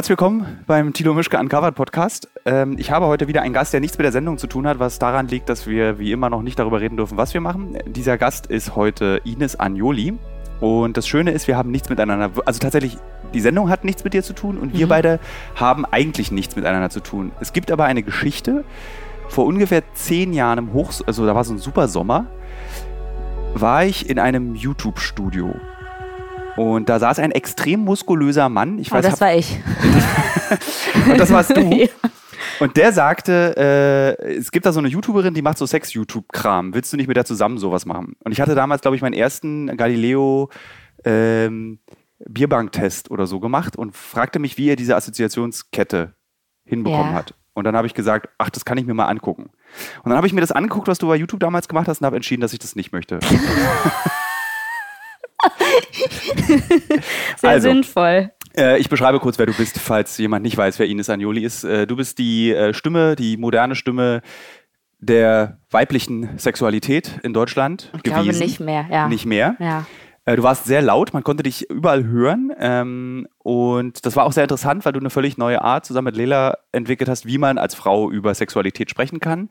Herzlich willkommen beim Tilo Mischke Uncovered Podcast. Ähm, ich habe heute wieder einen Gast, der nichts mit der Sendung zu tun hat, was daran liegt, dass wir wie immer noch nicht darüber reden dürfen, was wir machen. Dieser Gast ist heute Ines Agnoli. Und das Schöne ist, wir haben nichts miteinander, also tatsächlich, die Sendung hat nichts mit dir zu tun und wir Mhm. beide haben eigentlich nichts miteinander zu tun. Es gibt aber eine Geschichte, vor ungefähr zehn Jahren im Hochs, also da war so ein super Sommer, war ich in einem YouTube-Studio. Und da saß ein extrem muskulöser Mann. Ich Aber weiß, Oh, das war ich. und das warst du. Ja. Und der sagte, äh, es gibt da so eine YouTuberin, die macht so Sex-YouTube-Kram. Willst du nicht mit der zusammen sowas machen? Und ich hatte damals, glaube ich, meinen ersten Galileo ähm, Bierbank-Test oder so gemacht und fragte mich, wie er diese Assoziationskette hinbekommen Ja. hat. Und dann habe ich gesagt, ach, das kann ich mir mal angucken. Und dann habe ich mir das angeguckt, was du bei YouTube damals gemacht hast und habe entschieden, dass ich das nicht möchte. Sehr Also. sinnvoll. Äh, ich beschreibe kurz, wer du bist, falls jemand nicht weiß, wer Ines Agnoli ist. Äh, du bist die äh, Stimme, die moderne Stimme der weiblichen Sexualität in Deutschland Ich gewesen. glaube nicht mehr, ja. Nicht mehr. Ja. Du warst sehr laut, man konnte dich überall hören. Ähm, und das war auch sehr interessant, weil du eine völlig neue Art zusammen mit Lela entwickelt hast, wie man als Frau über Sexualität sprechen kann.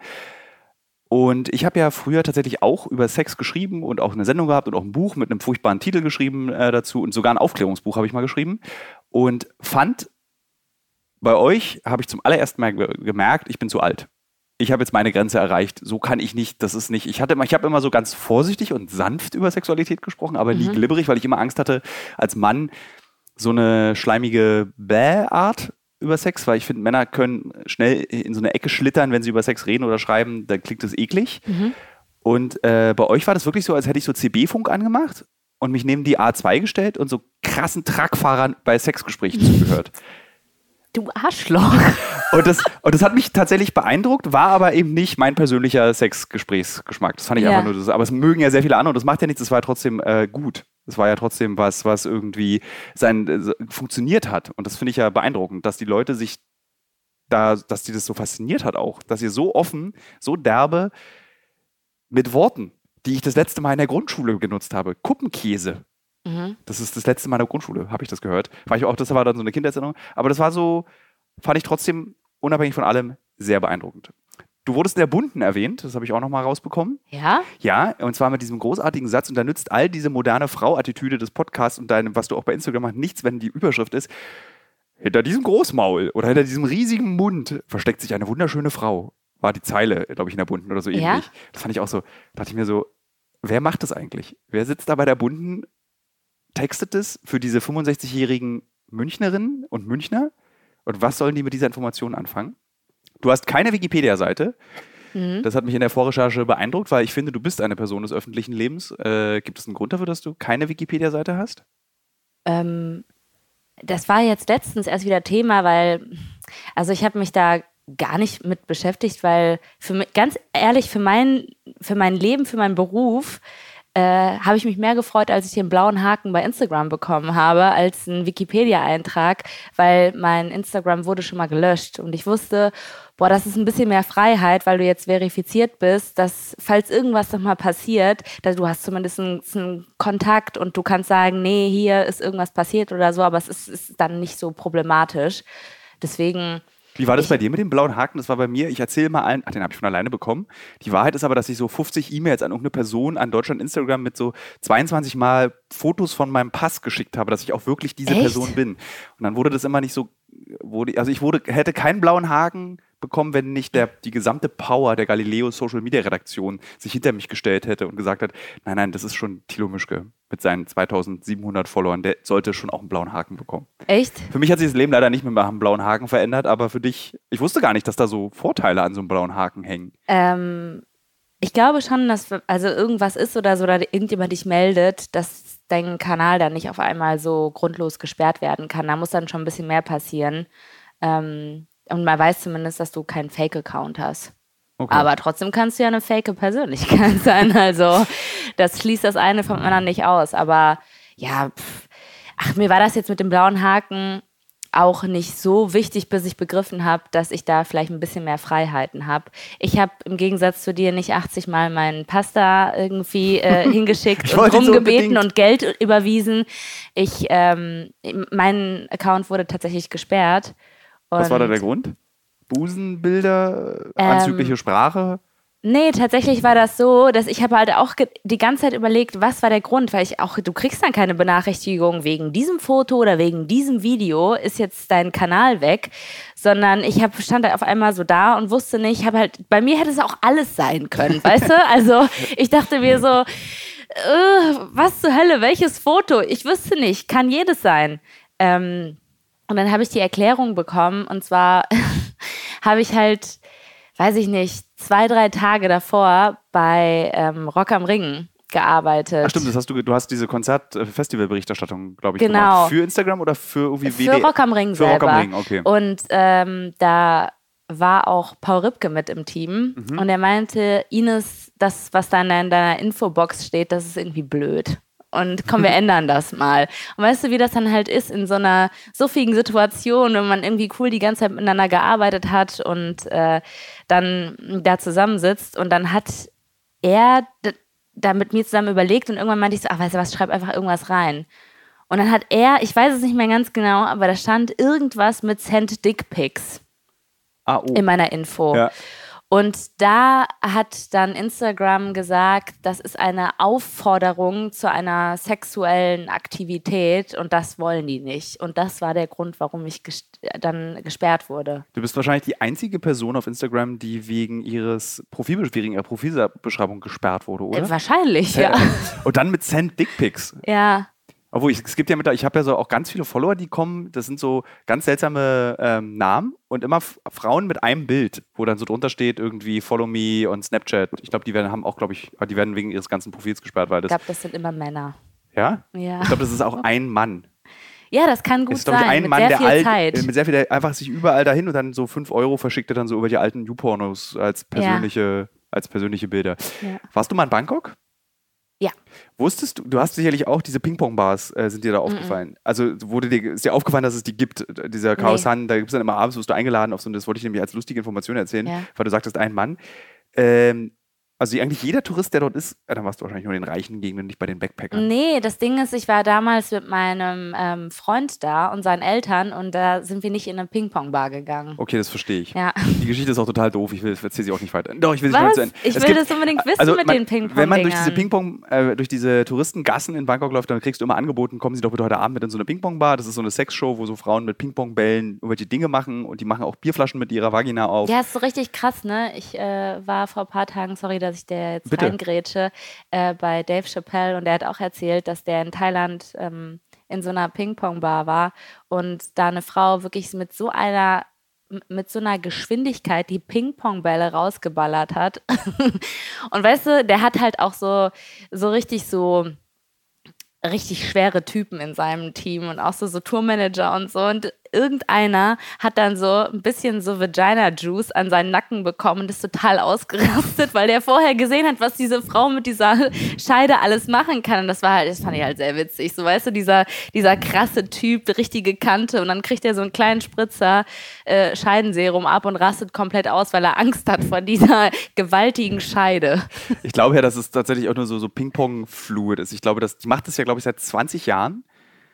Und ich habe ja früher tatsächlich auch über Sex geschrieben und auch eine Sendung gehabt und auch ein Buch mit einem furchtbaren Titel geschrieben äh, dazu und sogar ein Aufklärungsbuch habe ich mal geschrieben und fand bei euch habe ich zum allerersten Mal ge gemerkt, ich bin zu alt. Ich habe jetzt meine Grenze erreicht. So kann ich nicht, das ist nicht. Ich hatte immer, ich habe immer so ganz vorsichtig und sanft über Sexualität gesprochen, aber nie Mhm. glibberig, weil ich immer Angst hatte, als Mann so eine schleimige Bäh-Art über Sex, weil ich finde, Männer können schnell in so eine Ecke schlittern, wenn sie über Sex reden oder schreiben, dann klingt das eklig. Mhm. Und äh, bei euch war das wirklich so, als hätte ich so CB-Funk angemacht und mich neben die A2 gestellt und so krassen Truckfahrern bei Sexgesprächen zugehört. Du Arschloch. Und das, und das hat mich tatsächlich beeindruckt, war aber eben nicht mein persönlicher Sexgesprächsgeschmack. Das fand ich Ja. einfach nur, das, aber es mögen ja sehr viele andere und das macht ja nichts, das war ja trotzdem äh, gut. Das war ja trotzdem was, was irgendwie sein, äh, so- funktioniert hat. Und das finde ich ja beeindruckend, dass die Leute sich da, dass die das so fasziniert hat auch, dass ihr so offen, so derbe mit Worten, die ich das letzte Mal in der Grundschule genutzt habe, Kuppenkäse, Mhm. das ist das letzte Mal in der Grundschule, habe ich das gehört. War ich auch, das war dann so eine Kindheitserinnerung. Aber das war so, fand ich trotzdem, unabhängig von allem, sehr beeindruckend. Du wurdest in der Bunten erwähnt, das habe ich auch nochmal rausbekommen. Ja? Ja, und zwar mit diesem großartigen Satz, und da nützt all diese moderne Frau-Attitüde des Podcasts und deinem, was du auch bei Instagram machst, nichts, wenn die Überschrift ist, hinter diesem Großmaul oder hinter diesem riesigen Mund versteckt sich eine wunderschöne Frau. War die Zeile, glaube ich, in der Bunten oder so ähnlich. Ja? Das fand ich auch so, dachte ich mir so, wer macht das eigentlich? Wer sitzt da bei der Bunten, textet es für diese 65-jährigen Münchnerinnen und Münchner? Und was sollen die mit dieser Information anfangen? Du hast keine Wikipedia-Seite. Mhm. Das hat mich in der Vorrecherche beeindruckt, weil ich finde, du bist eine Person des öffentlichen Lebens. Äh, gibt es einen Grund dafür, dass du keine Wikipedia-Seite hast? Ähm, das war jetzt letztens erst wieder Thema, weil, also ich habe mich da gar nicht mit beschäftigt, weil für ganz ehrlich, für mein, für mein Leben, für meinen Beruf, äh, habe ich mich mehr gefreut, als ich den blauen Haken bei Instagram bekommen habe, als einen Wikipedia-Eintrag, weil mein Instagram wurde schon mal gelöscht und ich wusste, boah, das ist ein bisschen mehr Freiheit, weil du jetzt verifiziert bist, dass falls irgendwas nochmal passiert, dass du hast zumindest einen, einen Kontakt und du kannst sagen, nee, hier ist irgendwas passiert oder so, aber es ist, ist dann nicht so problematisch. Deswegen, Wie war das Ich- bei dir mit dem blauen Haken? Das war bei mir, ich erzähle mal allen, ach, den habe ich von alleine bekommen. Die Wahrheit ist aber, dass ich so 50 E-Mails an irgendeine Person an Deutschland Instagram mit so 22 Mal Fotos von meinem Pass geschickt habe, dass ich auch wirklich diese Echt? Person bin. Und dann wurde das immer nicht so, wurde, also ich wurde, hätte keinen blauen Haken bekommen, wenn nicht der, die gesamte Power der Galileo Social Media Redaktion sich hinter mich gestellt hätte und gesagt hat, nein, nein, das ist schon Thilo Mischke mit seinen 2700 Followern, der sollte schon auch einen blauen Haken bekommen. echt? Für mich hat sich das Leben leider nicht mit einem blauen Haken verändert, aber für dich, ich wusste gar nicht, dass da so Vorteile an so einem blauen Haken hängen. Ähm, ich glaube schon, dass also irgendwas ist oder so, oder irgendjemand dich meldet, dass dein Kanal dann nicht auf einmal so grundlos gesperrt werden kann. Da muss dann schon ein bisschen mehr passieren. Ähm, und man weiß zumindest, dass du keinen Fake-Account hast. Okay. Aber trotzdem kannst du ja eine fake Persönlichkeit sein. Also das schließt das eine vom anderen nicht aus. Aber ja, pff. ach, mir war das jetzt mit dem blauen Haken. auch nicht so wichtig, bis ich begriffen habe, dass ich da vielleicht ein bisschen mehr Freiheiten habe. Ich habe im Gegensatz zu dir nicht 80 Mal meinen Pasta irgendwie äh, hingeschickt und rumgebeten so und Geld überwiesen. Ich, ähm, mein Account wurde tatsächlich gesperrt. Was war da der Grund? Busenbilder, ähm, anzügliche Sprache? Nee, tatsächlich war das so, dass ich habe halt auch die ganze Zeit überlegt, was war der Grund, weil ich auch, du kriegst dann keine Benachrichtigung wegen diesem Foto oder wegen diesem Video, ist jetzt dein Kanal weg, sondern ich hab, stand da auf einmal so da und wusste nicht, habe halt, bei mir hätte es auch alles sein können, weißt du? Also ich dachte mir so, äh, was zur Hölle, welches Foto? Ich wüsste nicht, kann jedes sein. Ähm, und dann habe ich die Erklärung bekommen und zwar habe ich halt weiß ich nicht, zwei, drei Tage davor bei ähm, Rock am Ring gearbeitet. Ach stimmt, das hast du, du hast diese Konzert-Festival-Berichterstattung, glaube ich, genau. gemacht. Für Instagram oder für irgendwie Für WD? Rock am Ring Für selber. Rock am Ring, okay. Und ähm, da war auch Paul Ripke mit im Team mhm. und er meinte, Ines, das, was da in deiner Infobox steht, das ist irgendwie blöd und komm, wir ändern das mal. Und weißt du, wie das dann halt ist in so einer suffigen Situation, wenn man irgendwie cool die ganze Zeit miteinander gearbeitet hat und äh, dann da zusammensitzt und dann hat er da mit mir zusammen überlegt und irgendwann meinte ich so, ach, weißt du was, schreib einfach irgendwas rein. Und dann hat er, ich weiß es nicht mehr ganz genau, aber da stand irgendwas mit Send Dick Pics ah, oh. in meiner Info. Ja. Und da hat dann Instagram gesagt, das ist eine Aufforderung zu einer sexuellen Aktivität und das wollen die nicht. Und das war der Grund, warum ich ges dann gesperrt wurde. Du bist wahrscheinlich die einzige Person auf Instagram, die wegen ihres Profil wegen ihrer Profilbeschreibung gesperrt wurde, oder? Äh, wahrscheinlich, ja. Und dann mit Send Dickpics. Ja. Obwohl, ich, es gibt ja mit, ich habe ja so auch ganz viele Follower, die kommen, das sind so ganz seltsame ähm, Namen und immer Frauen mit einem Bild, wo dann so drunter steht, irgendwie Follow Me und Snapchat. Ich glaube, die werden, haben auch, glaube ich, die werden wegen ihres ganzen Profils gesperrt, weil das. Ich glaube, das sind immer Männer. Ja? Ja. Ich glaube, das ist auch ein Mann. Ja, das kann gut ist, sein. Ich, ein mit Mann, sehr der viel alt, Zeit. mit sehr viel, der einfach sich überall dahin und dann so 5 Euro verschickt er dann so über die alten U-Pornos als persönliche, ja. als persönliche Bilder. Ja. Warst du mal in Bangkok? Ja. Wusstest du, du hast sicherlich auch diese Ping-Pong-Bars, äh, sind dir da aufgefallen. Mm -mm. Also wurde dir, ist dir aufgefallen, dass es die gibt, dieser Chaos nee. Han, da gibt es dann immer abends, wirst du eingeladen auf so, das wollte ich nämlich als lustige Information erzählen, ja. weil du sagtest, ein Mann. Ähm, also eigentlich jeder Tourist, der dort ist, dann warst du wahrscheinlich nur in den reichen Gegenden, nicht bei den Backpackern. Nee, das Ding ist, ich war damals mit meinem ähm, Freund da und seinen Eltern und da sind wir nicht in eine Ping-Pong-Bar gegangen. Okay, das verstehe ich. Ja. Die Geschichte ist auch total doof, ich will, erzähle sie auch nicht weiter. Doch, ich will sie Was? zu Ende. Ich es will gibt, das unbedingt wissen also mit man, den Ping-Pong. Wenn man durch diese Ping-Pong, äh, durch diese Touristengassen in Bangkok läuft, dann kriegst du immer angeboten, kommen Sie doch bitte heute Abend mit in so eine Ping-Pong-Bar. Das ist so eine Sexshow, wo so Frauen mit Ping-Pong-Bällen irgendwelche Dinge machen und die machen auch Bierflaschen mit ihrer Vagina auf. Ja, ist so richtig krass, ne? Ich äh, war vor ein paar Tagen, sorry, dass ich der jetzt bitte reingrätsche, äh, bei Dave Chappelle und der hat auch erzählt, dass der in Thailand ähm, in so einer Ping-Pong-Bar war und da eine Frau wirklich mit so einer mit so einer Geschwindigkeit die Ping-Pong-Bälle rausgeballert hat. und weißt du, der hat halt auch so, so richtig so richtig schwere Typen in seinem Team und auch so, so Tourmanager und so. Und irgendeiner hat dann so ein bisschen so Vagina-Juice an seinen Nacken bekommen und ist total ausgerastet, weil der vorher gesehen hat, was diese Frau mit dieser Scheide alles machen kann. Und das war halt, das fand ich halt sehr witzig. So, weißt du, dieser, dieser krasse Typ, richtige Kante. Und dann kriegt er so einen kleinen Spritzer äh, Scheidenserum ab und rastet komplett aus, weil er Angst hat vor dieser gewaltigen Scheide. Ich glaube ja, dass es tatsächlich auch nur so, so Ping-Pong-Fluid ist. Ich glaube, das, die macht das ja, glaube ich, seit 20 Jahren.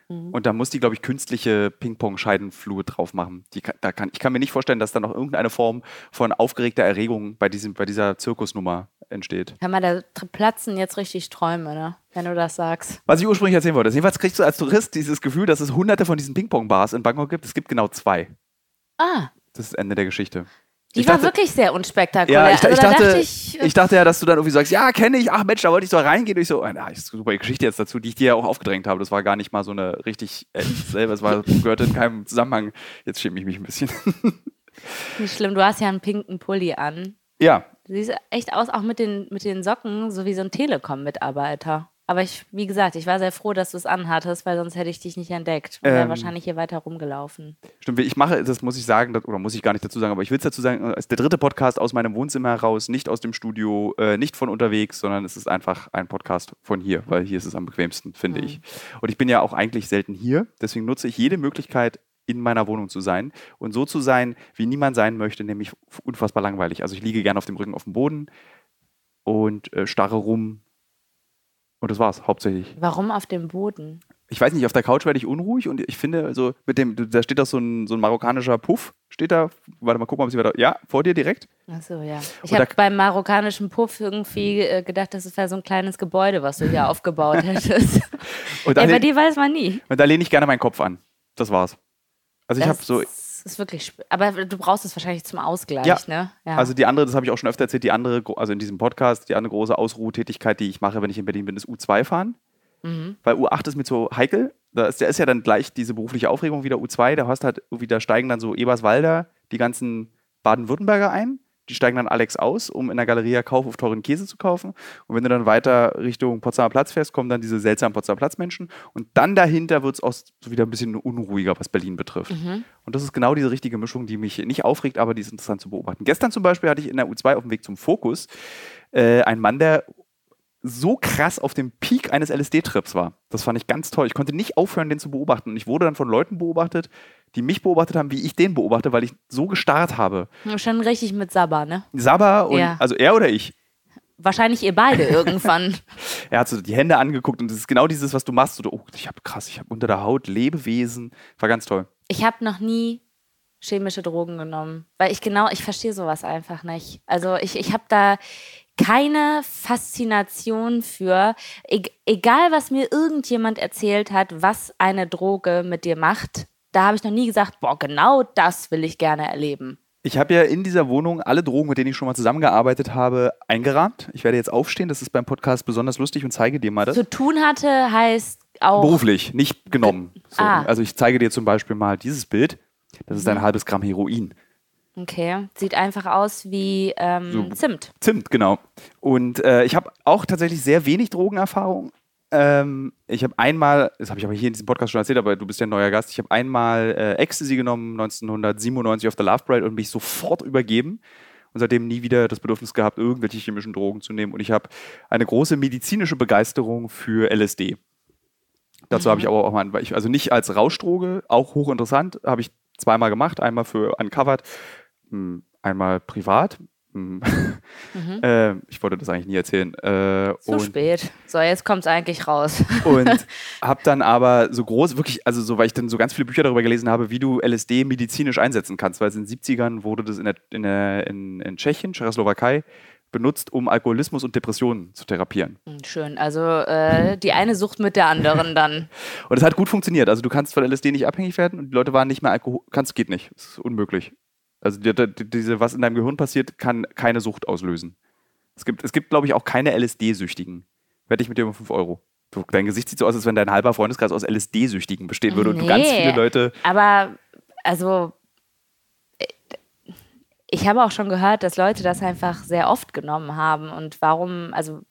Mhm. Und da muss die, glaube ich, künstliche Ping-Pong-Scheidenfluid drauf machen. Die, da kann, ich kann mir nicht vorstellen, dass da noch irgendeine Form von aufgeregter Erregung bei, diesem, bei dieser Zirkusnummer entsteht. Hör mal, da platzen jetzt richtig Träume, ne? wenn du das sagst. Was ich ursprünglich erzählen wollte. Jedenfalls kriegst du als Tourist dieses Gefühl, dass es hunderte von diesen Ping-Pong-Bars in Bangkok gibt. Es gibt genau zwei. Ah. Das ist das Ende der Geschichte. Die ich war dachte, wirklich sehr unspektakulär. Ja, ich, also, ich, dachte, dachte ich, ich, dachte ja, dass du dann irgendwie sagst, ja, kenne ich, ach Mensch, da wollte ich so reingehen. Und ich so, oh, na, ist eine super Geschichte jetzt dazu, die ich dir ja auch aufgedrängt habe. Das war gar nicht mal so eine richtig äh, selber, es war, gehörte in keinem Zusammenhang. Jetzt schäme ich mich ein bisschen. Nicht schlimm, du hast ja einen pinken Pulli an. Ja. Du siehst echt aus, auch mit den, mit den Socken, so wie so ein Telekom-Mitarbeiter. Aber ich, wie gesagt, ich war sehr froh, dass du es anhattest, weil sonst hätte ich dich nicht entdeckt und ähm, wäre wahrscheinlich hier weiter rumgelaufen. Stimmt, ich mache, das muss ich sagen, oder muss ich gar nicht dazu sagen, aber ich will es dazu sagen, es ist der dritte Podcast aus meinem Wohnzimmer heraus, nicht aus dem Studio, äh, nicht von unterwegs, sondern es ist einfach ein Podcast von hier, weil hier ist es am bequemsten, finde mhm. ich. Und ich bin ja auch eigentlich selten hier, deswegen nutze ich jede Möglichkeit, in meiner Wohnung zu sein und so zu sein, wie niemand sein möchte, nämlich unfassbar langweilig. Also ich liege gerne auf dem Rücken auf dem Boden und äh, starre rum. Und das war's, hauptsächlich. Warum auf dem Boden? Ich weiß nicht, auf der Couch werde ich unruhig und ich finde, so mit dem, da steht doch so ein, so ein marokkanischer Puff, steht da. Warte mal, guck mal, ob sie weiter. Ja, vor dir direkt. Achso, ja. Ich habe beim marokkanischen Puff irgendwie äh, gedacht, das wäre so ein kleines Gebäude, was du hier aufgebaut hättest. und Ey, bei dir weiß man nie. Und da lehne ich gerne meinen Kopf an. Das war's. Also ich habe so. Ist wirklich, aber du brauchst es wahrscheinlich zum Ausgleich, ja. ne? Ja. Also die andere, das habe ich auch schon öfter erzählt, die andere, also in diesem Podcast, die andere große Ausruhtätigkeit, die ich mache, wenn ich in Berlin bin, ist U2 fahren. Mhm. Weil U8 ist mir zu heikel. Da ist, der ist ja dann gleich diese berufliche Aufregung wieder U2. Da hast halt irgendwie, da steigen dann so Eberswalder, die ganzen Baden-Württemberger ein. Die steigen dann Alex aus, um in der Galeria Kauf auf teuren Käse zu kaufen. Und wenn du dann weiter Richtung Potsdamer Platz fährst, kommen dann diese seltsamen Potsdamer Platzmenschen. Und dann dahinter wird es auch so wieder ein bisschen unruhiger, was Berlin betrifft. Mhm. Und das ist genau diese richtige Mischung, die mich nicht aufregt, aber die ist interessant zu beobachten. Gestern zum Beispiel hatte ich in der U2 auf dem Weg zum Fokus äh, einen Mann, der so krass auf dem Peak eines LSD-Trips war. Das fand ich ganz toll. Ich konnte nicht aufhören, den zu beobachten. Und ich wurde dann von Leuten beobachtet, die mich beobachtet haben, wie ich den beobachte, weil ich so gestarrt habe. Schon richtig mit Sabba, ne? Sabba und ja. also er oder ich? Wahrscheinlich ihr beide irgendwann. er hat so die Hände angeguckt und es ist genau dieses, was du machst. So, oh, ich habe krass, ich habe unter der Haut Lebewesen. War ganz toll. Ich habe noch nie chemische Drogen genommen, weil ich genau, ich verstehe sowas einfach nicht. Also ich, ich habe da keine Faszination für, e egal was mir irgendjemand erzählt hat, was eine Droge mit dir macht, da habe ich noch nie gesagt, boah, genau das will ich gerne erleben. Ich habe ja in dieser Wohnung alle Drogen, mit denen ich schon mal zusammengearbeitet habe, eingerahmt. Ich werde jetzt aufstehen, das ist beim Podcast besonders lustig und zeige dir mal das. Zu tun hatte heißt auch. Beruflich, nicht genommen. So. Ah. Also ich zeige dir zum Beispiel mal dieses Bild. Das ist ein mhm. halbes Gramm Heroin. Okay, sieht einfach aus wie ähm, so, Zimt. Zimt, genau. Und äh, ich habe auch tatsächlich sehr wenig Drogenerfahrung. Ähm, ich habe einmal, das habe ich aber hier in diesem Podcast schon erzählt, aber du bist ja ein neuer Gast, ich habe einmal äh, Ecstasy genommen, 1997 auf der Love Parade und mich sofort übergeben und seitdem nie wieder das Bedürfnis gehabt, irgendwelche chemischen Drogen zu nehmen. Und ich habe eine große medizinische Begeisterung für LSD. Dazu mhm. habe ich aber auch mal, also nicht als Rauschdroge, auch hochinteressant, habe ich zweimal gemacht, einmal für Uncovered hm, einmal privat. Hm. Mhm. äh, ich wollte das eigentlich nie erzählen. Äh, Zu spät. So, jetzt kommt es eigentlich raus. und habe dann aber so groß, wirklich, also so, weil ich dann so ganz viele Bücher darüber gelesen habe, wie du LSD medizinisch einsetzen kannst, weil es in den 70ern wurde das in, der, in, der, in, in Tschechien, Tschechoslowakei, benutzt, um Alkoholismus und Depressionen zu therapieren. Hm, schön. Also äh, die eine Sucht mit der anderen dann. und es hat gut funktioniert. Also du kannst von LSD nicht abhängig werden und die Leute waren nicht mehr Alkohol. Kannst, geht nicht. Das ist unmöglich. Also die, die, diese, was in deinem Gehirn passiert, kann keine Sucht auslösen. Es gibt, es gibt glaube ich, auch keine LSD-Süchtigen. Wette ich mit dir um 5 Euro. Du, dein Gesicht sieht so aus, als wenn dein halber Freundeskreis aus LSD-Süchtigen bestehen würde nee, und du ganz viele Leute. Aber, also, ich habe auch schon gehört, dass Leute das einfach sehr oft genommen haben. Und warum, also,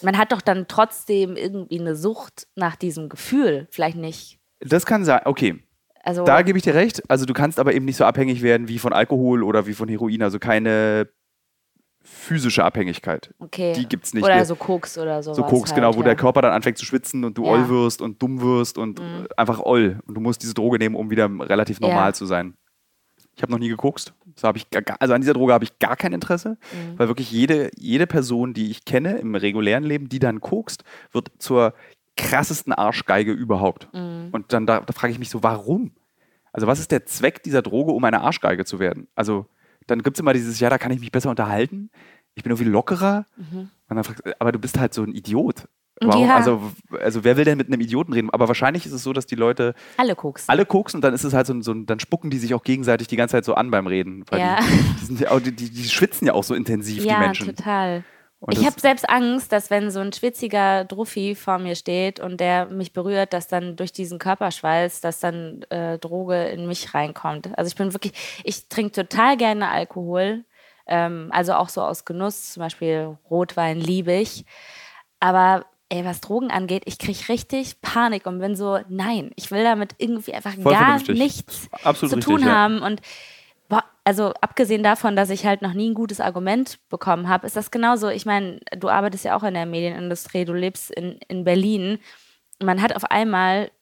man hat doch dann trotzdem irgendwie eine Sucht nach diesem Gefühl. Vielleicht nicht. Das kann sein, okay. Also, da gebe ich dir recht. Also du kannst aber eben nicht so abhängig werden wie von Alkohol oder wie von Heroin. Also keine physische Abhängigkeit. Okay. Die gibt es nicht. Oder so Koks oder so. So Koks, halt, genau, wo ja. der Körper dann anfängt zu schwitzen und du ja. oll wirst und dumm wirst und mhm. einfach oll. Und du musst diese Droge nehmen, um wieder relativ normal ja. zu sein. Ich habe noch nie gekokst. So ich gar, also an dieser Droge habe ich gar kein Interesse, mhm. weil wirklich jede, jede Person, die ich kenne im regulären Leben, die dann kokst, wird zur krassesten Arschgeige überhaupt. Mhm. Und dann da, da frage ich mich so, warum? Also was ist der Zweck dieser Droge, um eine Arschgeige zu werden? Also dann gibt es immer dieses, ja, da kann ich mich besser unterhalten. Ich bin irgendwie lockerer. Mhm. Und dann fragst, aber du bist halt so ein Idiot. Warum? Ja. Also, also wer will denn mit einem Idioten reden? Aber wahrscheinlich ist es so, dass die Leute alle koksen. Alle koksen und dann ist es halt so, so dann spucken die sich auch gegenseitig die ganze Zeit so an beim Reden. ja. Die, die, ja die, die, die, schwitzen ja auch so intensiv, die Menschen. Ja, total. Und ich habe selbst Angst, dass wenn so ein schwitziger Druffi vor mir steht und der mich berührt, dass dann durch diesen Körperschweiß, dass dann äh, Droge in mich reinkommt. Also ich bin wirklich, ich trinke total gerne Alkohol, ähm, also auch so aus Genuss, zum Beispiel Rotwein liebe ich. Aber ey, was Drogen angeht, ich kriege richtig Panik und bin so, nein, ich will damit irgendwie einfach Voll gar vernünftig. nichts Absolut zu tun richtig, haben. Ja. Und also abgesehen davon, dass ich halt noch nie ein gutes Argument bekommen habe, ist das genauso. Ich meine, du arbeitest ja auch in der Medienindustrie, du lebst in, in Berlin. Man hat auf einmal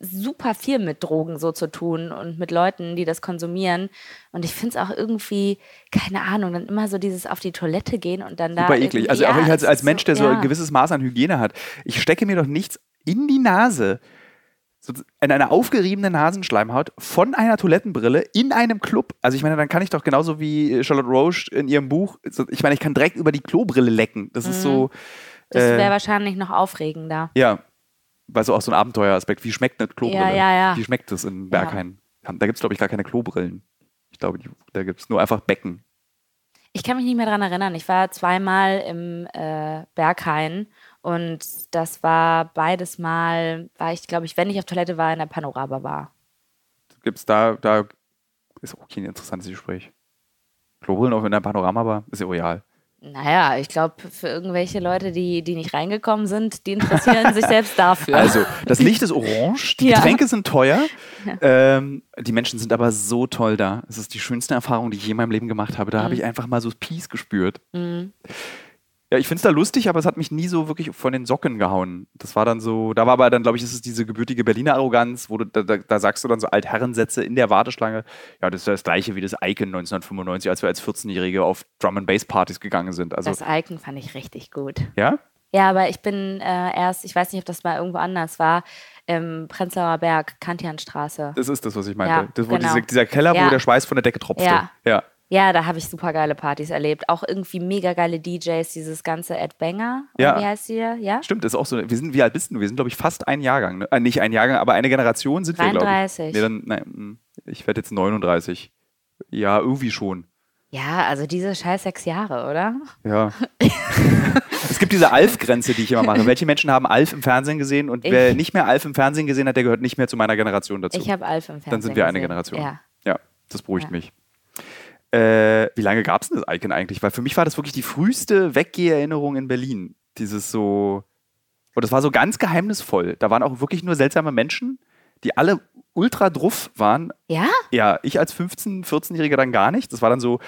super viel mit Drogen so zu tun und mit Leuten, die das konsumieren. Und ich finde es auch irgendwie, keine Ahnung, dann immer so dieses auf die Toilette gehen und dann Super da. eklig. Also ja, auch ich als, als Mensch, der so ja. ein gewisses Maß an Hygiene hat, ich stecke mir doch nichts in die Nase, so in eine aufgeriebene Nasenschleimhaut von einer Toilettenbrille in einem Club. Also ich meine, dann kann ich doch genauso wie Charlotte Roche in ihrem Buch, ich meine, ich kann direkt über die Klobrille lecken. Das ist so. Das äh, wäre wahrscheinlich noch aufregender. Ja, weil so auch so ein Abenteueraspekt. Wie schmeckt eine Klobrille? Ja, ja, ja. Wie schmeckt es in Berghain? Da gibt es, glaube ich, gar keine Klobrillen. Ich glaube, da gibt es nur einfach Becken. Ich kann mich nicht mehr daran erinnern. Ich war zweimal im äh, Berghain und das war beides Mal, war ich, glaube ich, wenn ich auf Toilette war, in der Panorama-Bar. Gibt es da, da ist auch kein interessantes Gespräch. Klobrillen auch in der Panoramabar ist ja royal. Naja, ich glaube, für irgendwelche Leute, die, die nicht reingekommen sind, die interessieren sich selbst dafür. Also, das Licht ist orange, die Ja. Getränke sind teuer, ähm, die Menschen sind aber so toll da. Es ist die schönste Erfahrung, die ich je in meinem Leben gemacht habe. Da habe ich einfach mal so Peace gespürt. Mhm. Ja, ich finde es da lustig, aber es hat mich nie so wirklich von den Socken gehauen. Das war dann so, da war aber dann, glaube ich, ist diese gebürtige Berliner Arroganz, wo du, da, da, da sagst du dann so Altherrensätze in der Warteschlange. Ja, das ist das gleiche wie das Icon 1995, als wir als 14-Jährige auf Drum and Bass Partys gegangen sind. Also, Das Icon fand ich richtig gut. ja? Ja, aber ich bin äh, erst, ich weiß nicht, ob das mal irgendwo anders war, im Prenzlauer Berg, Kantianstraße. Das ist das, was ich meinte. Ja, das, wo genau. diese, dieser Keller, wo Ja. der Schweiß von der Decke tropfte. Ja. ja. Ja, da habe ich super geile Partys erlebt. Auch irgendwie mega geile DJs, dieses ganze Ed Banger. Ja. Wie heißt die? Ja? Stimmt, ist auch so. Wir sind, wie alt bist du? Wir sind, glaube ich, fast ein Jahrgang. Ne? Äh, nicht ein Jahrgang, aber eine Generation sind wir, glaube ich. 33. Nee, dann, nein, mm, ich werde jetzt 39. Ja, irgendwie schon. Ja, also diese scheiß sechs Jahre, oder? Ja. es gibt diese Alf-Grenze, die ich immer mache. Welche Menschen haben Alf im Fernsehen gesehen und Ich. wer nicht mehr Alf im Fernsehen gesehen hat, der gehört nicht mehr zu meiner Generation dazu. Ich habe Alf im Fernsehen Dann sind wir eine gesehen. Generation. Ja. Ja, das beruhigt Ja. mich. Äh, wie lange gab es denn das Icon eigentlich? Weil für mich war das wirklich die früheste Weggehererinnerung in Berlin. Dieses so. Und das war so ganz geheimnisvoll. Da waren auch wirklich nur seltsame Menschen, die alle ultra druff waren. Ja? Ja, ich als 15-, 14-Jähriger dann gar nicht. Das war dann so,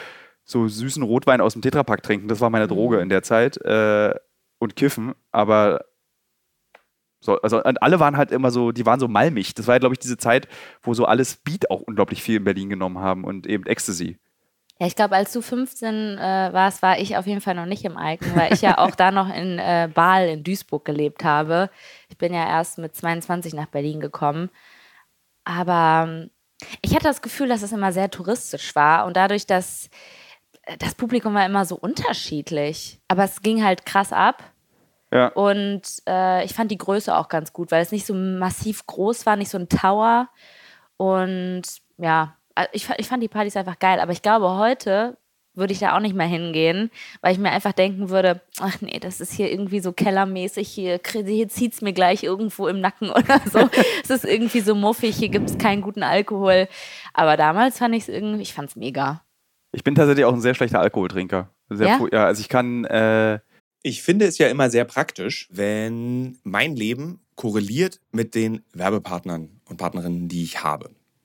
so süßen Rotwein aus dem Tetrapack trinken. Das war meine Droge in der Zeit. Äh, und kiffen. Aber so, also und alle waren halt immer so, die waren so malmig. Das war ja, glaube ich, diese Zeit, wo so alle Speed auch unglaublich viel in Berlin genommen haben und eben Ecstasy. Ja, ich glaube, als du 15 äh, warst, war ich auf jeden Fall noch nicht im Icon, weil ich ja auch da noch in äh, Baal in Duisburg gelebt habe. Ich bin ja erst mit 22 nach Berlin gekommen. Aber ähm, ich hatte das Gefühl, dass es immer sehr touristisch war und dadurch, dass äh, das Publikum war immer so unterschiedlich. Aber es ging halt krass ab. Ja. Und äh, ich fand die Größe auch ganz gut, weil es nicht so massiv groß war, nicht so ein Tower. Und ja, ich, ich fand die Partys einfach geil. Aber ich glaube, heute würde ich da auch nicht mehr hingehen, weil ich mir einfach denken würde, ach nee, das ist hier irgendwie so kellermäßig, hier, hier zieht es mir gleich irgendwo im Nacken oder so. es ist irgendwie so muffig, hier gibt es keinen guten Alkohol. Aber damals fand ich es irgendwie, ich fand es mega. Ich bin tatsächlich auch ein sehr schlechter Alkoholtrinker. Sehr Ja? ja also ich kann, äh, Ich finde es ja immer sehr praktisch, wenn mein Leben korreliert mit den Werbepartnern und Partnerinnen, die ich habe.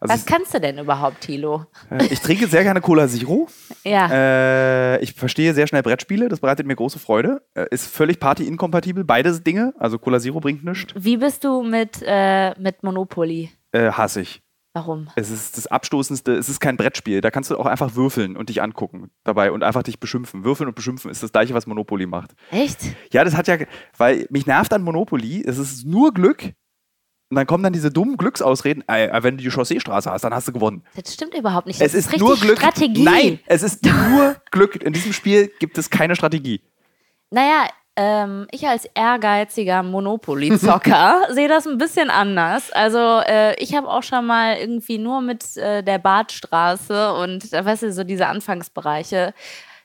Also Was kannst du denn überhaupt, Thilo? Äh, ich trinke sehr gerne Cola Zero. Ja. Äh, ich verstehe sehr schnell Brettspiele, das bereitet mir große Freude. Äh, ist völlig party-inkompatibel, beide Dinge. Also Cola Zero bringt nichts. Wie bist du mit, äh, mit Monopoly? Äh, hasse ich. Warum? Es ist das Abstoßendste, es ist kein Brettspiel. Da kannst du auch einfach würfeln und dich angucken dabei und einfach dich beschimpfen. Würfeln und beschimpfen ist das gleiche, was Monopoly macht. Echt? Ja, das hat ja, weil mich nervt an Monopoly, es ist nur Glück, und dann kommen dann diese dummen Glücksausreden, äh, wenn du die Chausseestraße hast, dann hast du gewonnen. Das stimmt überhaupt nicht. Das es ist, ist nur Glück. Strategie. Nein, es ist nur Glück. In diesem Spiel gibt es keine Strategie. Naja, ähm, ich als ehrgeiziger Monopoly-Zocker sehe das ein bisschen anders. Also äh, ich habe auch schon mal irgendwie nur mit äh, der Badstraße und äh, weißt du, so diese Anfangsbereiche,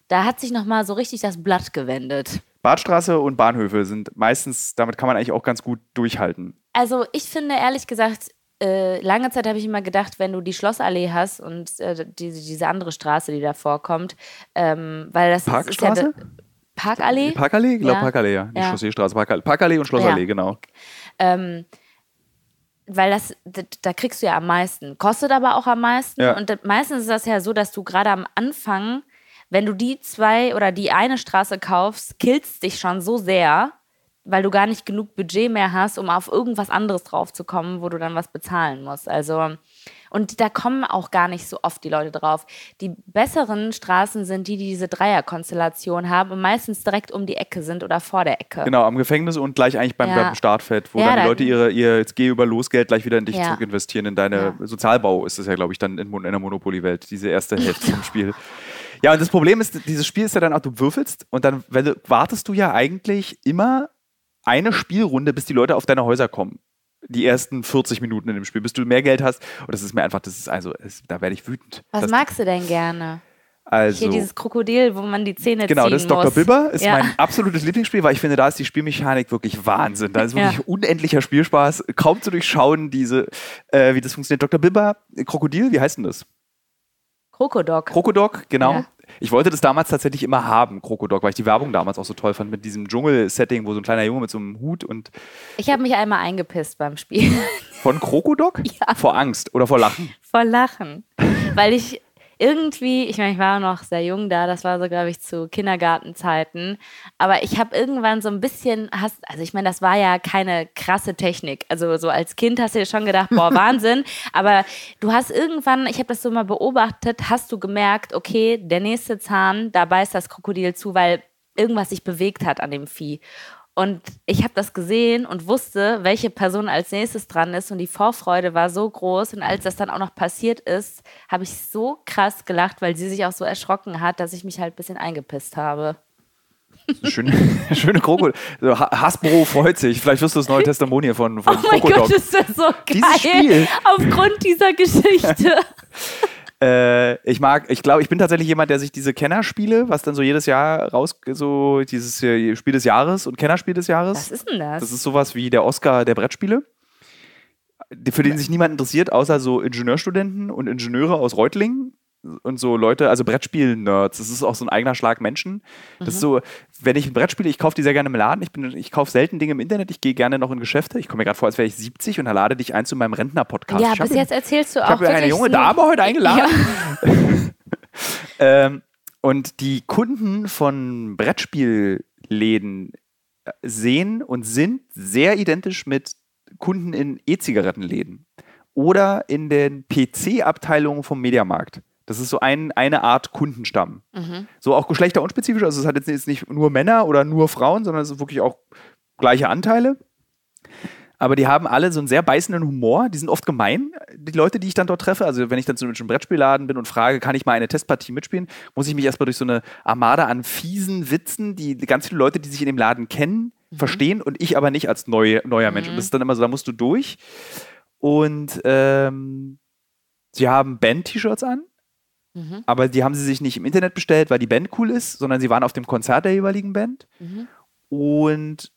da hat sich nochmal so richtig das Blatt gewendet. Badstraße und Bahnhöfe sind meistens, damit kann man eigentlich auch ganz gut durchhalten. Also ich finde ehrlich gesagt, äh, lange Zeit habe ich immer gedacht, wenn du die Schlossallee hast und äh, diese, diese andere Straße, die da vorkommt, ähm, weil das Parkstraße? ist ja Parkallee. Parkallee? Ich glaube Ja. Parkallee, ja. Nicht Ja. Chausseestraße, Parkallee. Parkallee und Schlossallee, Ja. genau. Ähm, weil das, da, kriegst du ja am meisten. Kostet aber auch am meisten. Ja. Und meistens ist das ja so, dass du gerade am Anfang, wenn du die zwei oder die eine Straße kaufst, killst dich schon so sehr, weil du gar nicht genug Budget mehr hast, um auf irgendwas anderes draufzukommen, wo du dann was bezahlen musst. Also, und da kommen auch gar nicht so oft die Leute drauf. Die besseren Straßen sind die, die diese Dreierkonstellation haben und meistens direkt um die Ecke sind oder vor der Ecke. Genau, am Gefängnis und gleich eigentlich beim, Ja. beim Startfett, wo Ja, dann die Leute ihre, ihr jetzt geh über Losgeld gleich wieder in dich Ja. zurück investieren, in deine. Sozialbau ist es ja, glaube ich, dann in, in der Monopoly-Welt, diese erste Hälfte vom Spiel. Ja, und das Problem ist, dieses Spiel ist ja dann auch, du würfelst und dann du, wartest du ja eigentlich immer eine Spielrunde, bis die Leute auf deine Häuser kommen. Die ersten 40 Minuten in dem Spiel, bis du mehr Geld hast. Und das ist mir einfach, das ist also, es, da werde ich wütend. Was das, magst du denn gerne? also, Hier dieses Krokodil, wo man die Zähne Genau, ziehen das ist Dr. muss. Bibber, ist Ja. mein absolutes Lieblingsspiel, weil ich finde, da ist die Spielmechanik wirklich Wahnsinn. Da ist Ja. wirklich unendlicher Spielspaß, kaum zu durchschauen, diese, äh, wie das funktioniert. Dr. Bibber, Krokodil, wie heißt denn das? Krokodok. Krokodok, genau. Ja. Ich wollte das damals tatsächlich immer haben, Krokodok, weil ich die Werbung damals auch so toll fand mit diesem Dschungel-Setting, wo so ein kleiner Junge mit so einem Hut und ich habe mich einmal eingepisst beim Spiel. von Krokodok? Ja. Vor Angst oder vor Lachen. Vor Lachen. Weil ich irgendwie, ich meine, ich war noch sehr jung da, das war so, glaube ich, zu Kindergartenzeiten. Aber ich habe irgendwann so ein bisschen, hast, also ich meine, das war ja keine krasse Technik. Also so als Kind hast du dir schon gedacht, boah, Wahnsinn. Aber du hast irgendwann, ich habe das so mal beobachtet, hast du gemerkt, okay, der nächste Zahn, da beißt das Krokodil zu, weil irgendwas sich bewegt hat an dem Vieh. Und ich habe das gesehen und wusste, welche Person als nächstes dran ist. Und die Vorfreude war so groß. Und als das dann auch noch passiert ist, habe ich so krass gelacht, weil sie sich auch so erschrocken hat, dass ich mich halt ein bisschen eingepisst habe. Schöne, schöne Ha- Hasbro freut sich. Vielleicht wirst du das neue Testimonial von, von Oh mein Krokodok. Gott, ist das so geil. Dieses Spiel. Aufgrund dieser Geschichte. Äh, ich mag, ich glaube, ich bin tatsächlich jemand, der sich diese Kennerspiele, was dann so jedes Jahr raus, so dieses äh, Spiel des Jahres und Kennerspiel des Jahres. Was ist denn das? Das ist sowas wie der Oscar der Brettspiele, für den sich niemand interessiert, außer so Ingenieurstudenten und Ingenieure aus Reutlingen, und so Leute, also Brettspiel-Nerds. Das ist auch so ein eigener Schlag Menschen. Das ist so, wenn ich ein Brett spiele, ich kaufe die sehr gerne im Laden. Ich, bin- ich kaufe selten Dinge im Internet. Ich gehe gerne noch in Geschäfte. Ich komme mir gerade vor, als wäre ich 70 und lade dich ein zu meinem Rentner-Podcast. Ja, Ich bis jetzt erzählst du ich auch habe mir eine junge Dame heute eingeladen. Ja. Ähm, und die Kunden von Brettspielläden äh, sehen und sind sehr identisch mit Kunden in E-Zigarettenläden oder in den PC-Abteilungen vom Mediamarkt. Das ist so ein, eine Art Kundenstamm. Mhm. So auch geschlechterunspezifisch. Also es hat jetzt nicht nur Männer oder nur Frauen, sondern es sind wirklich auch gleiche Anteile. Aber die haben alle so einen sehr beißenden Humor. Die sind oft gemein, die Leute, die ich dann dort treffe. Also wenn ich dann zum Beispiel im Brettspielladen bin und frage, kann ich mal eine Testpartie mitspielen, muss ich mich erstmal durch so eine Armada an fiesen Witzen, die ganz viele Leute, die sich in dem Laden kennen, verstehen und ich aber nicht als neu, neuer Mensch. Und das ist dann immer so, da musst du durch. Und ähm, sie haben Band-T-Shirts an, Mhm. aber die haben sie sich nicht im Internet bestellt, weil die Band cool ist, sondern sie waren auf dem Konzert der jeweiligen Band. Mhm. Und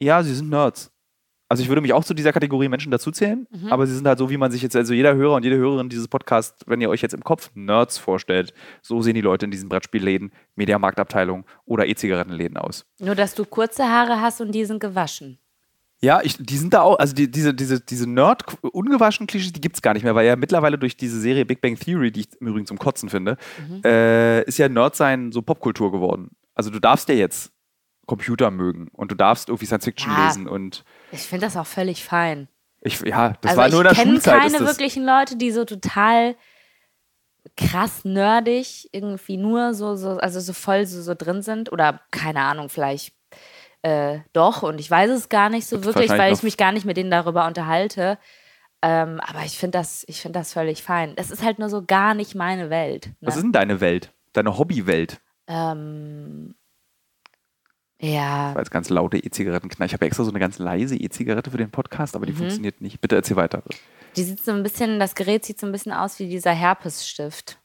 ja, sie sind Nerds. Also ich würde mich auch zu dieser Kategorie Menschen dazuzählen, Mhm. aber sie sind halt so, wie man sich jetzt, also jeder Hörer und jede Hörerin dieses Podcasts, wenn ihr euch jetzt im Kopf Nerds vorstellt, so sehen die Leute in diesen Brettspielläden, Mediamarktabteilungen oder E-Zigarettenläden aus. Nur, dass du kurze Haare hast und die sind gewaschen. Ja, ich, die sind da auch, also die, diese, diese, diese Nerd-ungewaschen Klischees, die gibt es gar nicht mehr, weil ja mittlerweile durch diese Serie Big Bang Theory, die ich im Übrigen zum Kotzen finde, äh, ist ja Nerd-Sein so Popkultur geworden. Also du darfst ja jetzt Computer mögen und du darfst irgendwie Science-Fiction Ja. lesen und Ich finde das auch völlig fein. ich, ja, das also war nur in der ich kenne Schulzeit. keine wirklichen Leute, die so total krass nerdig irgendwie nur so, so also so voll so, so drin sind oder keine Ahnung, vielleicht äh, doch und ich weiß es gar nicht so wirklich, weil ich mich gar nicht mit denen darüber unterhalte. Ähm, aber ich finde das, ich finde das völlig fein. Das ist halt nur so gar nicht meine Welt. Ne? Was ist denn deine Welt? Deine Hobbywelt? ähm, ja, Das war jetzt ganz laute E-Zigaretten. Ich habe extra so eine ganz leise E-Zigarette für den Podcast, aber die Mhm. funktioniert nicht. Bitte erzähl weiter. die sieht so ein bisschen, das Gerät sieht so ein bisschen aus wie dieser Herpesstift.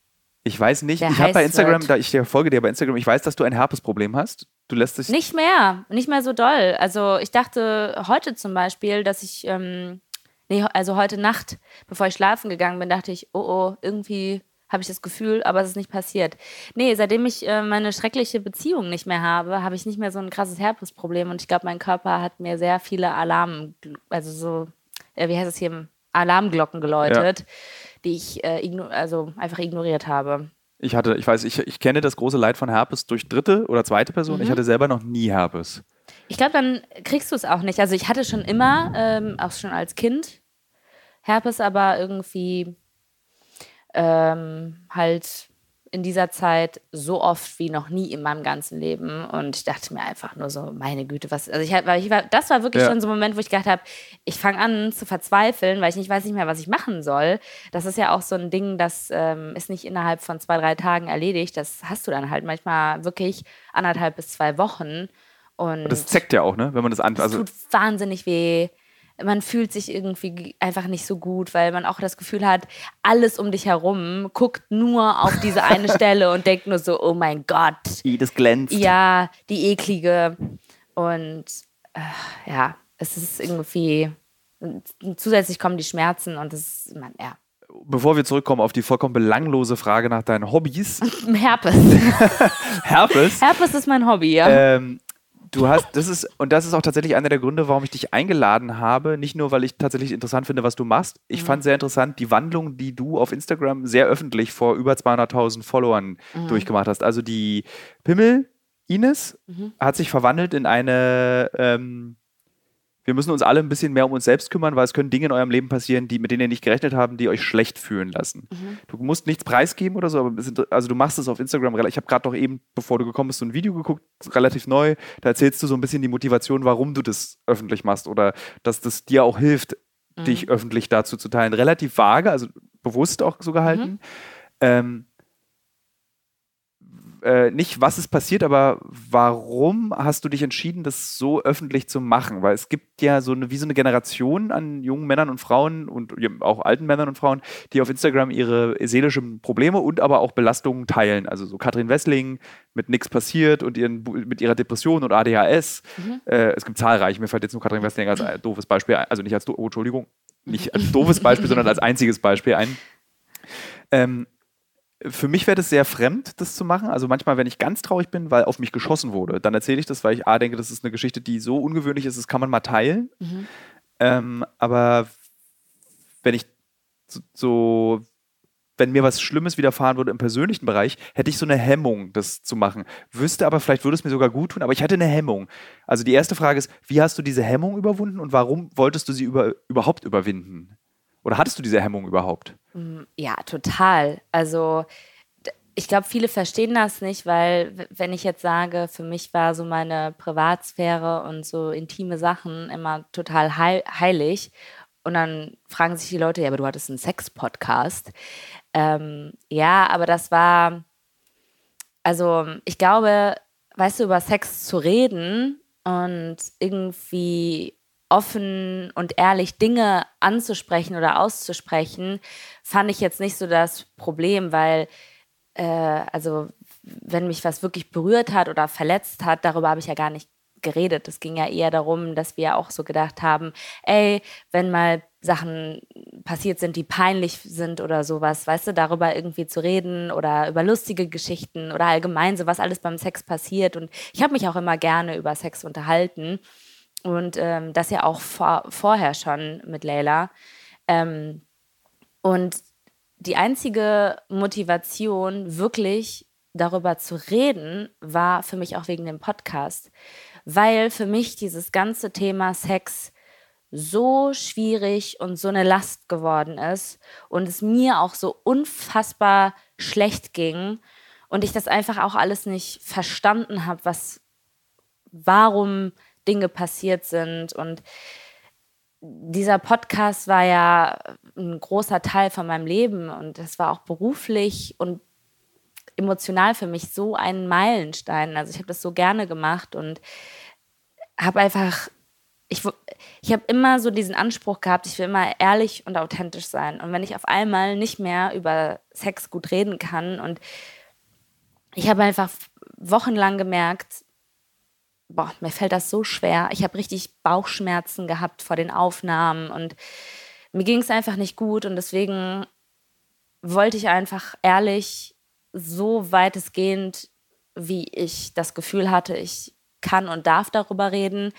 Ich weiß nicht, Der ich habe bei Instagram, wird. da ich dir folge dir bei Instagram, ich weiß, dass du ein Herpesproblem hast. Du lässt dich Nicht mehr, nicht mehr so doll. Also ich dachte heute zum Beispiel, dass ich, ähm, nee, also heute Nacht, bevor ich schlafen gegangen bin, dachte ich, oh oh, irgendwie habe ich das Gefühl, aber es ist nicht passiert. Nee, seitdem ich äh, meine schreckliche Beziehung nicht mehr habe, habe ich nicht mehr so ein krasses Herpesproblem und ich glaube, mein Körper hat mir sehr viele Alarm, also so, äh, wie heißt es hier, Alarmglocken geläutet, die ich äh, also einfach ignoriert habe. Ich hatte, ich weiß, ich, ich kenne das große Leid von Herpes durch dritte oder zweite Person. Mhm. Ich hatte selber noch nie Herpes. Ich glaube, dann kriegst du es auch nicht. Also ich hatte schon immer, ähm, auch schon als Kind, Herpes, aber irgendwie ähm, halt in dieser Zeit so oft wie noch nie in meinem ganzen Leben. Und ich dachte mir einfach nur so, meine Güte, was. Also ich, ich war, das war wirklich Ja. schon so ein Moment, wo ich gedacht habe, ich fange an zu verzweifeln, weil ich nicht weiß nicht mehr, was ich machen soll. Das ist ja auch so ein Ding, das ähm, ist nicht innerhalb von zwei, drei Tagen erledigt. Das hast du dann halt manchmal wirklich anderthalb bis zwei Wochen. Und Das zeckt ja auch, ne? Wenn man das an. es Also, tut wahnsinnig weh. Man fühlt sich irgendwie einfach nicht so gut, weil man auch das Gefühl hat, alles um dich herum guckt nur auf diese eine Stelle und denkt nur so, oh mein Gott, I, das glänzt. ja, die eklige. Und äh, ja, es ist irgendwie, zusätzlich kommen die Schmerzen und es ist, man, ja, Bevor wir zurückkommen auf die vollkommen belanglose Frage nach deinen Hobbys. Herpes. Herpes. Herpes ist mein Hobby, ja. Ähm, du hast, das ist, und das ist auch tatsächlich einer der Gründe, warum ich dich eingeladen habe. Nicht nur, weil ich tatsächlich interessant finde, was du machst. Ich fand sehr interessant die Wandlung, die du auf Instagram sehr öffentlich vor über 200.000 Followern durchgemacht hast. Also die Pimmel Ines hat sich verwandelt in eine, ähm, wir müssen uns alle ein bisschen mehr um uns selbst kümmern, weil es können Dinge in eurem Leben passieren, die, mit denen ihr nicht gerechnet haben, die euch schlecht fühlen lassen. Du musst nichts preisgeben oder so, aber sind- also du machst es auf Instagram. Ich habe gerade noch eben, bevor du gekommen bist, so ein Video geguckt, relativ neu. Da erzählst du so ein bisschen die Motivation, warum du das öffentlich machst oder dass das dir auch hilft, dich öffentlich dazu zu teilen. Relativ vage, also bewusst auch so gehalten. Ähm, äh, nicht, was ist passiert, aber warum hast du dich entschieden, das so öffentlich zu machen? Weil es gibt ja so eine, wie so eine Generation an jungen Männern und Frauen und auch alten Männern und Frauen, die auf Instagram ihre seelischen Probleme und aber auch Belastungen teilen. Also so Katrin Wessling mit nichts passiert und ihren, mit ihrer Depression und ADHS. Äh, es gibt zahlreiche, mir fällt jetzt nur Katrin Wessling als ein doofes Beispiel ein, also nicht als, do oh, Entschuldigung, nicht als doofes Beispiel, sondern als einziges Beispiel ein. Ähm, für mich wäre das sehr fremd, das zu machen. Also manchmal, wenn ich ganz traurig bin, weil auf mich geschossen wurde, dann erzähle ich das, weil ich A denke, das ist eine Geschichte, die so ungewöhnlich ist, das kann man mal teilen. Mhm. Ähm, aber wenn ich so, so, wenn mir was Schlimmes widerfahren würde im persönlichen Bereich, hätte ich so eine Hemmung, das zu machen. Wüsste aber, vielleicht würde es mir sogar gut tun, aber ich hatte eine Hemmung. Also die erste Frage ist, wie hast du diese Hemmung überwunden und warum wolltest du sie über, überhaupt überwinden? Oder hattest du diese Hemmung überhaupt? Mm, ja, total. Also ich glaube, viele verstehen das nicht, weil wenn ich jetzt sage, für mich war so meine Privatsphäre und so intime Sachen immer total heil heilig. Und dann fragen sich die Leute, ja, aber du hattest einen Sex-Podcast. Ähm, ja, aber das war, also ich glaube, weißt du, über Sex zu reden und irgendwie offen und ehrlich Dinge anzusprechen oder auszusprechen, fand ich jetzt nicht so das Problem, weil, äh, also, wenn mich was wirklich berührt hat oder verletzt hat, darüber habe ich ja gar nicht geredet. Es ging ja eher darum, dass wir auch so gedacht haben, ey, wenn mal Sachen passiert sind, die peinlich sind oder sowas, weißt du, darüber irgendwie zu reden oder über lustige Geschichten oder allgemein so, was alles beim Sex passiert. Und ich habe mich auch immer gerne über Sex unterhalten. Und ähm, das ja auch vor, vorher schon mit Leila. Ähm, und die einzige Motivation, wirklich darüber zu reden, war für mich auch wegen dem Podcast. Weil für mich dieses ganze Thema Sex so schwierig und so eine Last geworden ist und es mir auch so unfassbar schlecht ging und ich das einfach auch alles nicht verstanden habe, was, warum Dinge passiert sind. Und dieser Podcast war ja ein großer Teil von meinem Leben und das war auch beruflich und emotional für mich so ein Meilenstein. Also ich habe das so gerne gemacht und habe einfach, ich, ich habe immer so diesen Anspruch gehabt, ich will immer ehrlich und authentisch sein. Und wenn ich auf einmal nicht mehr über Sex gut reden kann und ich habe einfach wochenlang gemerkt, boah, mir fällt das so schwer. Ich habe richtig Bauchschmerzen gehabt vor den Aufnahmen und mir ging es einfach nicht gut und deswegen wollte ich einfach ehrlich so weitestgehend, wie ich das Gefühl hatte, ich kann und darf darüber reden,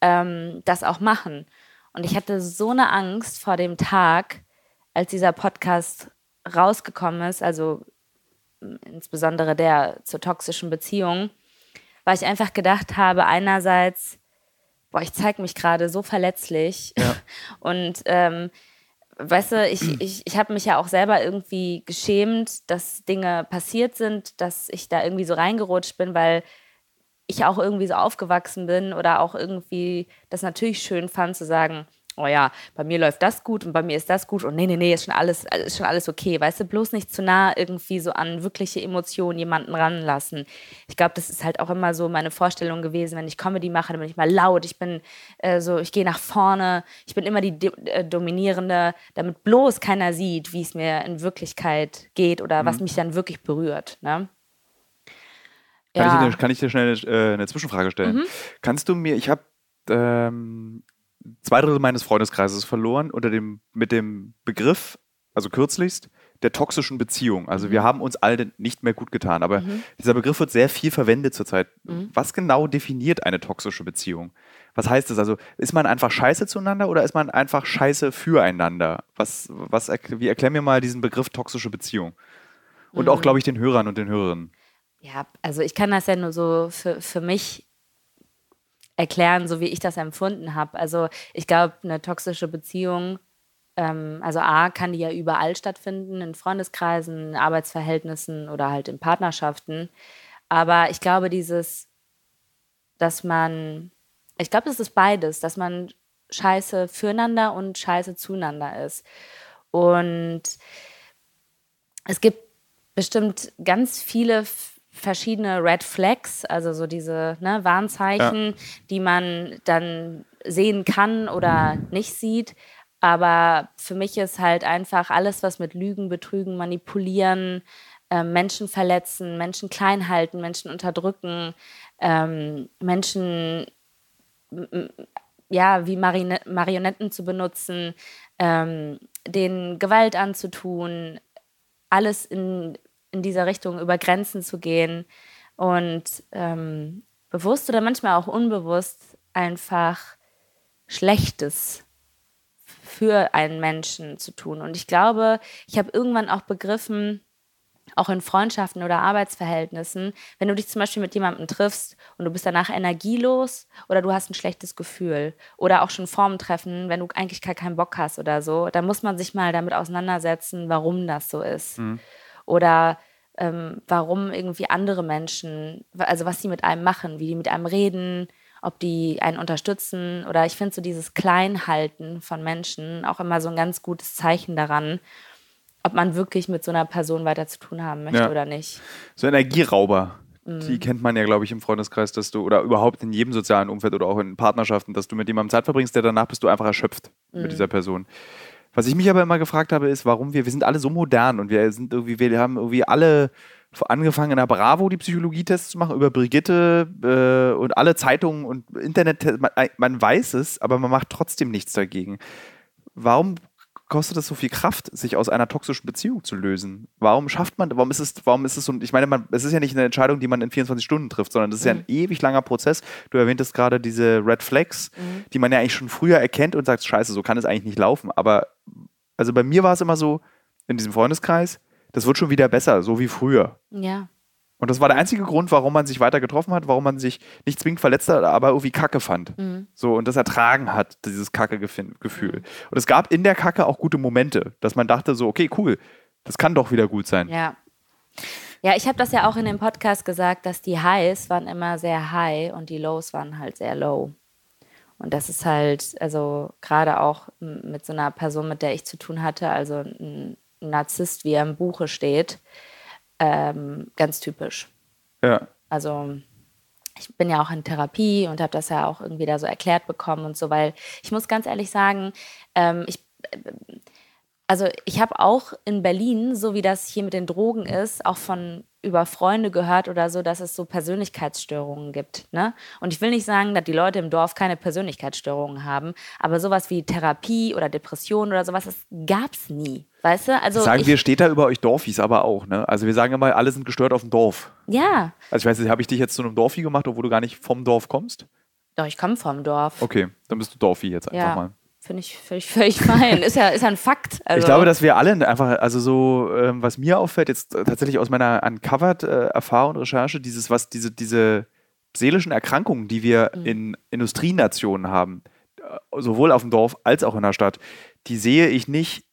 ähm, das auch machen. Und ich hatte so eine Angst vor dem Tag, als dieser Podcast rausgekommen ist, also insbesondere der zur toxischen Beziehung, weil ich einfach gedacht habe, einerseits, boah, ich zeige mich gerade so verletzlich ja. und ähm, weißt du, ich, ich, ich habe mich ja auch selber irgendwie geschämt, dass Dinge passiert sind, dass ich da irgendwie so reingerutscht bin, weil ich auch irgendwie so aufgewachsen bin oder auch irgendwie das natürlich schön fand zu sagen, oh ja, bei mir läuft das gut und bei mir ist das gut und nee, nee, nee, ist schon alles, ist schon alles okay. Weißt du, bloß nicht zu nah irgendwie so an wirkliche Emotionen jemanden ranlassen. Ich glaube, das ist halt auch immer so meine Vorstellung gewesen, wenn ich Comedy mache, dann bin ich mal laut, ich bin äh, so, ich gehe nach vorne, ich bin immer die äh, Dominierende, damit bloß keiner sieht, wie es mir in Wirklichkeit geht oder mhm. was mich dann wirklich berührt. Ne? Kann, ja. ich dir, kann, ich dir, schnell äh, eine Zwischenfrage stellen? Mhm. Kannst du mir, ich habe ähm, zwei Drittel meines Freundeskreises verloren unter dem, mit dem Begriff, also kürzlichst, der toxischen Beziehung. Also mhm. wir haben uns alle nicht mehr gut getan, aber mhm. dieser Begriff wird sehr viel verwendet zurzeit. Mhm. Was genau definiert eine toxische Beziehung? Was heißt das? Also ist man einfach scheiße zueinander oder ist man einfach scheiße füreinander? Was, was, wie erklär mir mal diesen Begriff toxische Beziehung? Und auch, mhm. glaube ich, den Hörern und den Hörerinnen. Ja, also ich kann das ja nur so für, für mich erklären, so wie ich das empfunden habe. Also ich glaube, eine toxische Beziehung, ähm, also A, kann die ja überall stattfinden, in Freundeskreisen, in Arbeitsverhältnissen oder halt in Partnerschaften. Aber ich glaube, dieses, dass man, ich glaube, es ist beides, dass man scheiße füreinander und scheiße zueinander ist. Und es gibt bestimmt ganz viele verschiedene Red Flags, also so diese ne, Warnzeichen, ja. die man dann sehen kann oder nicht sieht. Aber für mich ist halt einfach alles, was mit Lügen, Betrügen, Manipulieren, äh, Menschen verletzen, Menschen klein halten, Menschen unterdrücken, ähm, Menschen ja, wie Marionetten zu benutzen, ähm, denen Gewalt anzutun, alles in, in dieser Richtung über Grenzen zu gehen und ähm, bewusst oder manchmal auch unbewusst einfach Schlechtes für einen Menschen zu tun. Und ich glaube, ich habe irgendwann auch begriffen, auch in Freundschaften oder Arbeitsverhältnissen, wenn du dich zum Beispiel mit jemandem triffst und du bist danach energielos oder du hast ein schlechtes Gefühl oder auch schon vorm Treffen, wenn du eigentlich gar keinen Bock hast oder so, dann muss man sich mal damit auseinandersetzen, warum das so ist. Mhm. Oder ähm, warum irgendwie andere Menschen, also was sie mit einem machen, wie die mit einem reden, ob die einen unterstützen oder ich finde so dieses Kleinhalten von Menschen auch immer so ein ganz gutes Zeichen daran, ob man wirklich mit so einer Person weiter zu tun haben möchte ja. oder nicht. So Energierauber. Mhm. Die kennt man ja, glaube ich, im Freundeskreis, dass du, oder überhaupt in jedem sozialen Umfeld oder auch in Partnerschaften, dass du mit jemandem Zeit verbringst, der danach bist du einfach erschöpft mhm. mit dieser Person. Was ich mich aber immer gefragt habe, ist, warum wir, wir sind alle so modern und wir sind irgendwie, wir haben irgendwie alle angefangen in der Bravo die Psychologietests zu machen, über Brigitte äh, und alle Zeitungen und Internet, man, man weiß es, aber man macht trotzdem nichts dagegen. Warum kostet es so viel Kraft, sich aus einer toxischen Beziehung zu lösen? Warum schafft man, warum ist es, warum ist es so, ich meine, man, es ist ja nicht eine Entscheidung, die man in 24 Stunden trifft, sondern das ist mhm. ja ein mhm. ewig langer Prozess. Du erwähntest gerade diese Red Flags, mhm. die man ja eigentlich schon früher erkennt und sagt, scheiße, so kann es eigentlich nicht laufen. Aber, also bei mir war es immer so, in diesem Freundeskreis, das wird schon wieder besser, so wie früher. Ja. Und das war der einzige Grund, warum man sich weiter getroffen hat, warum man sich nicht zwingend verletzt hat, aber irgendwie Kacke fand. Mhm. So und das ertragen hat, dieses Kacke-Gefühl. Mhm. Und es gab in der Kacke auch gute Momente, dass man dachte so, okay, cool, das kann doch wieder gut sein. Ja. Ja, ich habe das ja auch in dem Podcast gesagt, dass die Highs waren immer sehr high und die Lows waren halt sehr low. Und das ist halt, also gerade auch mit so einer Person, mit der ich zu tun hatte, also ein Narzisst, wie er im Buche steht, ähm, ganz typisch. Ja. Also ich bin ja auch in Therapie und habe das ja auch irgendwie da so erklärt bekommen und so, weil ich muss ganz ehrlich sagen, ähm, ich, also ich habe auch in Berlin, so wie das hier mit den Drogen ist, auch von über Freunde gehört oder so, dass es so Persönlichkeitsstörungen gibt. Ne? Und ich will nicht sagen, dass die Leute im Dorf keine Persönlichkeitsstörungen haben, aber sowas wie Therapie oder Depression oder sowas, das gab es nie. Weißt du? Also sagen wir, steht da über euch Dorfis aber auch. Ne? Also wir sagen immer, alle sind gestört auf dem Dorf. Ja. Also ich weiß nicht, habe ich dich jetzt zu einem Dorfi gemacht, obwohl du gar nicht vom Dorf kommst? Doch, ich komme vom Dorf. Okay, dann bist du Dorfi jetzt einfach ja. mal. Finde ich völlig, völlig fein. ist, ja, ist ja ein Fakt. Also. Ich glaube, dass wir alle einfach, also so, ähm, was mir auffällt, jetzt tatsächlich aus meiner Uncovered-Erfahrung äh, und Recherche, dieses, was, diese, diese seelischen Erkrankungen, die wir mhm. in Industrienationen haben, äh, sowohl auf dem Dorf als auch in der Stadt, die sehe ich nicht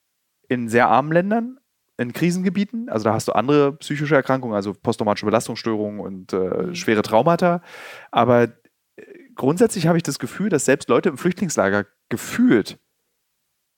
in sehr armen Ländern, in Krisengebieten. Also da hast du andere psychische Erkrankungen, also posttraumatische Belastungsstörungen und äh, mhm. schwere Traumata. Aber grundsätzlich habe ich das Gefühl, dass selbst Leute im Flüchtlingslager gefühlt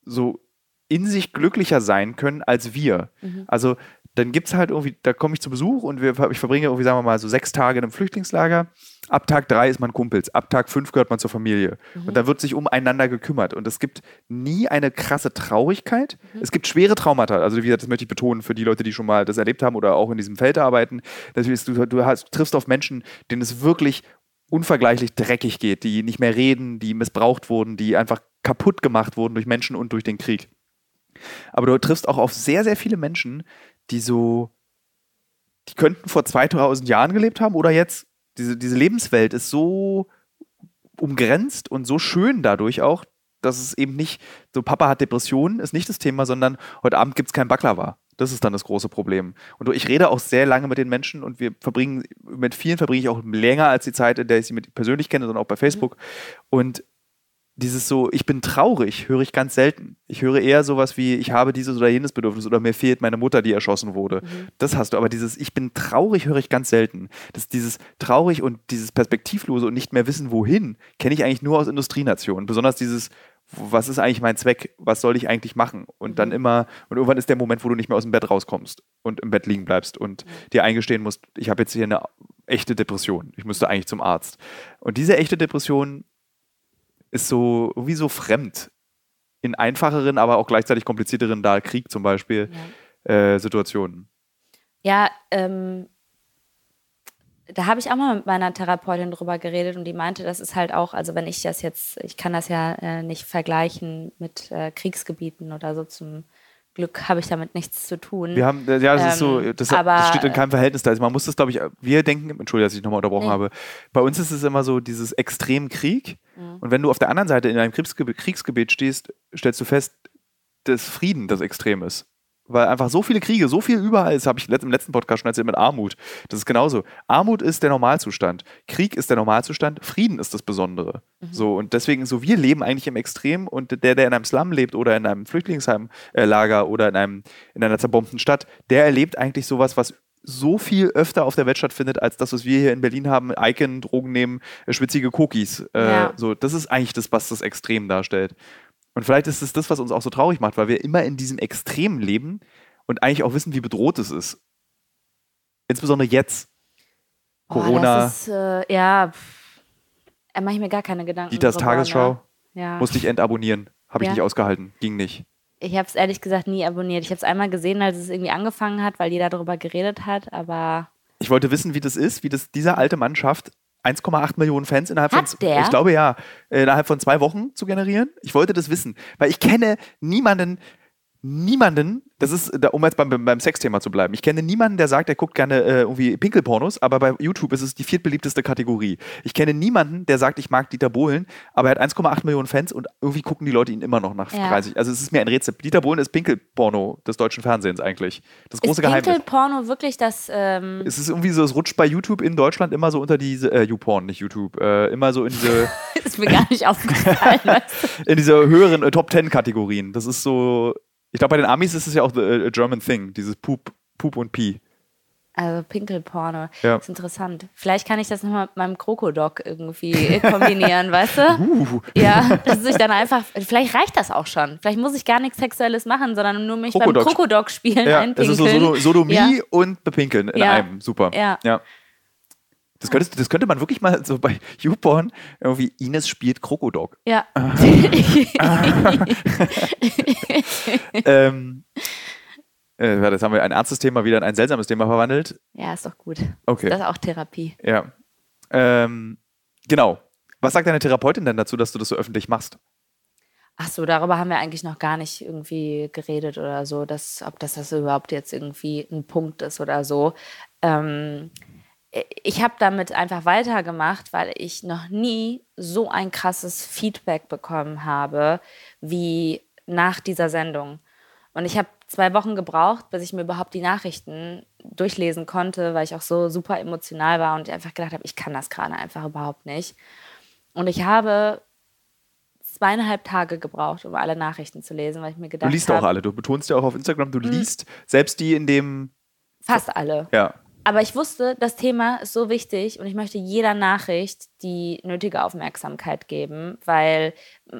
so in sich glücklicher sein können als wir. Mhm. Also dann gibt es halt irgendwie, da komme ich zu Besuch und wir, ich verbringe irgendwie, sagen wir mal, so sechs Tage in einem Flüchtlingslager. Ab Tag drei ist man Kumpels, ab Tag fünf gehört man zur Familie. Mhm. Und dann wird sich umeinander gekümmert. Und es gibt nie eine krasse Traurigkeit. Mhm. Es gibt schwere Traumata. Also, wie gesagt, das möchte ich betonen für die Leute, die schon mal das erlebt haben oder auch in diesem Feld arbeiten. Du, du, hast, du triffst auf Menschen, denen es wirklich unvergleichlich dreckig geht, die nicht mehr reden, die missbraucht wurden, die einfach kaputt gemacht wurden durch Menschen und durch den Krieg. Aber du triffst auch auf sehr, sehr viele Menschen, die so, die könnten vor 2000 Jahren gelebt haben oder jetzt. Diese, diese Lebenswelt ist so umgrenzt und so schön dadurch auch, dass es eben nicht so Papa hat Depressionen, ist nicht das Thema, sondern heute Abend gibt es kein Baklava. Das ist dann das große Problem. Und ich rede auch sehr lange mit den Menschen und wir verbringen, mit vielen verbringe ich auch länger als die Zeit, in der ich sie mit persönlich kenne, sondern auch bei Facebook. Mhm. Und dieses so, ich bin traurig, höre ich ganz selten. Ich höre eher sowas wie, ich habe dieses oder jenes Bedürfnis oder mir fehlt meine Mutter, die erschossen wurde. Mhm. Das hast du, aber dieses, ich bin traurig, höre ich ganz selten. Das, dieses traurig und dieses Perspektivlose und nicht mehr wissen, wohin, kenne ich eigentlich nur aus Industrienationen. Besonders dieses, was ist eigentlich mein Zweck? Was soll ich eigentlich machen? Und dann mhm. immer, und irgendwann ist der Moment, wo du nicht mehr aus dem Bett rauskommst und im Bett liegen bleibst und dir eingestehen musst, ich habe jetzt hier eine echte Depression. Ich müsste eigentlich zum Arzt. Und diese echte Depression ist so irgendwie so fremd in einfacheren, aber auch gleichzeitig komplizierteren, da Krieg zum Beispiel, ja. äh, Situationen. Ja, ähm, da habe ich auch mal mit meiner Therapeutin drüber geredet und die meinte, das ist halt auch, also wenn ich das jetzt, ich kann das ja äh, nicht vergleichen mit äh, Kriegsgebieten oder so zum Glück habe ich damit nichts zu tun. Wir haben, ja, das ist so, Ähm, das, aber- das steht in keinem Verhältnis da. Also man muss das, glaube ich, wir denken, Entschuldigung, dass ich nochmal unterbrochen Nee. habe. Bei uns ist es immer so dieses extrem Krieg. Mhm. Und wenn du auf der anderen Seite in einem Kriegsgebet, Kriegsgebet stehst, stellst du fest, dass Frieden das Extrem ist. Weil einfach so viele Kriege, so viel überall ist, habe ich im letzten Podcast schon erzählt mit Armut. Das ist genauso. Armut ist der Normalzustand. Krieg ist der Normalzustand. Frieden ist das Besondere. So, und deswegen, so wir leben eigentlich im Extrem und der, der in einem Slum lebt oder in einem Flüchtlingsheimlager oder in, einem, in einer zerbombten Stadt, der erlebt eigentlich sowas, was so viel öfter auf der Welt stattfindet, als das, was wir hier in Berlin haben, Icon, Drogen nehmen, äh, schwitzige Cookies. Äh, Ja. so, das ist eigentlich das, was das Extrem darstellt. Und vielleicht ist es das, was uns auch so traurig macht, weil wir immer in diesem Extrem leben und eigentlich auch wissen, wie bedroht es ist. Insbesondere jetzt. Corona, Oh, das ist, äh, ja, da mache ich mir gar keine Gedanken. Dieters drüber, Tagesschau, Ne? Ja. musste ich entabonnieren. Habe ich Ja. nicht ausgehalten. Ging nicht. Ich habe es ehrlich gesagt nie abonniert. Ich habe es einmal gesehen, als es irgendwie angefangen hat, weil jeder darüber geredet hat, aber Ich wollte wissen, wie das ist, wie das dieser alte Mann schafft, 1,8 Millionen Fans innerhalb Hat von der? ich glaube ja, äh, innerhalb von zwei Wochen zu generieren. Ich wollte das wissen, weil ich kenne niemanden, niemanden, das ist, um jetzt beim, beim Sexthema zu bleiben, ich kenne niemanden, der sagt, er guckt gerne äh, irgendwie Pinkelpornos, aber bei YouTube ist es die viertbeliebteste Kategorie. Ich kenne niemanden, der sagt, ich mag Dieter Bohlen, aber er hat 1,8 Millionen Fans und irgendwie gucken die Leute ihn immer noch nach Ja. 30. Also es ist mir ein Rätsel. Dieter Bohlen ist Pinkelporno des deutschen Fernsehens eigentlich. Das große ist Geheimnis. Pinkelporno wirklich das, ähm, Es ist irgendwie so, es rutscht bei YouTube in Deutschland immer so unter diese, äh, YouPorn, nicht YouTube, äh, immer so in diese, ist mir gar nicht aufgefallen. in diese höheren äh, Top Ten Kategorien. Das ist so, ich glaube, bei den Amis ist es ja auch the äh, German Thing, dieses Poop, Poop und Pee. Also Pinkelporno. Ja. ist interessant. Vielleicht kann ich das nochmal mit meinem Krokodok irgendwie kombinieren, weißt du? Uh, Ja, dass ich dann einfach, vielleicht reicht das auch schon. Vielleicht muss ich gar nichts Sexuelles machen, sondern nur mich Krokodok. beim Krokodok spielen ja, einpinkeln. das ist so Sodo Sodomie Ja. und Bepinkeln in Ja. einem. Super. Ja. Das, könntest, das könnte man wirklich mal so bei YouPorn irgendwie Ines spielt Krokodok. Ja. ähm, äh, jetzt haben wir ein ernstes Thema wieder in ein seltsames Thema verwandelt. ja, ist doch gut. Okay. Das ist auch Therapie. Ja. Ähm, genau. Was sagt deine Therapeutin denn dazu, dass du das so öffentlich machst? Ach so, darüber haben wir eigentlich noch gar nicht irgendwie geredet oder so, dass, ob das, das überhaupt jetzt irgendwie ein Punkt ist oder so. Ähm, ich habe damit einfach weitergemacht, weil ich noch nie so ein krasses Feedback bekommen habe wie nach dieser Sendung. Und ich habe zwei Wochen gebraucht, bis ich mir überhaupt die Nachrichten durchlesen konnte, weil ich auch so super emotional war und ich einfach gedacht habe, ich kann das gerade einfach überhaupt nicht. Und ich habe zweieinhalb Tage gebraucht, um alle Nachrichten zu lesen, weil ich mir Du gedacht liest auch habe, alle. Du betonst ja auch auf Instagram, du liest selbst die in dem. fast alle. Ja. Aber ich wusste, das Thema ist so wichtig und ich möchte jeder Nachricht die nötige Aufmerksamkeit geben, weil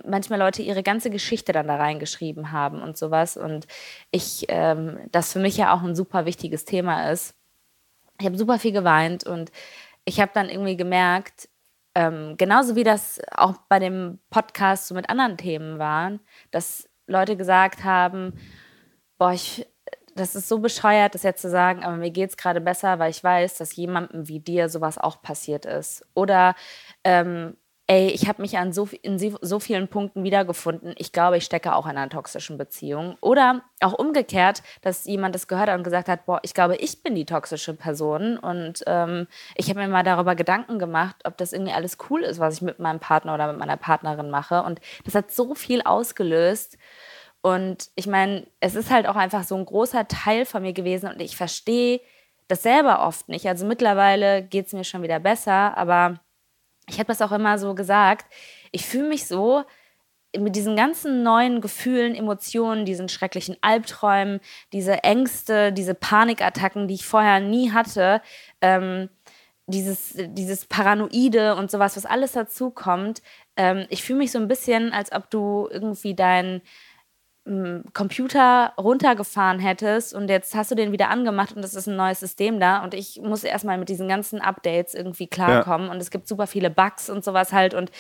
manchmal Leute ihre ganze Geschichte dann da reingeschrieben haben und sowas. Und ich, ähm, das für mich ja auch ein super wichtiges Thema ist. Ich habe super viel geweint und ich habe dann irgendwie gemerkt, ähm, genauso wie das auch bei dem Podcast so mit anderen Themen waren, dass Leute gesagt haben, boah, ich, das ist so bescheuert, das jetzt zu sagen, aber mir geht es gerade besser, weil ich weiß, dass jemandem wie dir sowas auch passiert ist. Oder ähm, ey, ich habe mich an so, in so- vielen Punkten wiedergefunden. Ich glaube, ich stecke auch in einer toxischen Beziehung. Oder auch umgekehrt, dass jemand das gehört hat und gesagt hat, boah, ich glaube, ich bin die toxische Person. Und ähm, ich habe mir mal darüber Gedanken gemacht, ob das irgendwie alles cool ist, was ich mit meinem Partner oder mit meiner Partnerin mache. Und das hat so viel ausgelöst. Und ich meine, es ist halt auch einfach so ein großer Teil von mir gewesen und ich verstehe das selber oft nicht. Also mittlerweile geht es mir schon wieder besser, aber ich habe das auch immer so gesagt. Ich fühle mich so mit diesen ganzen neuen Gefühlen, Emotionen, diesen schrecklichen Albträumen, diese Ängste, diese Panikattacken, die ich vorher nie hatte, ähm, dieses, dieses Paranoide und sowas, was alles dazu kommt. Ähm, ich fühle mich so ein bisschen, als ob du irgendwie dein Computer runtergefahren hättest und jetzt hast du den wieder angemacht und es ist ein neues System da und ich muss erstmal mit diesen ganzen Updates irgendwie klarkommen und es gibt super viele Bugs und sowas halt und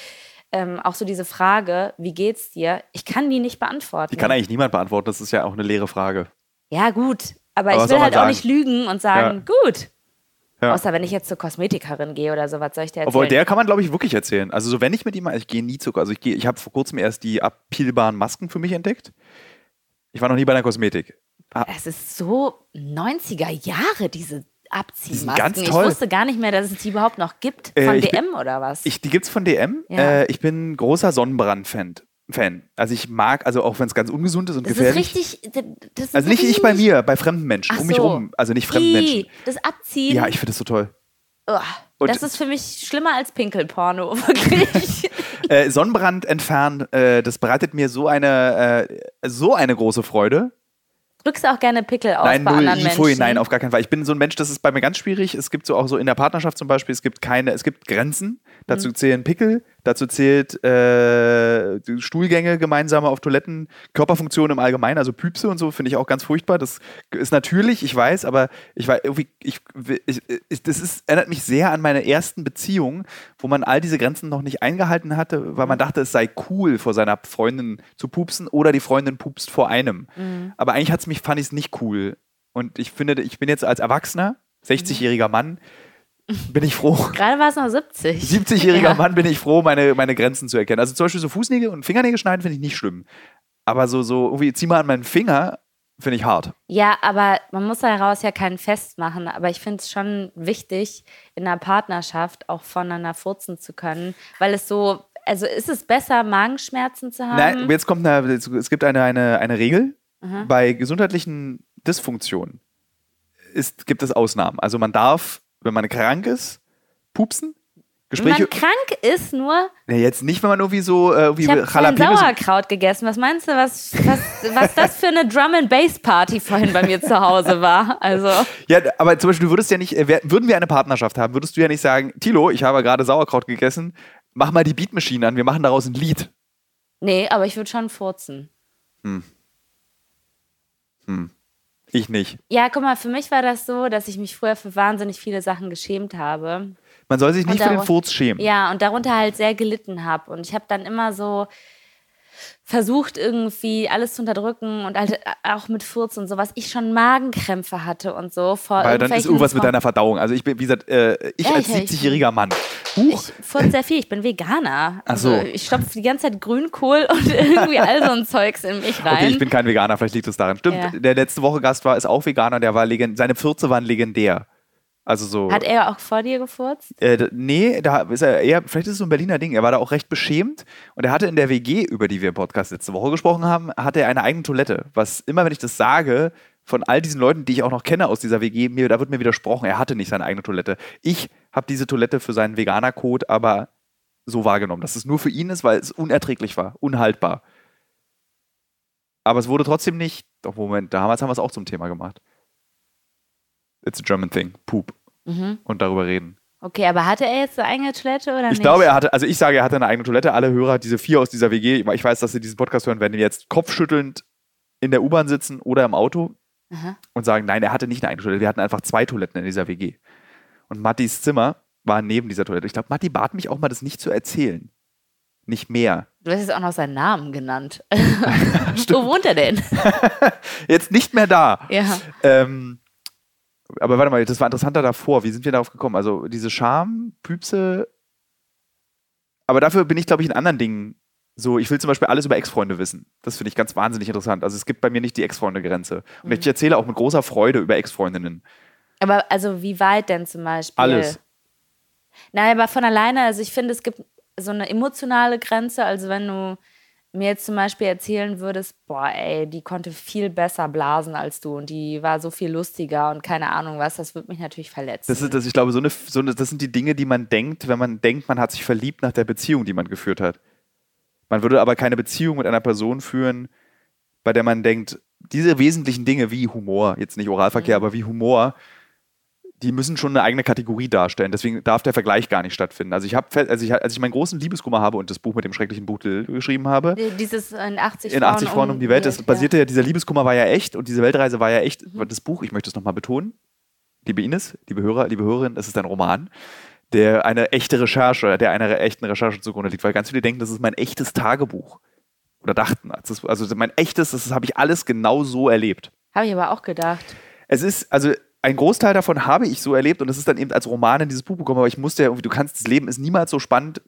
ähm, auch so diese Frage, wie geht's dir? Ich kann die nicht beantworten. Die kann eigentlich niemand beantworten, das ist ja auch eine leere Frage. ja, gut, aber, Aber ich will halt auch sagen? nicht lügen und sagen, gut. Ja. Außer wenn ich jetzt zur Kosmetikerin gehe oder so, was soll ich dir erzählen? Obwohl, der kann man, glaube ich, wirklich erzählen. Also, so wenn ich mit ihm, ich gehe nie zu, also ich, gehe- ich habe vor kurzem erst die abpeelbaren Masken für mich entdeckt. Ich war noch nie bei einer Kosmetik. Ah. Es ist so 90er Jahre, diese Abziehmasken. ganz Ich toll. wusste gar nicht mehr, dass es die überhaupt noch gibt. Äh, Von ich bin- DM oder was? Ich, die gibt's von DM. Ja. Äh, ich bin großer Sonnenbrand-Fan. Fan. Also ich mag, also auch wenn es ganz ungesund ist und das ist gefährlich. richtig. Das ist also nicht ich bei mir, bei fremden Menschen, Ach um mich so. rum. Also nicht fremden Menschen. Ih, Das Abziehen. Ja, ich finde das so toll. Und- das ist für mich schlimmer als Pinkelporno, wirklich. Äh, Sonnenbrand entfernen, äh, das bereitet mir so eine, äh, so eine große Freude. Drückst du auch gerne Pickel aus nein, bei null, anderen i, Menschen? pfui, nein, auf gar keinen Fall. Ich bin so ein Mensch, das ist bei mir ganz schwierig. Es gibt so auch so in der Partnerschaft zum Beispiel, es gibt keine, es gibt Grenzen. Dazu Mhm. zählen Pickel, dazu zählt äh, Stuhlgänge gemeinsame auf Toiletten, Körperfunktionen im Allgemeinen, also Püpse und so finde ich auch ganz furchtbar. Das ist natürlich, ich weiß, aber ich war irgendwie, ich, ich, ich, das ist, erinnert mich sehr an meine ersten Beziehungen, wo man all diese Grenzen noch nicht eingehalten hatte, weil man dachte, es sei cool, vor seiner Freundin zu pupsen oder die Freundin pupst vor einem. Aber eigentlich hat's mich, fand ich es nicht cool. Und ich finde, ich bin jetzt als Erwachsener, 60-jähriger Mann, bin ich froh. Gerade war es noch 70. 70-jähriger Ja. Mann bin ich froh, meine, meine Grenzen zu erkennen. Also zum Beispiel so Fußnägel und Fingernägel schneiden finde ich nicht schlimm. Aber so, so irgendwie zieh mal an meinen Finger, finde ich hart. Ja, aber man muss daraus ja kein Fest machen. Aber ich finde es schon wichtig, in einer Partnerschaft auch voneinander furzen zu können, weil es so, also ist es besser, Magenschmerzen zu haben? Nein, jetzt kommt eine, es gibt eine, eine, eine Regel. Mhm. Bei gesundheitlichen Dysfunktionen ist, gibt es Ausnahmen. Also man darf, wenn man krank ist, pupsen. Wenn Gespräche. man krank ist, nur. Nee, jetzt nicht, wenn man irgendwie so äh, irgendwie Ich habe kein Jalapenos- Sauerkraut gegessen. Was meinst du, was, was, was das für eine Drum and Bass Party vorhin bei mir zu Hause war? Also Ja, aber zum Beispiel, du würdest ja nicht, äh, würden wir eine Partnerschaft haben, würdest du ja nicht sagen, Tilo, ich habe gerade Sauerkraut gegessen, mach mal die Beatmaschine an, wir machen daraus ein Lied. nee, aber ich würde schon furzen. Ich nicht. Ja, guck mal, für mich war das so, dass ich mich früher für wahnsinnig viele Sachen geschämt habe. Man soll sich nicht für den Furz schämen. Ja, und darunter halt sehr gelitten habe. Und ich habe dann immer so versucht, irgendwie alles zu unterdrücken und halt auch mit Furz und so, was ich schon Magenkrämpfe hatte und so. Vor Weil dann ist irgendwas mit deiner Verdauung. Also ich bin, wie gesagt, äh, ich Ja, als ich- ich- 70-jähriger Mann. Huch. Ich furze sehr viel, ich bin Veganer. Ach so. Also ich stopfe die ganze Zeit Grünkohl und irgendwie all so ein Zeugs in mich rein. Okay, ich bin kein Veganer, vielleicht liegt es daran. Stimmt, Ja. der letzte Woche Gast war, ist auch Veganer, der war legend seine Fürze waren legendär. Also so. Hat er auch vor dir gefurzt? Äh, nee, da ist er eher, vielleicht ist es so ein Berliner Ding. Er war da auch recht beschämt und er hatte in der WG, über die wir im Podcast letzte Woche gesprochen haben, hatte er eine eigene Toilette. Was immer, wenn ich das sage, von all diesen Leuten, die ich auch noch kenne aus dieser WG, mir, da wird mir widersprochen, er hatte nicht seine eigene Toilette. Ich habe diese Toilette für seinen Veganer-Code aber so wahrgenommen, dass es nur für ihn ist, weil es unerträglich war, unhaltbar. Aber es wurde trotzdem nicht, doch Moment, damals haben wir es auch zum Thema gemacht. It's a German thing, Poop. Mhm. Und darüber reden. Okay, aber hatte er jetzt eine eigene Toilette oder Ich nicht? glaube, er hatte, also ich sage, er hatte eine eigene Toilette. Alle Hörer, diese vier aus dieser WG, ich weiß, dass sie diesen Podcast hören, werden jetzt kopfschüttelnd in der U-Bahn sitzen oder im Auto Aha. und sagen, nein, er hatte nicht eine eigene Toilette. Wir hatten einfach zwei Toiletten in dieser WG. Und Mattis Zimmer war neben dieser Toilette. Ich glaube, Matti bat mich auch mal, das nicht zu erzählen. Nicht mehr. Du hast jetzt auch noch seinen Namen genannt. Wo wohnt er denn? Jetzt nicht mehr da. Ja. Ähm, aber warte mal, das war interessanter davor. Wie sind wir darauf gekommen? Also diese Scham, Püpse. Aber dafür bin ich, glaube ich, in anderen Dingen so. Ich will zum Beispiel alles über Ex-Freunde wissen. Das finde ich ganz wahnsinnig interessant. Also es gibt bei mir nicht die Ex-Freunde-Grenze. Und ich erzähle auch mit großer Freude über Ex-Freundinnen. Aber also wie weit denn zum Beispiel? Alles. Nein, aber von alleine, also ich finde, es gibt so eine emotionale Grenze. Also wenn du mir jetzt zum Beispiel erzählen würdest, boah, ey, die konnte viel besser blasen als du und die war so viel lustiger und keine Ahnung was, das würde mich natürlich verletzen. Das ist, das, ich glaube, so eine, so eine, das sind die Dinge, die man denkt, wenn man denkt, man hat sich verliebt nach der Beziehung, die man geführt hat. Man würde aber keine Beziehung mit einer Person führen, bei der man denkt, diese wesentlichen Dinge wie Humor, jetzt nicht Oralverkehr, aber wie Humor, die müssen schon eine eigene Kategorie darstellen. Deswegen darf der Vergleich gar nicht stattfinden. Also ich habe, also ich, als ich meinen großen Liebeskummer habe und das Buch mit dem schrecklichen Buch geschrieben habe, Dieses in 80 in 80 Frauen um die Welt, das basierte ja, dieser Liebeskummer war ja echt und diese Weltreise war ja echt. Das Buch, ich möchte es nochmal betonen, liebe Ines, liebe Hörer, liebe Hörerin, es ist ein Roman, der eine echte Recherche, der einer echten Recherche zugrunde liegt, weil ganz viele denken, das ist mein echtes Tagebuch. Oder dachten, das ist- also mein echtes, das habe ich alles genau so erlebt. Habe ich aber auch gedacht. Es ist, also ein Großteil davon habe ich so erlebt und es ist dann eben als Roman in dieses Buch gekommen, aber ich musste ja irgendwie, du kannst, das Leben ist niemals so spannend,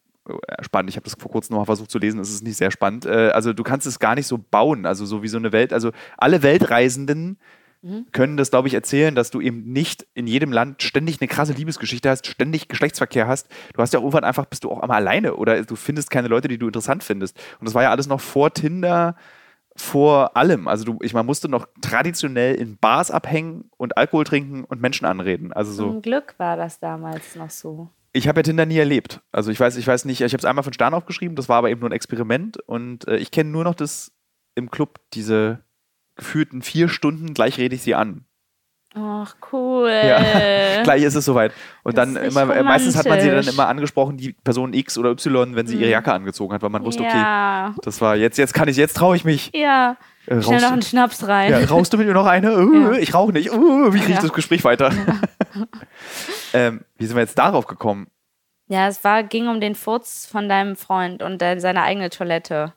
spannend. Ich habe das vor kurzem noch mal versucht zu lesen, es ist nicht sehr spannend. Äh, also du kannst es gar nicht so bauen, also so wie so eine Welt. Also alle Weltreisenden können das, glaube ich, erzählen, dass du eben nicht in jedem Land ständig eine krasse Liebesgeschichte hast, ständig Geschlechtsverkehr hast. Du hast ja irgendwann einfach, bist du auch einmal alleine oder du findest keine Leute, die du interessant findest. Und das war ja alles noch vor Tinder, vor allem. Also du, ich, man musste noch traditionell in Bars abhängen und Alkohol trinken und Menschen anreden. Also so. Zum Glück war das damals noch so. Ich habe ja Tinder nie erlebt. Also ich weiß, ich weiß nicht, ich habe es einmal von Stern aufgeschrieben, das war aber eben nur ein Experiment und äh, ich kenne nur noch das im Club, diese gefühlten vier Stunden, gleich rede ich sie an. Ach, cool. Ja, gleich ist es soweit. Und Das dann immer, äh, meistens hat man sie dann immer angesprochen, die Person X oder Y, wenn sie ihre Mhm. Jacke angezogen hat, weil man wusste, okay, ja. das war jetzt, jetzt kann ich, jetzt traue ich mich. Ja. Äh, Schnell noch einen Schnaps rein. ja, rauchst du mit mir noch eine? Uh, Ja. Ich rauche nicht. Uh, wie kriege ich das Gespräch weiter? ähm, wie sind wir jetzt darauf gekommen? Ja, es war, ging um den Furz von deinem Freund und äh, seine eigene Toilette.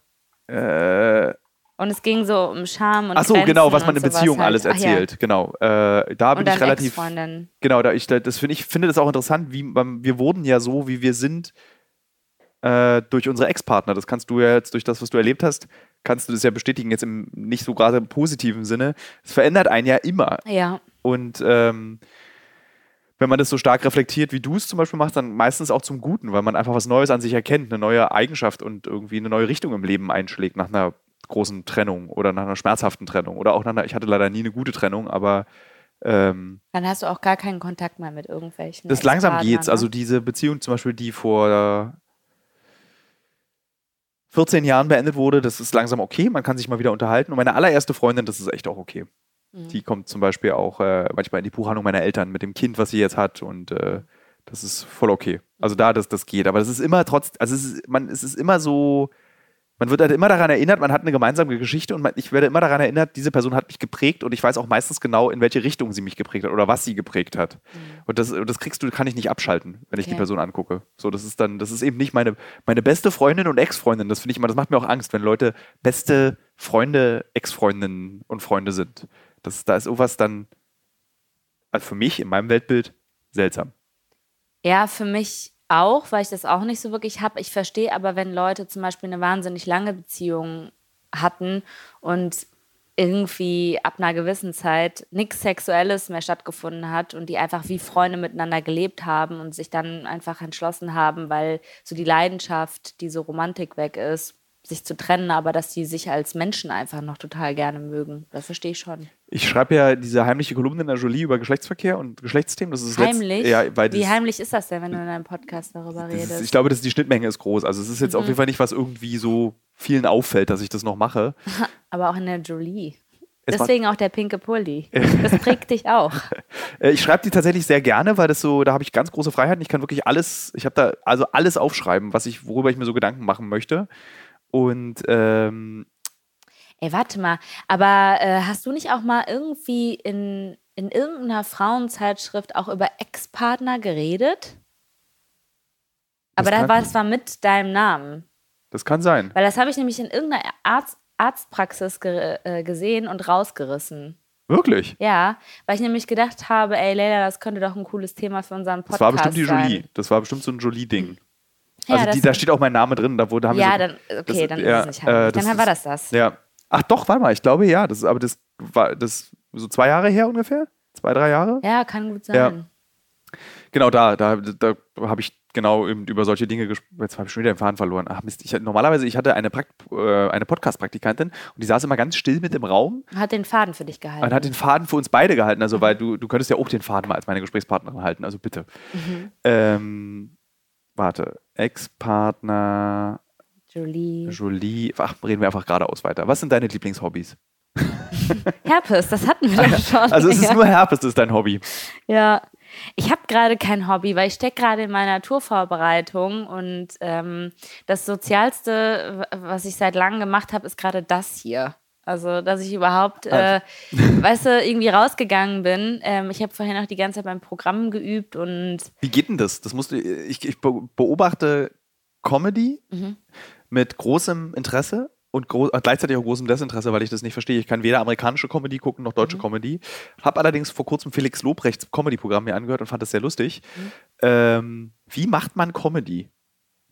Äh, Und es ging so um Scham und ach so, Grenzen genau, was man in sowas Beziehungen halt. alles Ach ja. erzählt. Genau. Äh, da bin ich relativ. Genau, da ich, das finde ich finde das auch interessant, wie wir wurden ja so, wie wir sind, äh, durch unsere Ex-Partner. Das kannst du ja jetzt durch das, was du erlebt hast, kannst du das ja bestätigen, jetzt im nicht so gerade positiven Sinne. Es verändert einen ja immer. Ja. Und ähm, wenn man das so stark reflektiert, wie du es zum Beispiel machst, dann meistens auch zum Guten, weil man einfach was Neues an sich erkennt, eine neue Eigenschaft und irgendwie eine neue Richtung im Leben einschlägt nach einer großen Trennung oder nach einer schmerzhaften Trennung oder auch nach einer, ich hatte leider nie eine gute Trennung, aber ähm, Dann hast du auch gar keinen Kontakt mehr mit irgendwelchen. das langsam geht's. Also ne? diese Beziehung zum Beispiel, die vor 14 Jahren beendet wurde, das ist langsam okay. Man kann sich mal wieder unterhalten. Und meine allererste Freundin, das ist echt auch okay. Mhm. Die kommt zum Beispiel auch äh, manchmal in die Buchhandlung meiner Eltern mit dem Kind, was sie jetzt hat. Und äh, das ist voll okay. Also da, das, das geht. Aber das ist immer trotz, also es ist, man, es ist immer so, man wird halt immer daran erinnert, man hat eine gemeinsame Geschichte und man, ich werde immer daran erinnert, diese Person hat mich geprägt und ich weiß auch meistens genau, in welche Richtung sie mich geprägt hat oder was sie geprägt hat. Und das, und das kriegst du, kann ich nicht abschalten, wenn ich die. Person angucke. So, das ist dann, das ist eben nicht meine, meine beste Freundin und Ex-Freundin. Das finde ich immer, das macht mir auch Angst, wenn Leute beste Freunde, Ex-Freundinnen und Freunde sind. Das, da ist irgendwas dann, also für mich in meinem Weltbild, seltsam. Ja, für mich auch, weil ich das auch nicht so wirklich habe. Ich verstehe aber, wenn Leute zum Beispiel eine wahnsinnig lange Beziehung hatten und irgendwie ab einer gewissen Zeit nichts Sexuelles mehr stattgefunden hat und die einfach wie Freunde miteinander gelebt haben und sich dann einfach entschlossen haben, weil so die Leidenschaft, diese Romantik weg ist, sich zu trennen, aber dass die sich als Menschen einfach noch total gerne mögen. Das verstehe ich schon. Ich schreibe ja diese heimliche Kolumne in der Jolie über Geschlechtsverkehr und Geschlechtsthemen. Das ist das Heimlich? Letzte, ja, weil Wie heimlich ist das denn, wenn du in deinem Podcast darüber redest? ist, ich glaube, dass die Schnittmenge ist groß. Also es ist jetzt auf jeden Fall nicht, was irgendwie so vielen auffällt, dass ich das noch mache. Aber auch in der Jolie. Es Deswegen auch der pinke Pulli. Das prägt dich auch. Äh, Ich schreibe die tatsächlich sehr gerne, weil das so, da habe ich ganz große Freiheiten. Ich kann wirklich alles, ich habe da also alles aufschreiben, was ich, worüber ich mir so Gedanken machen möchte. Und ähm, Ey, warte mal. Aber äh, hast du nicht auch mal irgendwie in, in irgendeiner Frauenzeitschrift auch über Ex-Partner geredet? Aber Das da war es war mit deinem Namen. das kann sein. Weil das habe ich nämlich in irgendeiner Arzt, Arztpraxis ge äh, gesehen und rausgerissen. Wirklich. Ja, weil ich nämlich gedacht habe, ey Leila, das könnte doch ein cooles Thema für unseren Podcast Das war bestimmt die sein. Jolie. Das war bestimmt so ein Jolie-Ding. Ja, also die, da steht auch mein Name drin. Da wurde, haben Ja, so, dann, okay, das- dann ja, ist es nicht äh, Dann war das das. Ja. Ach doch, warte mal, ich glaube ja. Das, ist- aber das war das so zwei Jahre her ungefähr? Zwei, drei Jahre? Ja, kann gut sein. Ja. Genau, da, da, da habe ich genau über solche Dinge gesprochen. Jetzt habe ich schon wieder den Faden verloren. Ach Mist, ich, normalerweise, ich hatte eine, Prakt äh, eine Podcast-Praktikantin und die saß immer ganz still mit im Raum Hat den Faden für dich gehalten. und hat den Faden für uns beide gehalten. Also, weil du, du könntest ja auch den Faden mal als meine Gesprächspartnerin halten. Also bitte. Mhm. Ähm, warte. Ex-Partner, Jolie. Jolie. Ach, reden wir einfach geradeaus weiter. Was sind deine Lieblingshobbys? Herpes, das hatten wir doch schon. Also, es ist nur Herpes, ist dein Hobby. ja. Ich habe gerade kein Hobby, weil ich stecke gerade in meiner Tourvorbereitung und ähm, das Sozialste, was ich seit langem gemacht habe, ist gerade das hier. Also, dass ich überhaupt, äh, weißt du, irgendwie rausgegangen bin. Ähm, ich habe vorhin auch die ganze Zeit beim Programm geübt und Wie geht denn das? Das musst du, ich, ich be- beobachte Comedy Mhm. mit großem Interesse und gro äh, gleichzeitig auch großem Desinteresse, weil ich das nicht verstehe. Ich kann weder amerikanische Comedy gucken noch Mhm. deutsche Comedy. Habe allerdings vor kurzem Felix Lobrechts Comedy-Programm mir angehört und fand das sehr lustig. Mhm. Ähm, wie macht man Comedy?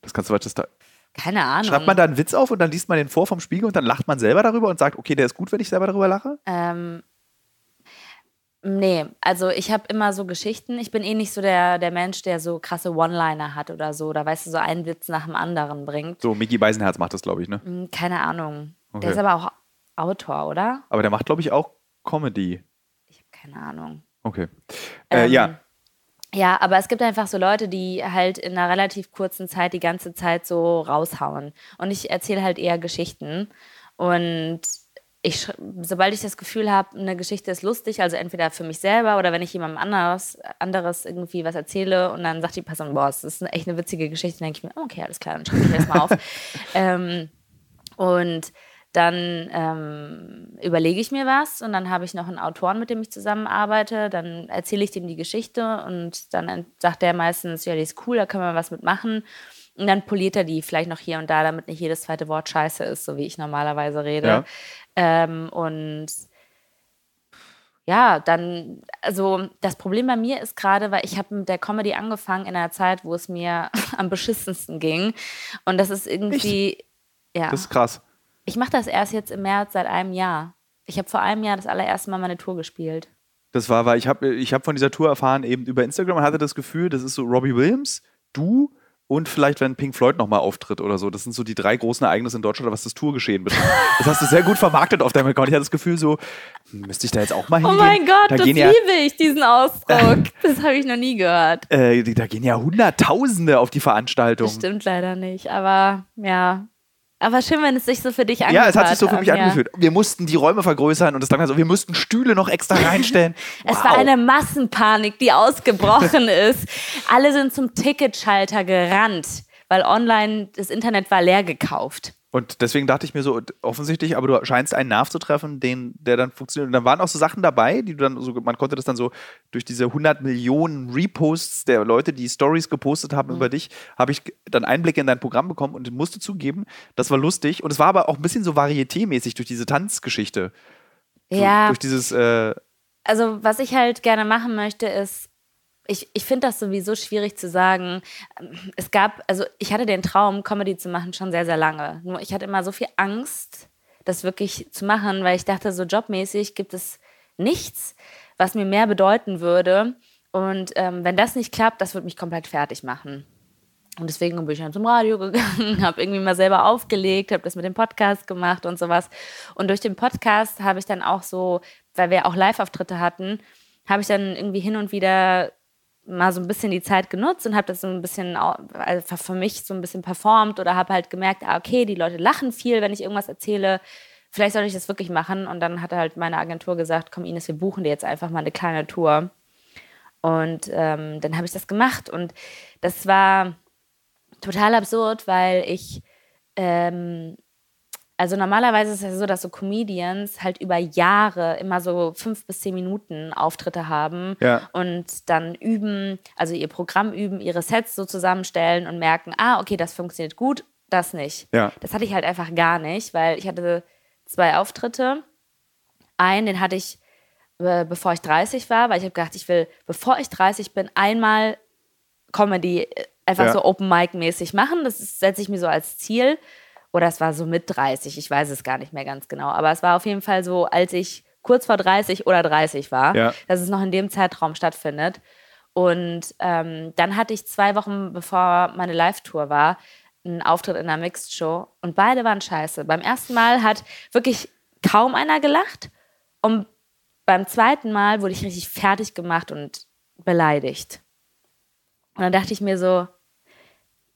Das kannst du das da. Keine Ahnung. Schreibt man da einen Witz auf und dann liest man den vor vom Spiegel und dann lacht man selber darüber und sagt, okay, der ist gut, wenn ich selber darüber lache? Ähm, nee, also ich habe immer so Geschichten. Ich bin eh nicht so der, der Mensch, der so krasse One-Liner hat oder so. Oder weißt du, so einen Witz nach dem anderen bringt. So, Mickey Beisenherz macht das, glaube ich, ne? Hm, Keine Ahnung. Okay. Der ist aber auch Autor, oder? Aber der macht, glaube ich, auch Comedy. Ich habe keine Ahnung. Okay. Äh, Ähm, ja, Ja, aber es gibt einfach so Leute, die halt in einer relativ kurzen Zeit die ganze Zeit so raushauen. Und ich erzähle halt eher Geschichten. Und ich, sobald ich das Gefühl habe, eine Geschichte ist lustig, also entweder für mich selber oder wenn ich jemandem anderes, anderes irgendwie was erzähle und dann sagt die Person, boah, das ist echt eine witzige Geschichte, dann denke ich mir, okay, alles klar, dann schreibe ich das mal auf. ähm, und dann ähm, überlege ich mir was und dann habe ich noch einen Autoren, mit dem ich zusammenarbeite. Dann erzähle ich dem die Geschichte und dann sagt der meistens, ja, die ist cool, da können wir was mitmachen. Und dann poliert er die vielleicht noch hier und da, damit nicht jedes zweite Wort scheiße ist, so wie ich normalerweise rede. Ja. Ähm, und ja, dann, also das Problem bei mir ist gerade, weil ich habe mit der Comedy angefangen in einer Zeit, wo es mir am beschissensten ging. Und das ist irgendwie, ja. das ist krass. Ich mache das erst jetzt im März seit einem Jahr. Ich habe vor einem Jahr das allererste Mal meine Tour gespielt. Das war, weil ich habe ich hab von dieser Tour erfahren, eben über Instagram und hatte das Gefühl, das ist so Robbie Williams, du und vielleicht, wenn Pink Floyd nochmal auftritt oder so. Das sind so die drei großen Ereignisse in Deutschland, was das Tourgeschehen betrifft. Das hast du sehr gut vermarktet auf deinem Account. Ich hatte das Gefühl so, hm, müsste ich da jetzt auch mal Oh hingehen? mein Gott, da das ja, liebe ich, diesen Ausdruck. Das habe ich noch nie gehört. äh, da gehen ja Hunderttausende auf die Veranstaltung. Das stimmt leider nicht, aber ja. Aber schön, wenn es sich so für dich angehört Ja, es hat sich so für hat, mich angefühlt. Wir mussten die Räume vergrößern und es dann so, wir mussten Stühle noch extra reinstellen. Es Wow. war eine Massenpanik, die ausgebrochen ist. Alle sind zum Ticketschalter gerannt, weil online das Internet war leer gekauft. Und deswegen dachte ich mir so, offensichtlich, aber du scheinst einen Nerv zu treffen, den, der dann funktioniert. Und dann waren auch so Sachen dabei, die du dann so, man konnte das dann so durch diese 100 Millionen Reposts der Leute, die Stories gepostet haben über dich, habe ich dann Einblicke in dein Programm bekommen und musste zugeben, das war lustig. Und es war aber auch ein bisschen so varietémäßig durch diese Tanzgeschichte. So, Ja, Durch dieses, äh, also was ich halt gerne machen möchte, ist, ich, ich finde das sowieso schwierig zu sagen. Es gab, also ich hatte den Traum, Comedy zu machen, schon sehr, sehr lange. Nur ich hatte immer so viel Angst, das wirklich zu machen, weil ich dachte, so jobmäßig gibt es nichts, was mir mehr bedeuten würde. Und ähm, wenn das nicht klappt, das wird mich komplett fertig machen. Und deswegen bin ich dann zum Radio gegangen, habe irgendwie mal selber aufgelegt, habe das mit dem Podcast gemacht und sowas. Und durch den Podcast habe ich dann auch so, weil wir auch Live-Auftritte hatten, habe ich dann irgendwie hin und wieder mal so ein bisschen die Zeit genutzt und habe das so ein bisschen also für mich so ein bisschen performt oder habe halt gemerkt, ah, okay, die Leute lachen viel, wenn ich irgendwas erzähle. Vielleicht sollte ich das wirklich machen. Und dann hat halt meine Agentur gesagt, komm Ines, wir buchen dir jetzt einfach mal eine kleine Tour. Und ähm, dann habe ich das gemacht. Und das war total absurd, weil ich, ähm, also normalerweise ist es ja so, dass so Comedians halt über Jahre immer so fünf bis zehn Minuten Auftritte haben Ja. und dann üben, also ihr Programm üben, ihre Sets so zusammenstellen und merken, ah, okay, das funktioniert gut, das nicht. Ja. Das hatte ich halt einfach gar nicht, weil ich hatte zwei Auftritte. Einen, den hatte ich, äh, bevor ich 30 war, weil ich habe gedacht, ich will, bevor ich 30 bin, einmal Comedy äh, einfach Ja. so Open Mic mäßig machen. Das setze ich mir so als Ziel. Oder es war so mit 30, ich weiß es gar nicht mehr ganz genau. Aber es war auf jeden Fall so, als ich kurz vor 30 oder 30 war, Ja. dass es noch in dem Zeitraum stattfindet. Und ähm, dann hatte ich zwei Wochen, bevor meine Live-Tour war, einen Auftritt in einer Mixed-Show. Und beide waren scheiße. Beim ersten Mal hat wirklich kaum einer gelacht. Und beim zweiten Mal wurde ich richtig fertig gemacht und beleidigt. Und dann dachte ich mir so,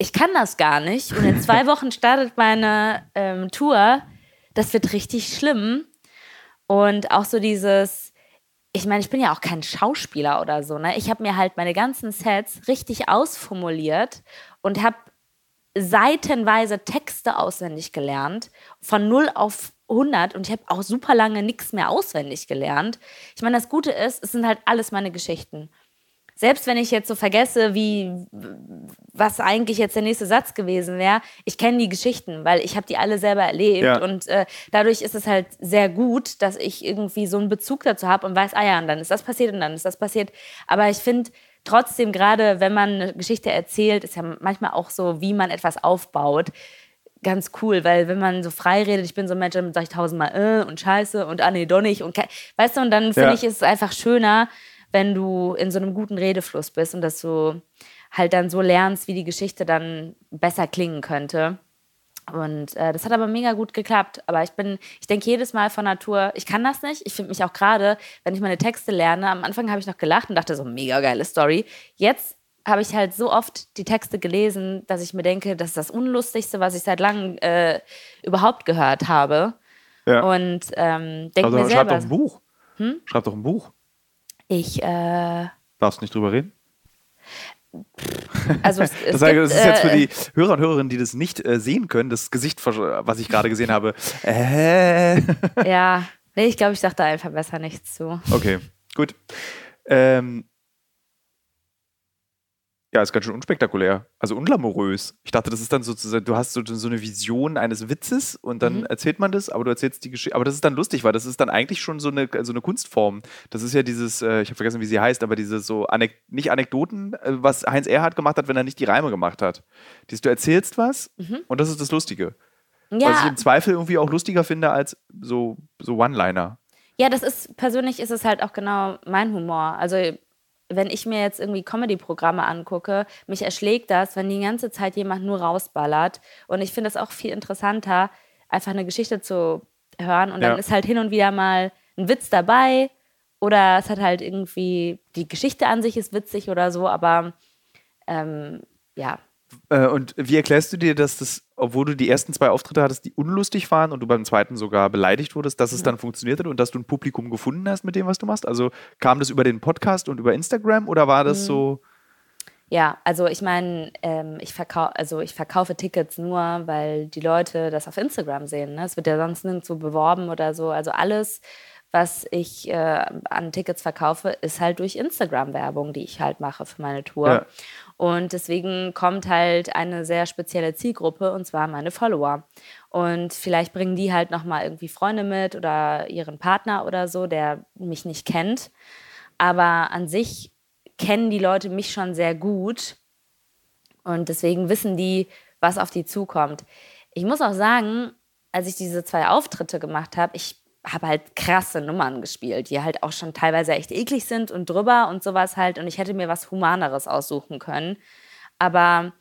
ich kann das gar nicht. Und in zwei Wochen startet meine ähm, Tour. Das wird richtig schlimm. Und auch so dieses, ich meine, ich bin ja auch kein Schauspieler oder so. Ne? Ich habe mir halt meine ganzen Sets richtig ausformuliert und habe seitenweise Texte auswendig gelernt, von 0 auf 100 und ich habe auch super lange nichts mehr auswendig gelernt. Ich meine, das Gute ist, es sind halt alles meine Geschichten. Selbst wenn ich jetzt so vergesse, wie was eigentlich jetzt der nächste Satz gewesen wäre, ich kenne die Geschichten, weil ich habe die alle selber erlebt Ja. und äh, dadurch ist es halt sehr gut, dass ich irgendwie so einen Bezug dazu habe und weiß, ah ja, und dann ist das passiert und dann ist das passiert. Aber ich finde, trotzdem, gerade wenn man eine Geschichte erzählt, ist ja manchmal auch so, wie man etwas aufbaut. Ganz cool, weil wenn man so frei redet, ich bin so ein Mensch, dann sage ich tausendmal äh und scheiße und ah nee, doch nicht und weißt du, und dann finde Ja. ich, ist es einfach schöner, wenn du in so einem guten Redefluss bist und dass du halt dann so lernst, wie die Geschichte dann besser klingen könnte. Und äh, das hat aber mega gut geklappt. Aber ich bin, ich denke jedes Mal von Natur, ich kann das nicht. Ich finde mich auch gerade, wenn ich meine Texte lerne, am Anfang habe ich noch gelacht und dachte so, mega geile Story. Jetzt habe ich halt so oft die Texte gelesen, dass ich mir denke, das ist das Unlustigste, was ich seit langem äh, überhaupt gehört habe. Ja. Und ähm, denke Also mir schreib doch selber, ein Buch. Hm? Schreib doch ein Buch. Ich, äh, Darfst nicht drüber reden? also es, es Das, heißt, gibt, das ist jetzt für äh, die Hörer und Hörerinnen, die das nicht äh, sehen können, das Gesicht, was ich gerade gesehen habe. Äh. Ja, nee, ich glaube, ich dachte einfach besser nichts zu. Okay, gut. Ähm, ja, ist ganz schön unspektakulär. Also unglamourös. Ich dachte, das ist dann sozusagen, du hast so, so eine Vision eines Witzes und dann Mhm. erzählt man das, aber du erzählst die Geschichte. Aber das ist dann lustig, weil das ist dann eigentlich schon so eine, so eine Kunstform. Das ist ja dieses, äh, ich habe vergessen, wie sie heißt, aber diese so, Anek nicht Anekdoten, äh, was Heinz Erhardt gemacht hat, wenn er nicht die Reime gemacht hat. Dieses, du erzählst was Mhm. und das ist das Lustige. Was ich Ja, im Zweifel irgendwie auch lustiger finde als so, so One-Liner. ja, das ist, persönlich ist es halt auch genau mein Humor. Also, wenn ich mir jetzt irgendwie Comedy-Programme angucke, mich erschlägt das, wenn die ganze Zeit jemand nur rausballert. Und ich finde es auch viel interessanter, einfach eine Geschichte zu hören. Und dann Ja. ist halt hin und wieder mal ein Witz dabei. Oder es hat halt irgendwie, die Geschichte an sich ist witzig oder so, aber ähm, ja, Äh, und wie erklärst du dir, dass das, obwohl du die ersten zwei Auftritte hattest, die unlustig waren und du beim zweiten sogar beleidigt wurdest, dass es dann funktioniert hat und dass du ein Publikum gefunden hast mit dem, was du machst? Also kam das über den Podcast und über Instagram oder war das so? Ja, also ich meine, ähm, ich, verkau also ich verkaufe Tickets nur, weil die Leute das auf Instagram sehen. Ne? Es wird ja sonst nirgendwo beworben oder so. Also alles, was ich äh, an Tickets verkaufe, ist halt durch Instagram-Werbung, die ich halt mache für meine Tour. Ja. Und deswegen kommt halt eine sehr spezielle Zielgruppe, und zwar meine Follower. Und vielleicht bringen die halt nochmal irgendwie Freunde mit oder ihren Partner oder so, der mich nicht kennt. Aber an sich kennen die Leute mich schon sehr gut. Und deswegen wissen die, was auf die zukommt. Ich muss auch sagen, als ich diese zwei Auftritte gemacht habe, ich habe halt krasse Nummern gespielt, die halt auch schon teilweise echt eklig sind und drüber und sowas halt. Und ich hätte mir was Humaneres aussuchen können. Aber,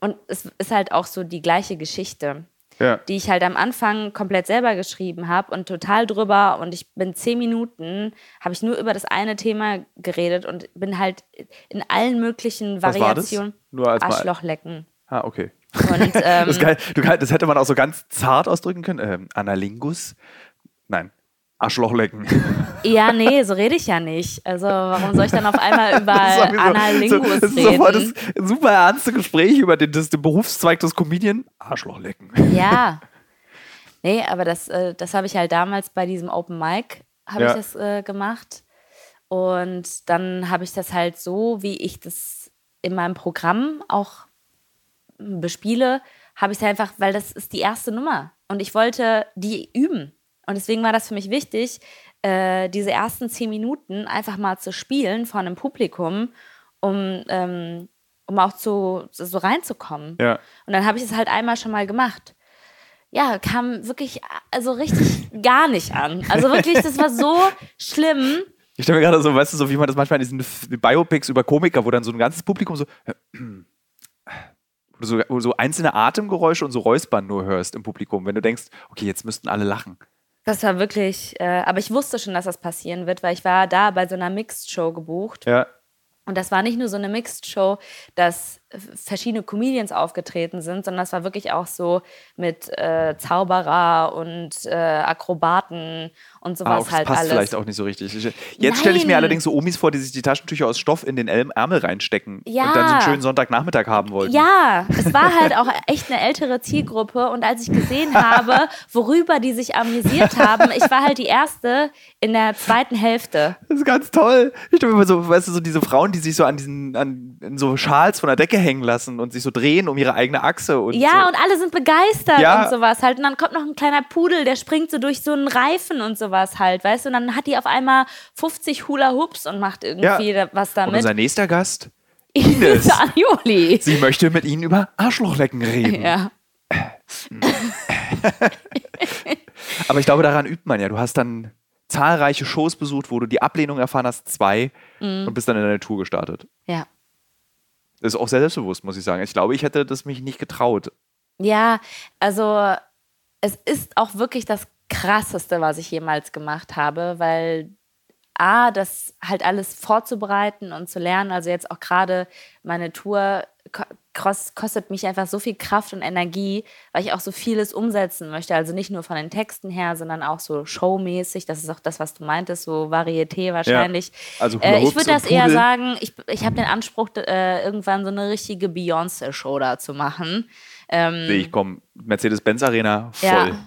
und es ist halt auch so die gleiche Geschichte Ja. die ich halt am Anfang komplett selber geschrieben habe und total drüber und ich bin zehn Minuten, habe ich nur über das eine Thema geredet und bin halt in allen möglichen das? Variationen Nur als mal. Arschloch lecken. Ah, okay. Und Das, ähm, geil. Du, kann- das hätte man auch so ganz zart ausdrücken können. Ähm, Analingus? Nein. Arschloch lecken. ja, nee, so rede ich ja nicht. Also warum soll ich dann auf einmal über sowieso- Analingus das ist sofort reden? das super ernste Gespräch über den, das, den Berufszweig des Comedian. Arschloch lecken. Ja. Nee, aber das, äh, das habe ich halt damals bei diesem Open Mic habe Ja. ich das äh, gemacht. Und dann habe ich das halt so, wie ich das in meinem Programm auch bespiele, habe ich es einfach, weil das ist die erste Nummer. Und ich wollte die üben. Und deswegen war das für mich wichtig, äh, diese ersten zehn Minuten einfach mal zu spielen vor einem Publikum, um, ähm, um auch zu, so reinzukommen. Ja. Und dann habe ich es halt einmal schon mal gemacht. Ja, kam wirklich, also richtig gar nicht an. Also wirklich, das war so schlimm. Ich stelle mir gerade so, weißt du, so wie man das manchmal in diesen Biopics über Komiker, wo dann so ein ganzes Publikum so, so, so einzelne Atemgeräusche und so Räuspern nur hörst im Publikum, wenn du denkst, okay, jetzt müssten alle lachen. Das war wirklich, äh, aber ich wusste schon, dass das passieren wird, weil ich war da bei so einer Mixed-Show gebucht. Ja. Und das war nicht nur so eine Mixed-Show, dass verschiedene Comedians aufgetreten sind, sondern das war wirklich auch so mit äh, Zauberer und äh, Akrobaten und Ah, sowas das halt passt alles. vielleicht auch nicht so richtig. Ich- Jetzt stelle ich mir allerdings so Omis vor, die sich die Taschentücher aus Stoff in den Ärmel reinstecken Ja. und dann so einen schönen Sonntagnachmittag haben wollten. Ja, es war halt auch echt eine ältere Zielgruppe und als ich gesehen habe, worüber die sich amüsiert haben, ich war halt die erste in der zweiten Hälfte. Das ist ganz toll. Ich stelle mir immer so, weißt du, so diese Frauen, die sich so an diesen, an so Schals von der Decke hängen lassen und sich so drehen um ihre eigene Achse. Und Ja, so. und alle sind begeistert Ja. und sowas halt. Und dann kommt noch ein kleiner Pudel, der springt so durch so einen Reifen und sowas halt, weißt du? Und dann hat die auf einmal 50 Hula-Hoops und macht irgendwie da- was und damit. unser nächster Gast, Ines. Ines Anioli. sie möchte mit Ihnen über Arschlochlecken reden. Ja. Aber ich glaube, daran übt man ja. Du hast dann zahlreiche Shows besucht, wo du die Ablehnung erfahren hast, zwei, Mhm. und bist dann in deine Tour gestartet. Ja. Das ist auch sehr selbstbewusst, muss ich sagen. Ich glaube, ich hätte das mich nicht getraut. Ja, also es ist auch wirklich das Krasseste, was ich jemals gemacht habe, weil A, das halt alles vorzubereiten und zu lernen, also jetzt auch gerade meine Tour ko- kos- kostet mich einfach so viel Kraft und Energie, weil ich auch so vieles umsetzen möchte. Also nicht nur von den Texten her, sondern auch so showmäßig. Das ist auch das, was du meintest, so Varieté wahrscheinlich. Also äh, ich würde das eher sagen, ich, ich habe den Anspruch, äh, irgendwann so eine richtige Beyoncé-Show da zu machen. Ähm, ich, komm, Mercedes-Benz Arena voll. ja.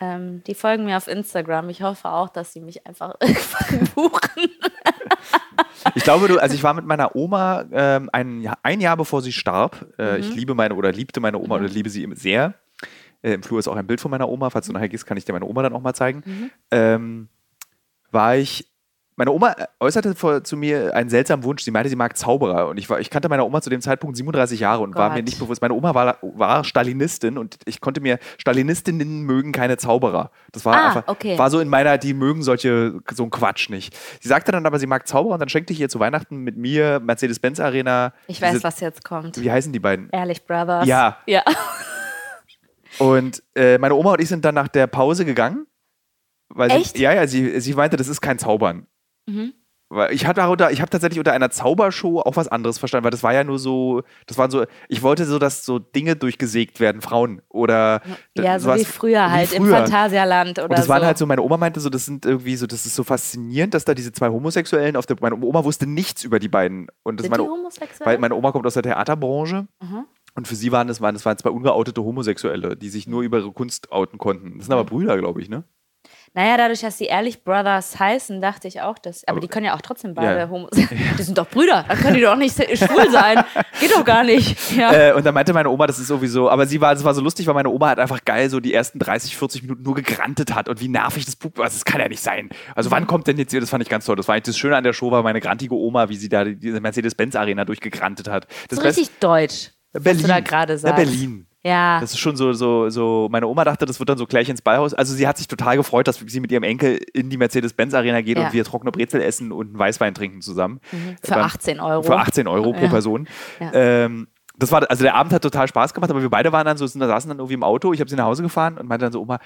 Ähm, die folgen mir auf Instagram. Ich hoffe auch, dass sie mich einfach buchen. Ich glaube, du, also ich war mit meiner Oma ähm, ein, Jahr, ein Jahr bevor sie starb. Äh, Mhm. Ich liebe meine oder liebte meine Oma oder liebe sie sehr. Äh, Im Flur ist auch ein Bild von meiner Oma. Falls du nachher gehst, kann ich dir meine Oma dann auch mal zeigen. Mhm. Ähm, war ich. Meine Oma äußerte vor, zu mir einen seltsamen Wunsch. Sie meinte, sie mag Zauberer. Und ich, war, ich kannte meine Oma zu dem Zeitpunkt 37 Jahre und war Gott. mir nicht bewusst. Meine Oma war, war Stalinistin und ich konnte mir, Stalinistinnen mögen keine Zauberer. Das war Ah, einfach, okay. war so in meiner, die mögen solche, so einen Quatsch nicht. Sie sagte dann aber, sie mag Zauberer und dann schenkte ich ihr zu Weihnachten mit mir Mercedes-Benz Arena. Ich weiß, diese- was jetzt kommt. Wie heißen die beiden? Ehrlich, Brothers. Ja. Ja. Und äh, meine Oma und ich sind dann nach der Pause gegangen. Weil Echt? Sie, ja, ja, sie, sie meinte, das ist kein Zaubern. Mhm. Weil ich hatte darunter, ich habe tatsächlich unter einer Zaubershow auch was anderes verstanden, weil das war ja nur so, das waren so, ich wollte so, dass so Dinge durchgesägt werden, Frauen oder Ja, so wie früher halt im früher. Phantasialand oder Und das so. waren halt so, meine Oma meinte so, das sind irgendwie so, das ist so faszinierend, dass da diese zwei Homosexuellen auf der, meine Oma wusste nichts über die beiden. Und das Sind meine, die homosexuell? weil meine Oma kommt aus der Theaterbranche. Mhm. Und für sie waren das, waren das waren zwei ungeoutete Homosexuelle, die sich nur über ihre Kunst outen konnten. Das sind aber Mhm. Brüder, glaube ich, ne? Naja, dadurch, dass die Ehrlich Brothers heißen, dachte ich auch, dass. Aber, Aber- die können ja auch trotzdem beide Ja. homosexuell. Die sind doch Brüder. Dann können die doch nicht schwul sein. Geht doch gar nicht. Ja. Äh, und dann meinte meine Oma, das ist sowieso, aber sie war, das war so lustig, weil meine Oma halt einfach geil so die ersten 30, 40 Minuten nur gegrantet hat und wie nervig das Publikum, also das kann ja nicht sein. Also Mhm. wann kommt denn jetzt, das fand ich ganz toll, das war eigentlich das Schöne an der Show, war meine grantige Oma, wie sie da diese Mercedes-Benz-Arena durchgegrantet hat. Das so richtig deutsch. Berlin. Was du da gerade Ja, sagst. Berlin. Ja. Das ist schon so, so, so, meine Oma dachte, das wird dann so gleich ins Ballhaus. Also sie hat sich total gefreut, dass sie mit ihrem Enkel in die Mercedes-Benz-Arena geht Ja. und wir trockene Brezel essen und einen Weißwein trinken zusammen. Für Beim- 18 Euro. Für 18 Euro pro Ja. Person. Ja. Ähm, das war, also der Abend hat total Spaß gemacht, aber wir beide waren dann so, saßen dann irgendwie im Auto, ich habe sie nach Hause gefahren und meinte dann so, Oma,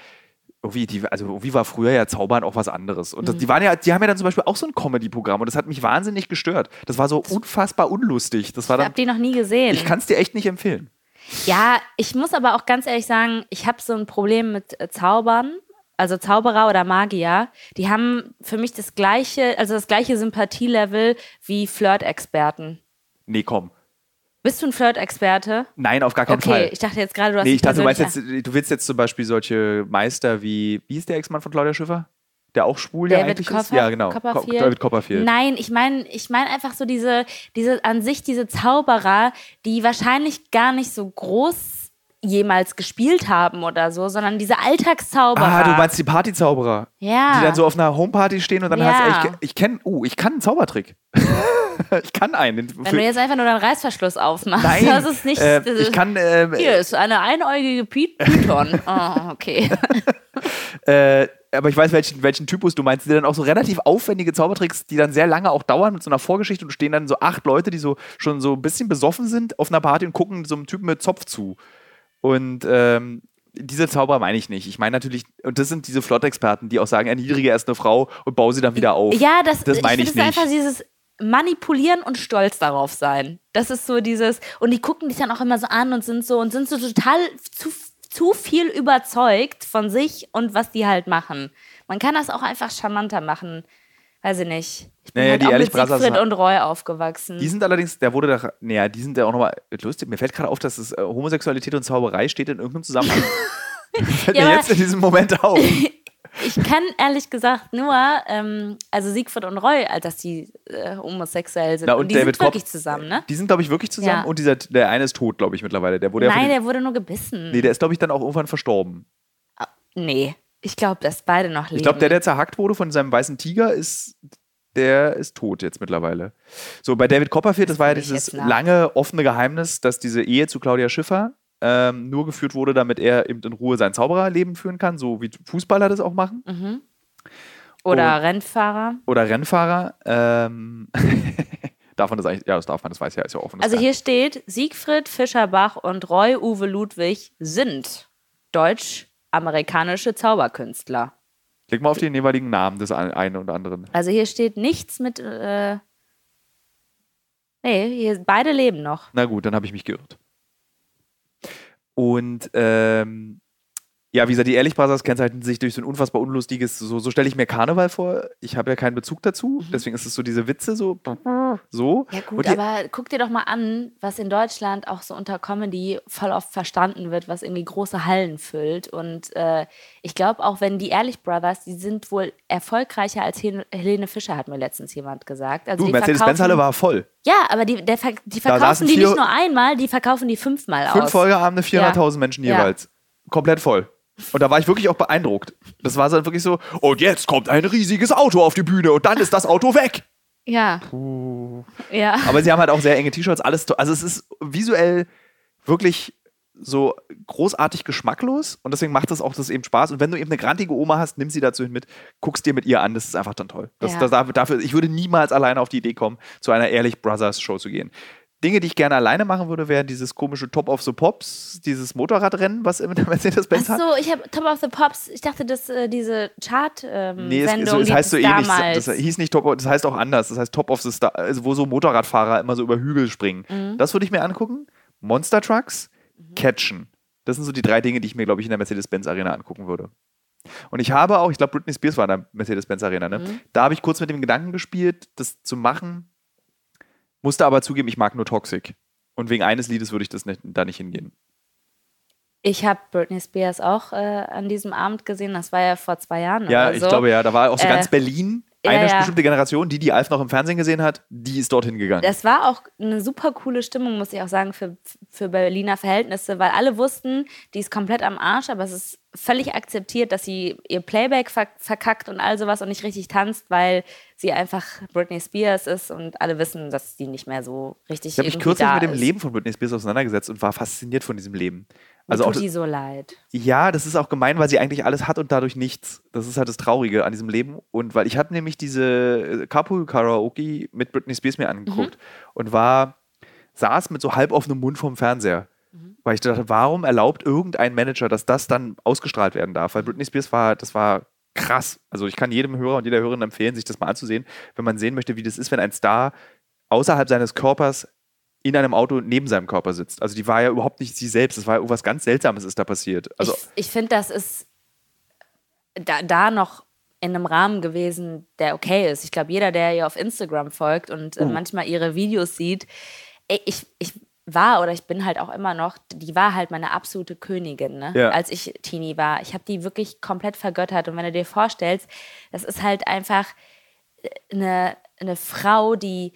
irgendwie, die, also irgendwie war früher ja Zaubern auch was anderes. Und das, Mhm. die waren ja, die haben ja dann zum Beispiel auch so ein Comedy-Programm und das hat mich wahnsinnig gestört. Das war so unfassbar unlustig. Das war Ich dann, habe die noch nie gesehen. ich kann es dir echt nicht empfehlen. Ja, ich muss aber auch ganz ehrlich sagen, ich habe so ein Problem mit äh, Zaubern. Also Zauberer oder Magier, die haben für mich das gleiche, also das gleiche Sympathielevel wie Flirt-Experten. Nee, komm. Bist du ein Flirt-Experte? Nein, auf gar keinen Okay, Fall. ich dachte jetzt gerade, du hast Nee, ich dachte, du meinst jetzt, du willst jetzt zum Beispiel solche Meister wie, wie ist der Ex-Mann von Claudia Schiffer? Der auch schwul ja David eigentlich ist? Copper- Ja, genau. Co- Copperfield? David Copperfield. Nein, ich meine ich mein einfach so diese, diese an sich diese Zauberer, die wahrscheinlich gar nicht so groß jemals gespielt haben oder so, sondern diese Alltagszauberer. Ah, du meinst die Partyzauberer, ja. die dann so auf einer Homeparty stehen und dann Ja. hast du, ich, ich kenne, uh, ich kann einen Zaubertrick. ich kann einen. Wenn du jetzt einfach nur deinen Reißverschluss aufmachst, Nein, das ist nicht. äh, das ich ist- kann, ähm, Hier ist eine einäugige Py- Python. Oh, okay. äh, aber ich weiß, welchen, welchen Typus du meinst, die dann auch so relativ aufwendige Zaubertricks, die dann sehr lange auch dauern mit so einer Vorgeschichte und stehen dann so acht Leute, die so schon so ein bisschen besoffen sind auf einer Party und gucken so einem Typen mit Zopf zu. Und ähm, diese Zauberer meine ich nicht. Ich meine natürlich, und das sind diese Flott-Experten, die auch sagen, erniedrige erst eine Frau und baue sie dann wieder auf. Ja, das, Das meine ich ich nicht. einfach dieses Manipulieren und stolz darauf sein. Das ist so dieses, und die gucken dich dann auch immer so an und sind so und sind so total zu, zu viel überzeugt von sich und was die halt machen. Man kann das auch einfach charmanter machen. Weiß ich nicht. Ich bin Naja, halt die auch mit Siegfried ha- und Roy aufgewachsen. Die sind allerdings, der wurde da, naja, die sind ja auch nochmal lustig. Mir fällt gerade auf, dass es, äh, Homosexualität und Zauberei steht in irgendeinem Zusammenhang. fällt Ja, mir jetzt in diesem Moment auf. ich kann ehrlich gesagt nur, ähm, also Siegfried und Roy, dass die äh, homosexuell sind. Na, und, und die David sind wirklich Kopp- zusammen, ne? Die sind, glaube ich, wirklich zusammen Ja. und dieser, der eine ist tot, glaube ich, mittlerweile. Der wurde ja Nein, den, der wurde nur gebissen. Nee, der ist, glaube ich, dann auch irgendwann verstorben. Nee, ich glaube, dass beide noch leben. Ich glaube, der, der zerhackt wurde von seinem weißen Tiger, ist, der ist tot jetzt mittlerweile. So, bei David Copperfield, das, war ja dieses lange offene Geheimnis, dass diese Ehe zu Claudia Schiffer ähm, nur geführt wurde, damit er eben in Ruhe sein Zaubererleben führen kann, so wie Fußballer das auch machen. Mhm. Oder Und- Rennfahrer. Oder Rennfahrer. Ähm, darf man das eigentlich? Ja, das darf man, das weiß ja, ist ja offen. Also hier steht, Siegfried Fischerbach und Roy Uwe Ludwig sind deutsch-amerikanische Zauberkünstler. Klick mal auf den jeweiligen Namen des ein- einen und anderen. Also hier steht nichts mit. Äh, nee, hier, beide leben noch. Na gut, dann habe ich mich geirrt. Und ähm, ja, wie gesagt, die Ehrlich Brothers kennzeichnen sich durch so ein unfassbar unlustiges, so, so stelle ich mir Karneval vor. Ich habe ja keinen Bezug dazu, deswegen ist es so diese Witze so. So. Ja gut, die- aber guck dir doch mal an, was in Deutschland auch so unter Comedy voll oft verstanden wird, was irgendwie große Hallen füllt. Und äh, ich glaube auch, wenn die Ehrlich Brothers, die sind wohl erfolgreicher als Hel Helene Fischer, hat mir letztens jemand gesagt. Also Du, die Mercedes-Benz-Halle war voll. Ja, aber die, der, die verkaufen die nicht nur einmal, die verkaufen die fünfmal Fünf aus. Folgeabende, 400.000 Menschen Ja. jeweils. Komplett voll. Und da war ich wirklich auch beeindruckt. Das war so wirklich so, und jetzt kommt ein riesiges Auto auf die Bühne und dann ist das Auto weg. Ja. Ja. Aber sie haben halt auch sehr enge T-Shirts, alles. Also es ist visuell wirklich so großartig geschmacklos und deswegen macht das auch das eben Spaß. Und wenn du eben eine grantige Oma hast, nimm sie dazu hin mit, guckst dir mit ihr an, das ist einfach dann toll. Das, Ja. das, dafür, ich würde niemals alleine auf die Idee kommen, zu einer Ehrlich Brothers Show zu gehen. Dinge, die ich gerne alleine machen würde, wären dieses komische Top of the Pops, dieses Motorradrennen, was immer der Mercedes-Benz Ach hat. so, ich habe Top of the Pops. Ich dachte, dass äh, diese Chart-Sendung, Nee, es, so, es die heißt so es ähnlich. damals. Das hieß nicht Top, das heißt auch anders. Das heißt Top of the Star, also wo so Motorradfahrer immer so über Hügel springen. Mhm. Das würde ich mir angucken. Monster Trucks, Catchen. Das sind so die drei Dinge, die ich mir, glaube ich, in der Mercedes-Benz Arena angucken würde. Und ich habe auch, ich glaube, Britney Spears war in der Mercedes-Benz Arena, ne? Mhm. Da habe ich kurz mit dem Gedanken gespielt, das zu machen, musste aber zugeben, ich mag nur Toxic. Und wegen eines Liedes würde ich das nicht, da nicht hingehen. Ich habe Britney Spears auch äh, an diesem Abend gesehen. Das war ja vor zwei Jahren. Ja, oder ich so. glaube ja, da war auch so Äh, ganz Berlin, eine ja. bestimmte Generation, die die Alf noch im Fernsehen gesehen hat, die ist dorthin gegangen. Das war auch eine super coole Stimmung, muss ich auch sagen, für, für Berliner Verhältnisse, weil alle wussten, die ist komplett am Arsch, aber es ist völlig akzeptiert, dass sie ihr Playback ver verkackt und all sowas und nicht richtig tanzt, weil sie einfach Britney Spears ist und alle wissen, dass sie nicht mehr so richtig Ich habe mich kürzlich mit dem. Leben von Britney Spears auseinandergesetzt und war fasziniert von diesem Leben. Also auch, tut die so leid. ja, das ist auch gemein, weil sie eigentlich alles hat und dadurch nichts. Das ist halt das Traurige an diesem Leben. Und weil ich habe nämlich diese äh, Carpool Karaoke mit Britney Spears mir angeguckt und war, saß mit so halb offenem Mund vorm Fernseher. Weil ich dachte, warum erlaubt irgendein Manager, dass das dann ausgestrahlt werden darf? Weil Britney Spears war, das war krass. Also ich kann jedem Hörer und jeder Hörerin empfehlen, sich das mal anzusehen, wenn man sehen möchte, wie das ist, wenn ein Star außerhalb seines Körpers in einem Auto neben seinem Körper sitzt. Also die war ja überhaupt nicht sie selbst. Das war irgendwas ganz Seltsames ist da passiert. Also ich ich finde, das ist da, da noch in einem Rahmen gewesen, der okay ist. Ich glaube, jeder, der ihr auf Instagram folgt und äh, manchmal ihre Videos sieht, ich, ich war oder ich bin halt auch immer noch, die war halt meine absolute Königin, ne? Ja. als ich Teenie war. Ich habe die wirklich komplett vergöttert. Und wenn du dir vorstellst, das ist halt einfach äh, eine, eine Frau, die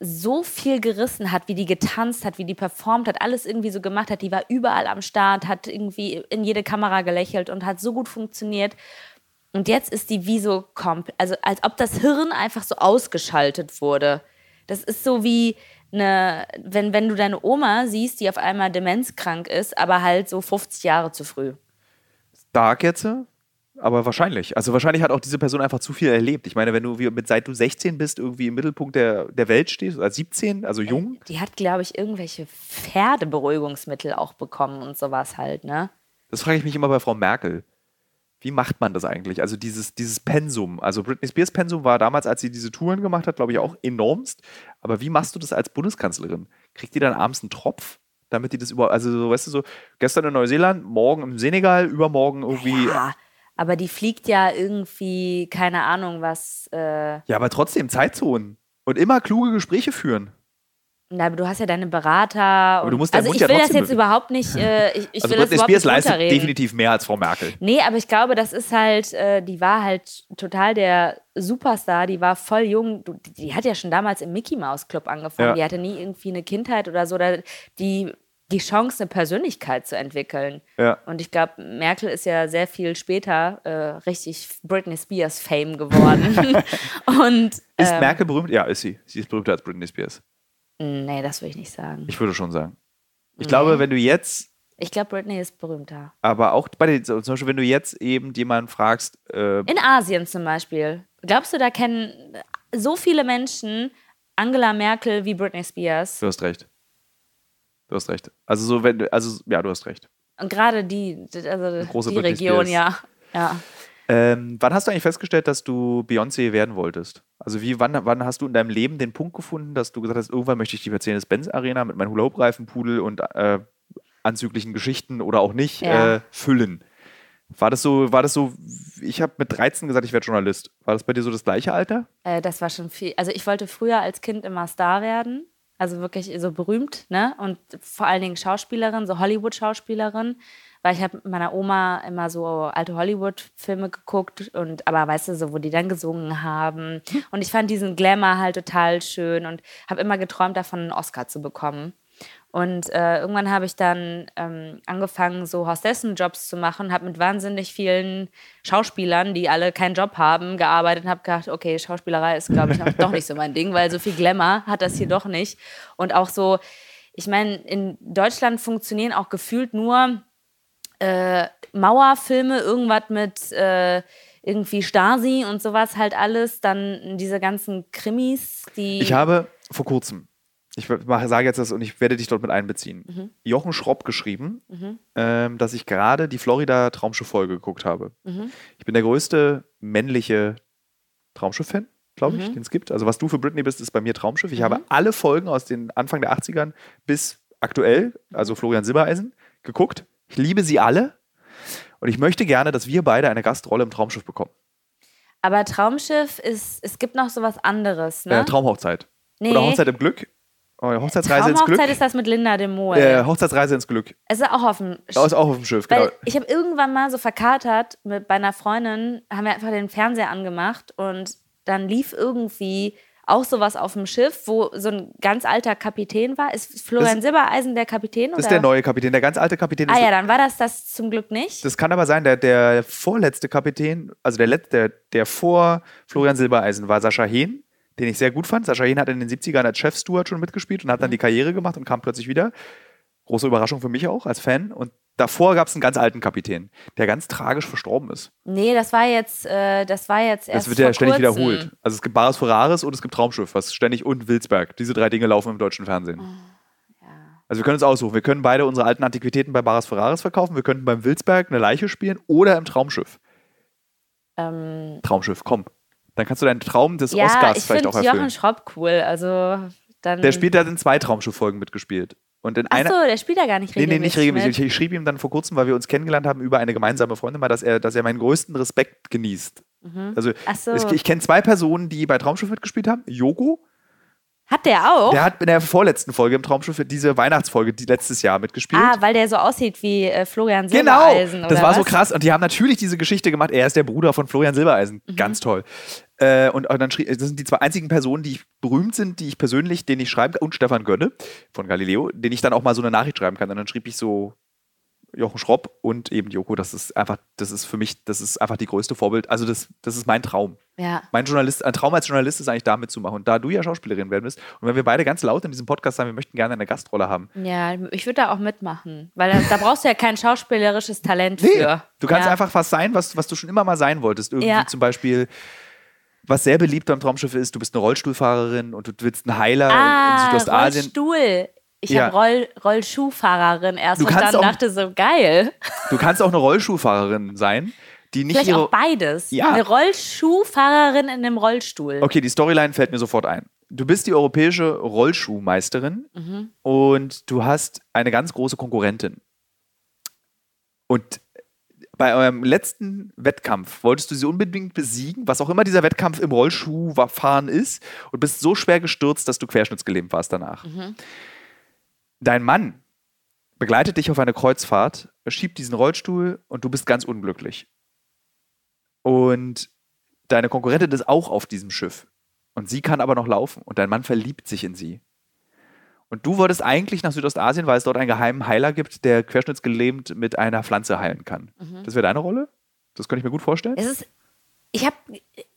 so viel gerissen hat, wie die getanzt hat, wie die performt hat, alles irgendwie so gemacht hat. Die war überall am Start, hat irgendwie in jede Kamera gelächelt und hat so gut funktioniert. Und jetzt ist die wie so komplett, also als ob das Hirn einfach so ausgeschaltet wurde. Das ist so wie eine, wenn, wenn du deine Oma siehst, die auf einmal demenzkrank ist, aber halt so 50 Jahre zu früh. stark jetzt, aber wahrscheinlich. Also wahrscheinlich hat auch diese Person einfach zu viel erlebt. Ich meine, wenn du wie mit seit du 16 bist, irgendwie im Mittelpunkt der, der Welt stehst, als 17, also jung, Die hat, glaube ich, irgendwelche Pferdeberuhigungsmittel auch bekommen und sowas halt, ne? das frage ich mich immer bei Frau Merkel. Wie macht man das eigentlich? Also dieses, dieses Pensum. Also Britney Spears Pensum war damals, als sie diese Touren gemacht hat, glaube ich, auch enormst. Aber wie machst du das als Bundeskanzlerin? Kriegt die dann abends einen Tropf? Damit die das über, also so, weißt du, so, gestern in Neuseeland, morgen im Senegal, übermorgen irgendwie. Ja, aber die fliegt ja irgendwie, keine Ahnung, was. Äh, Ja, aber trotzdem Zeitzonen. Und immer kluge Gespräche führen. Na, aber du hast ja deine Berater. du musst also Mund ich ja will das jetzt überhaupt nicht. Äh, ich ich Also will das überhaupt Spears nicht leistet definitiv mehr als Frau Merkel. Nee, aber ich glaube, das ist halt, äh, die war halt total der Superstar, die war voll jung. Die, die hat ja schon damals im Mickey Mouse Club angefangen. Ja. Die hatte nie irgendwie eine Kindheit oder so, oder die, die Chance, eine Persönlichkeit zu entwickeln. Ja. Und ich glaube, Merkel ist ja sehr viel später äh, richtig Britney Spears Fame geworden. Und Ist ähm, Merkel berühmt? Ja, ist sie. Sie ist berühmter als Britney Spears. nee, das würde ich nicht sagen. Ich würde schon sagen. Ich glaube, wenn du jetzt, Ich glaube, Britney ist berühmter. aber auch bei den, zum Beispiel, wenn du jetzt eben jemanden fragst, äh, In Asien zum Beispiel. Glaubst du, da kennen so viele Menschen Angela Merkel wie Britney Spears? du hast recht. Du hast recht. Also so, wenn also ja, du hast recht. Und gerade die, also die Region, ja. ja. Ähm, wann hast du eigentlich festgestellt, dass du Beyoncé werden wolltest? Also wie, wann, wann hast du in deinem Leben den Punkt gefunden, dass du gesagt hast, irgendwann möchte ich die Mercedes-Benz-Arena mit meinem Hula-Hoop-Reifenpudel und äh, anzüglichen Geschichten oder auch nicht Ja. äh, füllen? War das so, war das so, ich habe mit 13 gesagt, ich werde Journalist. War das bei dir so das gleiche Alter? Äh, das war schon viel. Also ich wollte früher als Kind immer Star werden. Also wirklich so berühmt, ne? Und vor allen Dingen Schauspielerin, so Hollywood-Schauspielerin. Weil ich habe mit meiner Oma immer so alte Hollywood-Filme geguckt und aber weißt du, so, wo die dann gesungen haben. Und ich fand diesen Glamour halt total schön und habe immer geträumt davon, einen Oscar zu bekommen. Und äh, irgendwann habe ich dann ähm, angefangen, so Hostessenjobs zu machen, habe mit wahnsinnig vielen Schauspielern, die alle keinen Job haben, gearbeitet und habe gedacht, okay, Schauspielerei ist, glaube ich, doch nicht so mein Ding, weil so viel Glamour hat das hier doch nicht. Und auch so, ich meine, in Deutschland funktionieren auch gefühlt nur äh, Mauerfilme, irgendwas mit äh, irgendwie Stasi und sowas halt alles. Dann diese ganzen Krimis, die. Ich habe vor kurzem, ich sage jetzt das und ich werde dich dort mit einbeziehen, Mhm. Jochen Schropp geschrieben, ähm, dass ich gerade die Florida Traumschiff-Folge geguckt habe. Mhm. Ich bin der größte männliche Traumschiff-Fan, glaube Mhm. ich, den es gibt. Also was du für Britney bist, ist bei mir Traumschiff. Ich habe alle Folgen aus den Anfang der 80ern bis aktuell, also Florian Silbereisen, geguckt. Ich liebe sie alle. Und ich möchte gerne, dass wir beide eine Gastrolle im Traumschiff bekommen. Aber Traumschiff ist, es gibt noch sowas anderes, ne? Äh, Traumhochzeit. nee, Oder Hochzeit im Glück. Oh, Hochzeitsreise ins Glück. Traumhochzeit ist das mit Linda de Mol. Äh, Hochzeitsreise ins Glück. es ist auch auf dem Das ist auch auf dem Schiff, genau. ich habe irgendwann mal so verkatert mit bei einer Freundin, haben wir einfach den Fernseher angemacht und dann lief irgendwie auch sowas auf dem Schiff, wo so ein ganz alter Kapitän war. Ist Florian Das- Silbereisen der Kapitän? Das oder? ist der neue Kapitän. Der ganz alte Kapitän Ah ja, dann war das das zum Glück nicht. Das kann aber sein, der, der vorletzte Kapitän, also der, letzte, der, der vor Florian Silbereisen war Sascha Hehn, den ich sehr gut fand. Sascha Hehn hat in den 70ern als Chefsteward schon mitgespielt und hat dann die Karriere gemacht und kam plötzlich wieder. Große Überraschung für mich auch als Fan. Und davor gab es einen ganz alten Kapitän, der ganz tragisch verstorben ist. nee, das war jetzt, äh, das war jetzt erst Das wird ja ständig kurzem. wiederholt. Also es gibt Bares Ferraris und es gibt Traumschiff, was ständig und Wilsberg. Diese drei Dinge laufen im deutschen Fernsehen. Oh, Also wir können uns aussuchen. Wir können beide unsere alten Antiquitäten bei Bares Ferraris verkaufen. Wir könnten beim Wilsberg eine Leiche spielen oder im Traumschiff. Ähm, Traumschiff, komm. Dann kannst du deinen Traum des ja, Oscars ich vielleicht auch erfüllen. Jochen Schropp cool. Also dann. Der spielt, hat in zwei Traumschiff-Folgen mitgespielt. Und in einer. Achso, der spielt ja gar nicht Nee, regelmäßig. nee, nicht regelmäßig. Mit. Ich, ich schrieb ihm dann vor kurzem, weil wir uns kennengelernt haben über eine gemeinsame Freundin, mal, dass er, dass er meinen größten Respekt genießt. Also Mhm. Ach so. ich, ich kenne zwei Personen, die bei Traumschiff mitgespielt haben. Jogo, Hat der auch? der hat in der vorletzten Folge im Traumschiff diese Weihnachtsfolge, die letztes Jahr mitgespielt. ah, weil der so aussieht wie äh, Florian Genau, Silbereisen. das oder war was? so krass. Und die haben natürlich diese Geschichte gemacht. Er ist der Bruder von Florian Silbereisen. Mhm. Ganz toll. Äh, und, und dann schrie, das sind die zwei einzigen Personen, die ich berühmt sind, die ich persönlich, denen ich schreiben kann. Und Stefan Gönne von Galileo, den ich dann auch mal so eine Nachricht schreiben kann. Und dann schrieb ich so Jochen Schropp und eben Joko. Das ist einfach, das ist für mich, das ist einfach die größte Vorbild. Also das, das ist mein Traum. Ja. Mein Journalist, ein Traum als Journalist ist eigentlich da mitzumachen. Und da du ja Schauspielerin werden bist und wenn wir beide ganz laut in diesem Podcast sagen, wir möchten gerne eine Gastrolle haben, ja, ich würde da auch mitmachen. Weil da, da brauchst du ja kein schauspielerisches Talent Nee, für. du kannst ja. einfach was sein, was, was du schon immer mal sein wolltest. Irgendwie Ja. zum Beispiel, was sehr beliebt beim Traumschiff ist, du bist eine Rollstuhlfahrerin und du willst einen Heiler in Ah, Südostasien. Rollstuhl. Ich Ja. habe Roll, Rollschuhfahrerin erst Du kannst verstanden auch- dachte so, geil. Du kannst auch eine Rollschuhfahrerin sein, die nicht Vielleicht ihre. auch beides. Ja. Eine Rollschuhfahrerin in einem Rollstuhl. Okay, die Storyline fällt mir sofort ein. Du bist die europäische Rollschuhmeisterin Mhm. und du hast eine ganz große Konkurrentin. Und bei eurem letzten Wettkampf wolltest du sie unbedingt besiegen, was auch immer dieser Wettkampf im Rollschuhfahren ist, und bist so schwer gestürzt, dass du querschnittsgelähmt warst danach. Dein Mann begleitet dich auf eine Kreuzfahrt, schiebt diesen Rollstuhl und du bist ganz unglücklich. Und deine Konkurrentin ist auch auf diesem Schiff. Und sie kann aber noch laufen. Und dein Mann verliebt sich in sie. Und du wolltest eigentlich nach Südostasien, weil es dort einen geheimen Heiler gibt, der querschnittsgelähmt mit einer Pflanze heilen kann. Das wäre deine Rolle? Das könnte ich mir gut vorstellen. Es ist, ich habe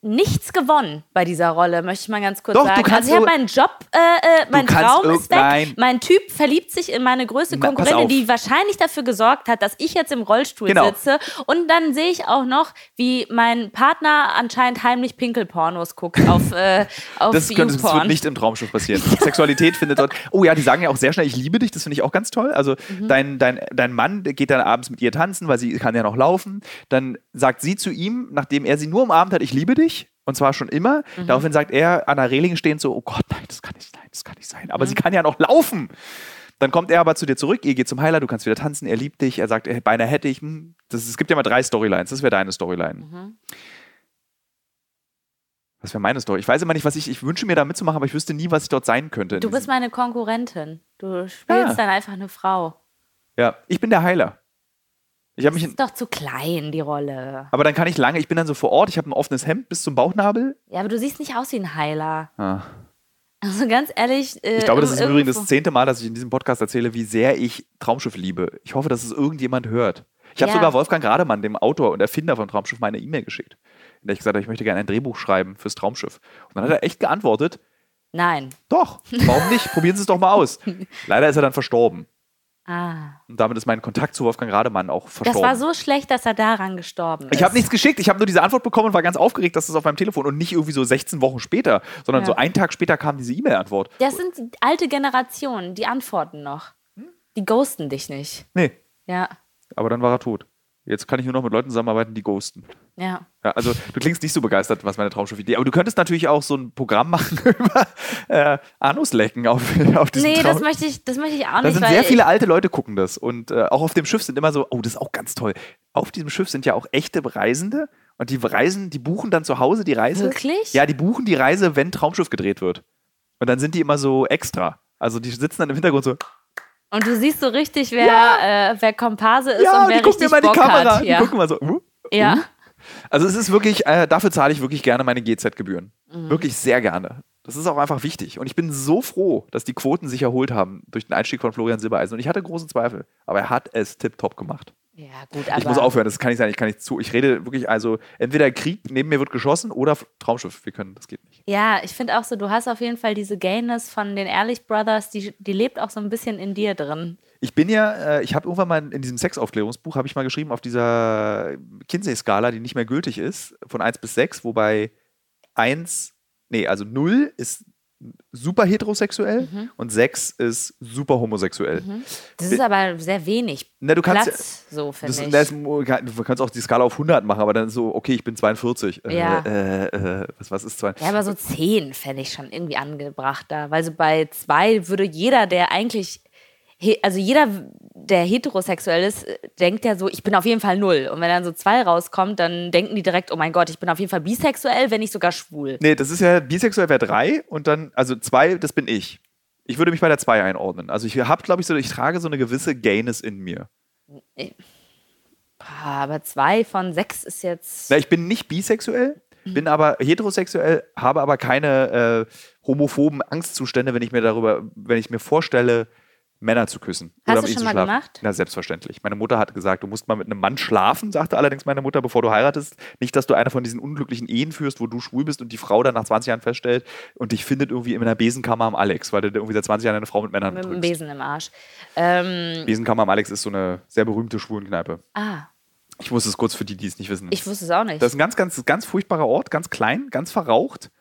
nichts gewonnen bei dieser Rolle, möchte ich mal ganz kurz Doch, du sagen. kannst also ich habe meinen Job, äh, äh, mein Traum ist weg. nein. Mein Typ verliebt sich in meine größte Na, Konkurrentin, die wahrscheinlich dafür gesorgt hat, dass ich jetzt im Rollstuhl Genau. sitze. Und dann sehe ich auch noch, wie mein Partner anscheinend heimlich Pinkelpornos guckt auf, äh, auf Das, könnte, das wird nicht im Traumschiff passieren. Sexualität findet dort. Oh ja, die sagen ja auch sehr schnell, ich liebe dich, das finde ich auch ganz toll. Also Mhm. dein, dein, dein Mann geht dann abends mit ihr tanzen, weil sie kann ja noch laufen. Dann sagt sie zu ihm, nachdem er sie nur umarmt hat, ich liebe dich. Und zwar schon immer. Mhm. Daraufhin sagt er an der Reling stehend so, oh Gott, nein, das kann nicht sein, das kann nicht sein. Aber Mhm. sie kann ja noch laufen. Dann kommt er aber zu dir zurück, ihr geht zum Heiler, du kannst wieder tanzen, er liebt dich, er sagt, ey, beinahe hätte ich. Hm, das, es gibt ja mal drei Storylines, das wäre deine Storyline. Mhm. Das wäre meine Story. Ich weiß immer nicht, was ich, ich wünsche mir da mitzumachen, aber ich wüsste nie, was ich dort sein könnte. Du bist meine Konkurrentin. Du spielst Ah. dann einfach eine Frau. Ja, ich bin der Heiler. Ich Das mich, ist doch zu klein, die Rolle. aber dann kann ich lange, ich bin dann so vor Ort, ich habe ein offenes Hemd bis zum Bauchnabel. Ja, aber du siehst nicht aus wie ein Heiler. Ah. Also ganz ehrlich. Äh, Ich glaube, das ist im Übrigen irgendwo- das zehnte Mal, dass ich in diesem Podcast erzähle, wie sehr ich Traumschiff liebe. Ich hoffe, dass es irgendjemand hört. Ich habe Ja. sogar Wolfgang Rademann, dem Autor und Erfinder von Traumschiff, meine E-Mail geschickt. In der ich gesagt habe, ich möchte gerne ein Drehbuch schreiben fürs Traumschiff. Und dann hat er echt geantwortet, Nein. doch, warum nicht? Probieren Sie es doch mal aus. Leider ist er dann verstorben. Ah. Und damit ist mein Kontakt zu Wolfgang Rademann auch Das verstorben. war so schlecht, dass er daran gestorben ist. Ich habe nichts geschickt, ich habe nur diese Antwort bekommen und war ganz aufgeregt, dass es auf meinem Telefon und nicht irgendwie so 16 Wochen später, sondern Ja. so einen Tag später kam diese E-Mail-Antwort. Das sind alte Generationen, die antworten noch. Die ghosten dich nicht. Nee, Ja, aber dann war er tot. Jetzt kann ich nur noch mit Leuten zusammenarbeiten, die ghosten. Ja. Ja, also du klingst nicht so begeistert, was meine Traumschiff-Idee Aber du könntest natürlich auch so ein Programm machen über äh, Anuslecken auf, auf diesem Nee, Traum. das möchte ich, das möchte ich auch da nicht. sind weil sehr viele alte Leute gucken das. Und äh, auch auf dem Schiff sind immer so, oh, das ist auch ganz toll. Auf diesem Schiff sind ja auch echte Reisende. Und die Reisen, die buchen dann zu Hause die Reise. Wirklich? Ja, die buchen die Reise, wenn Traumschiff gedreht wird. Und dann sind die immer so extra. Also die sitzen dann im Hintergrund so, Und du siehst so richtig, wer, Ja. äh, wer Komparse ist ja, und wer die gucken mir richtig mal in die Bock Kamera. hat. Die Ja. gucken mal so, uh. ja. Also es ist wirklich, äh, dafür zahle ich wirklich gerne meine GZ-Gebühren. Mhm. Wirklich sehr gerne. Das ist auch einfach wichtig. Und ich bin so froh, dass die Quoten sich erholt haben durch den Einstieg von Florian Silbereisen. Und ich hatte große Zweifel. Aber er hat es tipptopp gemacht. ja, gut, aber. ich muss aufhören, das kann nicht sein, ich kann nicht zu. Ich rede wirklich, also entweder Krieg, neben mir wird geschossen oder Traumschiff. Wir können, das geht nicht. Ja, ich finde auch so, du hast auf jeden Fall diese Gayness von den Ehrlich Brothers, die, die lebt auch so ein bisschen in dir drin. Ich bin ja, äh, ich habe irgendwann mal in diesem Sexaufklärungsbuch, habe ich mal geschrieben, auf dieser Kinsey-Skala, die nicht mehr gültig ist, von 1 bis 6, wobei 1, nee, also 0 ist super heterosexuell Mhm. und 6 ist super homosexuell. Das ist aber sehr wenig Na, du kannst, Platz, so finde ich. das, du kannst auch die Skala auf 100 machen, aber dann so, okay, ich bin 42. Äh, Ja. Äh, äh, was, was ist 2? ja, aber so 10 fände ich schon irgendwie angebracht da. Weil so bei 2 würde jeder, der eigentlich, also jeder, der heterosexuell ist, äh, denkt ja so, ich bin auf jeden Fall null. Und wenn dann so 2 rauskommt, dann denken die direkt, oh mein Gott, ich bin auf jeden Fall bisexuell, wenn nicht sogar schwul. Nee, das ist ja, bisexuell wäre 3 und dann, also 2, das bin ich. Ich würde mich bei der 2 einordnen. Also ich habe, glaube ich, so, ich trage so eine gewisse Gayness in mir. Ah, Aber 2 von 6 ist jetzt. Na, ich bin nicht bisexuell, bin aber heterosexuell, habe aber keine äh, homophoben Angstzustände, wenn ich mir darüber, wenn ich mir vorstelle, Männer zu küssen. Hast oder du schon zu mal schlafen. gemacht? Na, selbstverständlich. Meine Mutter hat gesagt, du musst mal mit einem Mann schlafen, sagte allerdings meine Mutter, bevor du heiratest. Nicht, dass du eine von diesen unglücklichen Ehen führst, wo du schwul bist und die Frau dann nach 20 Jahren feststellt und dich findet irgendwie in einer Besenkammer am Alex, weil du irgendwie seit 20 Jahren eine Frau mit Männern mit betrügst. Besen im Arsch. Ähm, Besenkammer am Alex ist so eine sehr berühmte Schwulenkneipe. ah, Ich wusste es kurz für die, die es nicht wissen. ich wusste es auch nicht. Das ist ein ganz, ganz, ganz furchtbarer Ort, ganz klein, ganz verraucht.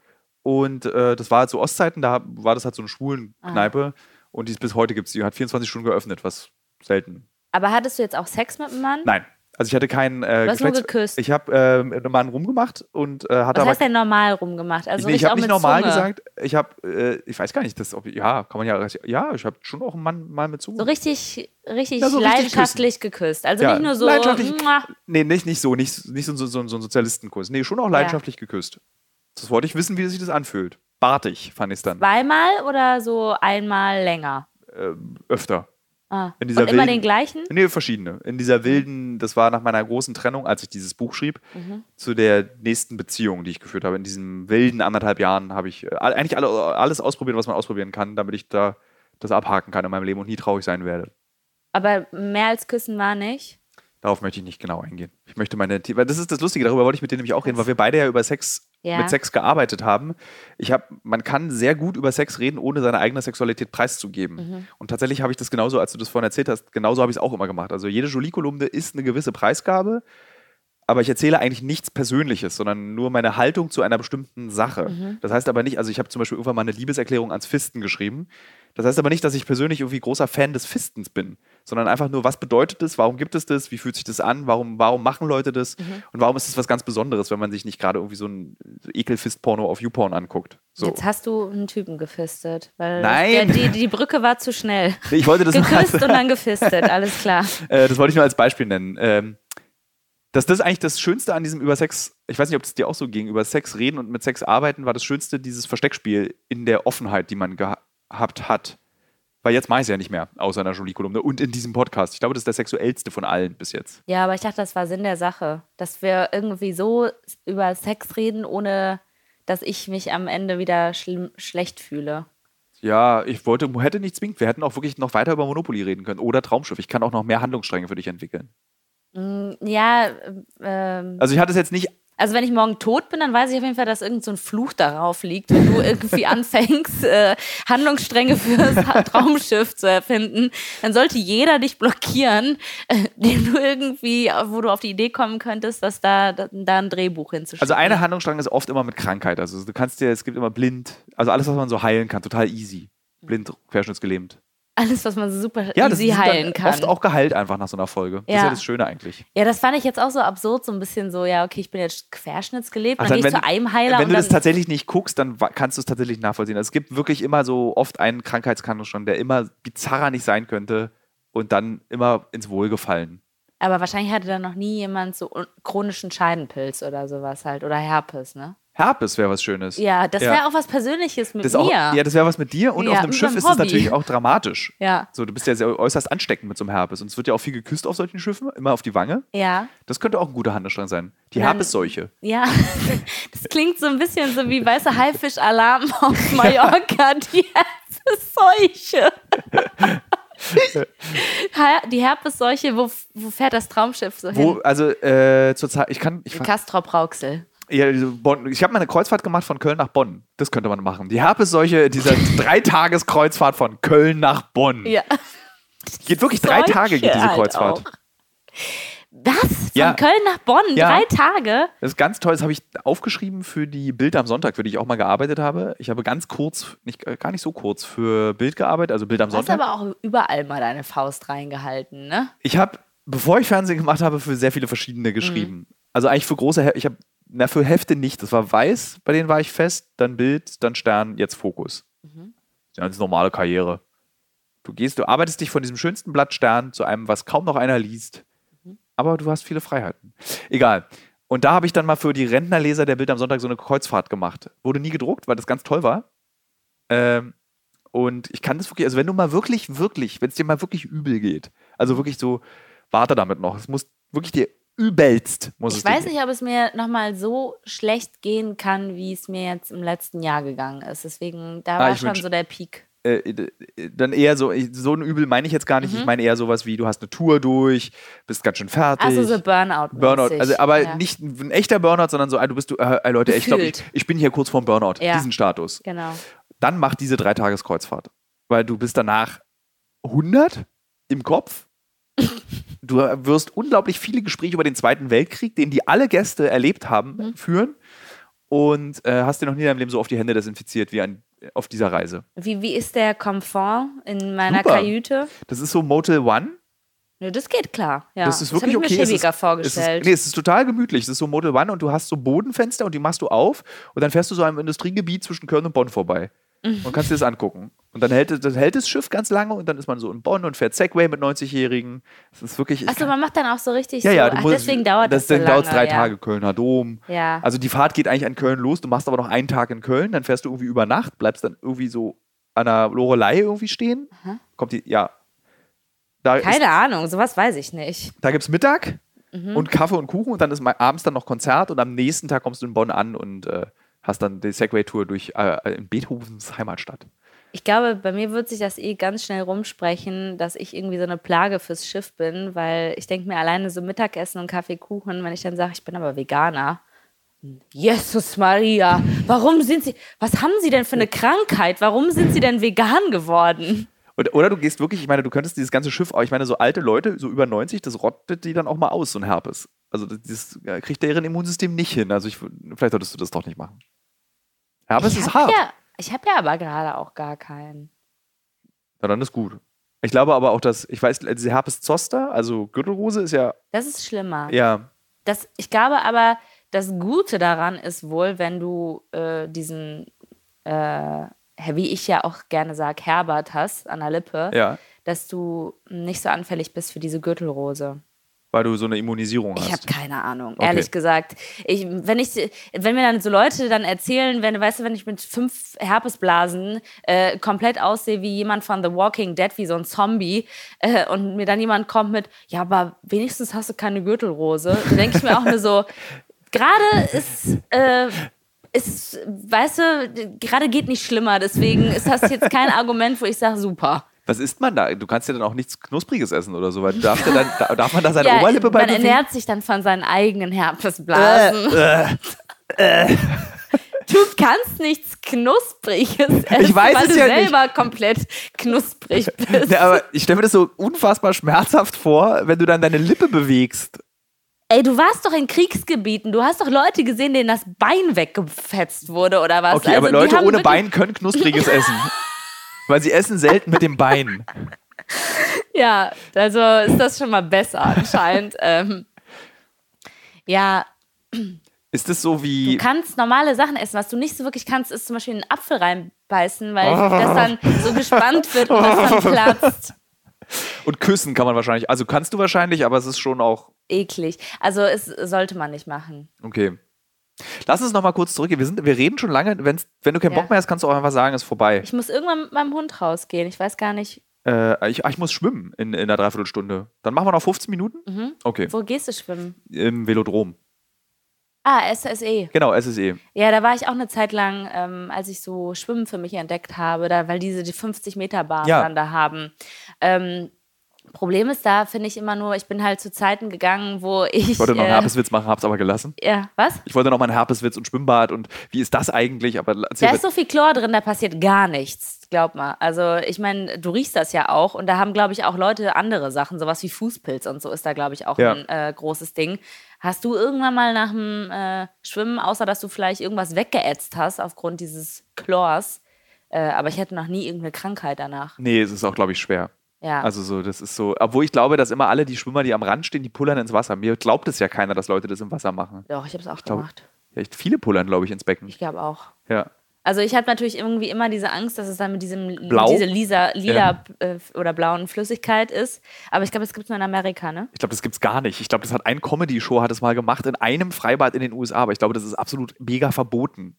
Und äh, das war halt zu Ostzeiten, da war das halt so eine schwulen Kneipe. Und die es bis heute gibt. Die hat 24 Stunden geöffnet, was selten. Aber hattest du jetzt auch Sex mit einem Mann? Nein. Also ich hatte keinen äh, Du hast nur geküsst. Ich habe äh, normalen rumgemacht und äh, hatte Was heißt denn normal rumgemacht? Also nee, ich richtig habe nicht normal Zunge. gesagt. Ich habe, äh, ich weiß gar nicht, das, ob, ja, kann man ja, ja, ich habe schon auch einen Mann mal mit Zunge. So richtig, richtig Ja, so richtig leidenschaftlich geküsst. Also Ja, nicht nur so. leidenschaftlich-. Nee, nicht, nicht so, nicht, nicht so, so, so, so ein Sozialistenkurs. Nee, schon auch leidenschaftlich geküsst. Das wollte ich wissen, wie sich das anfühlt. Bartig fand ich es dann. Zweimal oder so einmal länger? Ähm, öfter. Ah. In dieser Und immer wilden- den gleichen? Nee, verschiedene. In dieser wilden, das war nach meiner großen Trennung, als ich dieses Buch schrieb, Mhm. zu der nächsten Beziehung, die ich geführt habe. In diesen wilden anderthalb Jahren habe ich äh, eigentlich alle, alles ausprobiert, was man ausprobieren kann, damit ich da das abhaken kann in meinem Leben und nie traurig sein werde. Aber mehr als küssen war nicht. Darauf möchte ich nicht genau eingehen. Ich möchte meine, weil das ist das Lustige, darüber wollte ich mit dir nämlich auch reden, weil wir beide ja über Sex, Ja. mit Sex gearbeitet haben. Ich habe, man kann sehr gut über Sex reden, ohne seine eigene Sexualität preiszugeben. Mhm. Und tatsächlich habe ich das genauso, als du das vorhin erzählt hast, genauso habe ich es auch immer gemacht. Also jede Jolie-Kolumne ist eine gewisse Preisgabe, aber ich erzähle eigentlich nichts Persönliches, sondern nur meine Haltung zu einer bestimmten Sache. Mhm. Das heißt aber nicht, also ich habe zum Beispiel irgendwann mal eine Liebeserklärung ans Fisten geschrieben. Das heißt aber nicht, dass ich persönlich irgendwie großer Fan des Fistens bin, sondern einfach nur, was bedeutet das, warum gibt es das, wie fühlt sich das an, warum, warum machen Leute das Mhm. und warum ist es was ganz Besonderes, wenn man sich nicht gerade irgendwie so ein Ekelfist-Porno auf YouPorn anguckt. So. Jetzt hast du einen Typen gefistet. Weil Nein. Der, die, die Brücke war zu schnell. Ich wollte das Geküsst und dann gefistet, alles klar. Äh, das wollte ich nur als Beispiel nennen. Dass das eigentlich das Schönste an diesem über Sex, ich weiß nicht, ob es dir auch so ging, über Sex reden und mit Sex arbeiten, war das Schönste dieses Versteckspiel in der Offenheit, die man gehabt hat. Weil jetzt mache ich es ja nicht mehr, außer einer Jolie-Kolumne und in diesem Podcast. Ich glaube, das ist der sexuellste von allen bis jetzt. Ja, aber ich dachte, das war Sinn der Sache. Dass wir irgendwie so über Sex reden, ohne dass ich mich am Ende wieder schlimm, schlecht fühle. Ja, ich wollte, hätte nicht zwingend. Wir hätten auch wirklich noch weiter über Monopoly reden können oder Traumschiff. Ich kann auch noch mehr Handlungsstränge für dich entwickeln. Mm, Ja, ähm, Also ich hatte es jetzt nicht also wenn ich morgen tot bin, dann weiß ich auf jeden Fall, dass irgend so ein Fluch darauf liegt, wenn du irgendwie anfängst, äh, Handlungsstränge fürs Traumschiff zu erfinden. Dann sollte jeder dich blockieren, äh, dem du irgendwie, wo du auf die Idee kommen könntest, dass da, da, da ein Drehbuch hinzuschicken. Also eine Handlungsstrang ist oft immer mit Krankheit. Also du kannst dir, es gibt immer blind, also alles, was man so heilen kann, total easy. Blind, querschnittsgelähmt. Alles, was man so super Ja, easy heilen kann. oft auch geheilt einfach nach so einer Folge. Das ist Ja. ja das Schöne eigentlich. Ja, das fand ich jetzt auch so absurd, so ein bisschen so, ja, okay, ich bin jetzt querschnittsgelebt, Ach, dann gehe dann, ich zu einem Heiler wenn du das tatsächlich nicht guckst, dann kannst du es tatsächlich nachvollziehen. Also es gibt wirklich immer so oft einen Krankheitshandlungsstrang, der immer bizarrer nicht sein könnte und dann immer ins Wohlgefallen. aber wahrscheinlich hatte da noch nie jemand so chronischen Scheidenpilz oder sowas halt oder Herpes, ne? Herpes wäre was Schönes. Ja, das Ja. wäre auch was Persönliches mit Das auch, mir. ja, das wäre was mit dir und Ja, auf einem Schiff ist es Hobby. natürlich auch dramatisch. ja, So, du bist ja sehr äußerst ansteckend mit so einem Herpes und es wird ja auch viel geküsst auf solchen Schiffen, immer auf die Wange. ja, Das könnte auch ein guter Handelsstrang sein. Die Dann- Herpesseuche. ja. Das klingt so ein bisschen so wie weißer Haifisch-Alarm auf Mallorca, die Herpesseuche. Die Herpesseuche, wo, wo fährt das Traumschiff so Wo, hin? also äh, zurzeit, ich kann, ich, In Castrop-Rauxel. Ja, diese Bonn, ich habe mal eine Kreuzfahrt gemacht von Köln nach Bonn. Das könnte man machen. Die Herpesseuche, dieser Dreitageskreuzfahrt von Köln nach Bonn. Ja. Geht wirklich drei Solche Tage geht diese halt Kreuzfahrt. auch. Was? Von Ja. Köln nach Bonn? Ja. Drei Tage? Das ist ganz toll. Das habe ich aufgeschrieben für die Bild am Sonntag, für die ich auch mal gearbeitet habe. Ich habe ganz kurz, nicht, äh, gar nicht so kurz, für Bild gearbeitet, also Bild am Du hast Sonntag. aber auch überall mal deine Faust reingehalten, ne? Ich habe, bevor ich Fernsehen gemacht habe, für sehr viele verschiedene geschrieben. Also eigentlich für große, ich habe, na für Hefte nicht. Das war Weiß, bei denen war ich fest, dann Bild, dann Stern, jetzt Fokus. Ja, das ist normale Karriere. Du gehst, du arbeitest dich von diesem schönsten Blatt Stern zu einem, was kaum noch einer liest. Aber du hast viele Freiheiten. Egal. Und da habe ich dann mal für die Rentnerleser der Bild am Sonntag so eine Kreuzfahrt gemacht. Wurde nie gedruckt, weil das ganz toll war. Ähm, und ich kann das wirklich, also wenn du mal wirklich, wirklich, wenn es dir mal wirklich übel geht, also wirklich so, warte damit noch. Es muss wirklich dir übelst, muss es Ich dir weiß gehen. nicht, ob es mir nochmal so schlecht gehen kann, wie es mir jetzt im letzten Jahr gegangen ist. Deswegen, da Ah, war schon wünsch- so der Peak. äh, d- dann eher so, so ein Übel meine ich jetzt gar nicht. Mhm. Ich meine eher sowas wie, du hast eine Tour durch, bist ganz schön fertig. Also so Burnout. Burnout, also aber ja. nicht ein echter Burnout, sondern so, ah, du bist du, äh, äh, Leute, ich glaube, ich, ich bin hier kurz vorm Burnout, Ja. diesen Status. Genau. Dann mach diese Dreitageskreuzfahrt, weil du bist danach 100 im Kopf. Du wirst unglaublich viele Gespräche über den Zweiten Weltkrieg, den die alle Gäste erlebt haben, Mhm. führen und äh, hast dir noch nie in deinem Leben so auf die Hände desinfiziert wie an, auf dieser Reise. Wie, wie ist der Komfort in meiner Super. Kajüte? Das ist so Motel One. Nö, das geht klar. Ja. Das ist wirklich ich okay. mir Es schäbiger ist, vorgestellt. Es ist, nee, es ist total gemütlich. Es ist so Model One und du hast so Bodenfenster und die machst du auf und dann fährst du so einem Industriegebiet zwischen Köln und Bonn vorbei Mhm. und kannst dir das angucken. Und dann hält, das hält das Schiff ganz lange und dann ist man so in Bonn und fährt Segway mit 90-Jährigen. Das ist wirklich. ich Achso, kann- man macht dann auch so richtig ja, so. ja, Ach, musst, deswegen dauert das, das. so dauert lange. drei ja. Tage, Kölner Dom. Ja. Also die Fahrt geht eigentlich an Köln los, du machst aber noch einen Tag in Köln, dann fährst du irgendwie über Nacht, bleibst dann irgendwie so an der Lorelei irgendwie stehen. Aha. Kommt die, ja. Da, ist, Keine Ahnung, sowas weiß ich nicht. da gibt es Mittag Mhm. und Kaffee und Kuchen und dann ist abends dann noch Konzert und am nächsten Tag kommst du in Bonn an und äh, hast dann die Segway-Tour durch äh, in Beethovens Heimatstadt. Ich glaube, bei mir wird sich das eh ganz schnell rumsprechen, dass ich irgendwie so eine Plage fürs Schiff bin, weil ich denke mir alleine so Mittagessen und Kaffee, Kuchen, wenn ich dann sage, ich bin aber Veganer. Jesus Maria, warum sind Sie, was haben Sie denn für eine Krankheit? Warum sind Sie denn vegan geworden? Oder, oder du gehst wirklich, ich meine, du könntest dieses ganze Schiff, auch, ich meine, so alte Leute, so über 90, das rottet die dann auch mal aus, so ein Herpes. Also das, das äh, kriegt deren Immunsystem nicht hin. Also ich, vielleicht solltest du das doch nicht machen. Herpes ich ist hab hart. Ja, ich habe ja aber gerade auch gar keinen. Na, dann ist gut. Ich glaube aber auch, dass, ich weiß, diese Herpes zoster, also Gürtelrose, ist ja, Das ist schlimmer. ja, Das, ich glaube aber, das Gute daran ist wohl, wenn du äh, diesen, äh, wie ich ja auch gerne sage, Herbert hast an der Lippe, ja, dass du nicht so anfällig bist für diese Gürtelrose. Weil du so eine Immunisierung Ich habe hast. keine Ahnung, Okay. ehrlich gesagt. Ich, wenn, ich, wenn mir dann so Leute dann erzählen, wenn, weißt du, wenn ich mit fünf Herpesblasen äh, komplett aussehe wie jemand von The Walking Dead, wie so ein Zombie, äh, und mir dann jemand kommt mit, ja, aber wenigstens hast du keine Gürtelrose, dann denke ich mir auch nur so, gerade ist. Äh, ist, weißt du, gerade geht nicht schlimmer, deswegen ist das jetzt kein Argument, wo ich sage, super. Was isst man da? Du kannst ja dann auch nichts Knuspriges essen oder so, weil darf, dann, da- darf man da seine Oberlippe bei man bewegen? ernährt sich dann von seinen eigenen Herpesblasen. Äh, Du kannst nichts Knuspriges essen, Ich weiß weil es du ja nicht. selber komplett knusprig bist. Ja, aber ich stelle mir das so unfassbar schmerzhaft vor, wenn du dann deine Lippe bewegst. Ey, du warst doch in Kriegsgebieten. Du hast doch Leute gesehen, denen das Bein weggefetzt wurde oder was. Okay, Also, aber Leute ohne Bein können Knuspriges essen. Weil sie essen selten mit dem Bein. Ja, also ist das schon mal besser anscheinend. ähm, ja, Ist das so du wie. kannst normale Sachen essen. Was du nicht so wirklich kannst, ist zum Beispiel einen Apfel reinbeißen, weil das dann so gespannt wird und das dann platzt. Und küssen kann man wahrscheinlich. Also kannst du wahrscheinlich, aber es ist schon auch. Eklig. Also es sollte man nicht machen. Okay. Lass uns noch mal kurz zurückgehen. Wir, sind, wir reden schon lange. Wenn's, wenn du keinen Ja. Bock mehr hast, kannst du auch einfach sagen, ist vorbei. Ich muss irgendwann mit meinem Hund rausgehen. Ich weiß gar nicht, Äh, ich, ich muss schwimmen in, in einer Dreiviertelstunde. Dann machen wir noch 15 Minuten? Mhm. Okay. wo gehst du schwimmen? Im Velodrom. Ah, SSE. Genau, SSE. Ja, da war ich auch eine Zeit lang, ähm, als ich so Schwimmen für mich entdeckt habe, da, weil diese die 50 Meter Bahn Ja. dann da haben. Ähm, Problem ist da, finde ich immer nur, ich bin halt zu Zeiten gegangen, wo ich. Ich wollte noch einen äh, Herpeswitz machen, hab's aber gelassen. ja, was? Ich wollte noch mal einen Herpeswitz und Schwimmbad und wie ist das eigentlich? Aber Da ist so viel Chlor drin, da passiert gar nichts, glaub mal. Also ich meine, du riechst das ja auch und da haben, glaube ich, auch Leute andere Sachen, sowas wie Fußpilz und so ist da, glaube ich, auch Ja. ein äh, großes Ding. Hast du irgendwann mal nach dem äh, Schwimmen, außer dass du vielleicht irgendwas weggeätzt hast aufgrund dieses Chlors, äh, aber ich hätte noch nie irgendeine Krankheit danach. Nee, es ist auch, glaube ich, schwer. Ja. Also so, das ist so, obwohl ich glaube, dass immer alle die Schwimmer, die am Rand stehen, die pullern ins Wasser. Mir glaubt es ja keiner, dass Leute das im Wasser machen. Doch, ich habe es auch glaub- gemacht. Ja, echt viele pullern, glaube ich, ins Becken. Ich glaube auch. Ja. Also ich habe natürlich irgendwie immer diese Angst, dass es dann mit diesem Blau? diese lila, lila äh, oder blauen Flüssigkeit ist. Aber ich glaube, es gibt es nur in Amerika, ne? Ich glaube, das gibt's gar nicht. Ich glaube, das hat ein Comedy-Show, hat es mal gemacht in einem Freibad in den USA, aber ich glaube, das ist absolut mega verboten.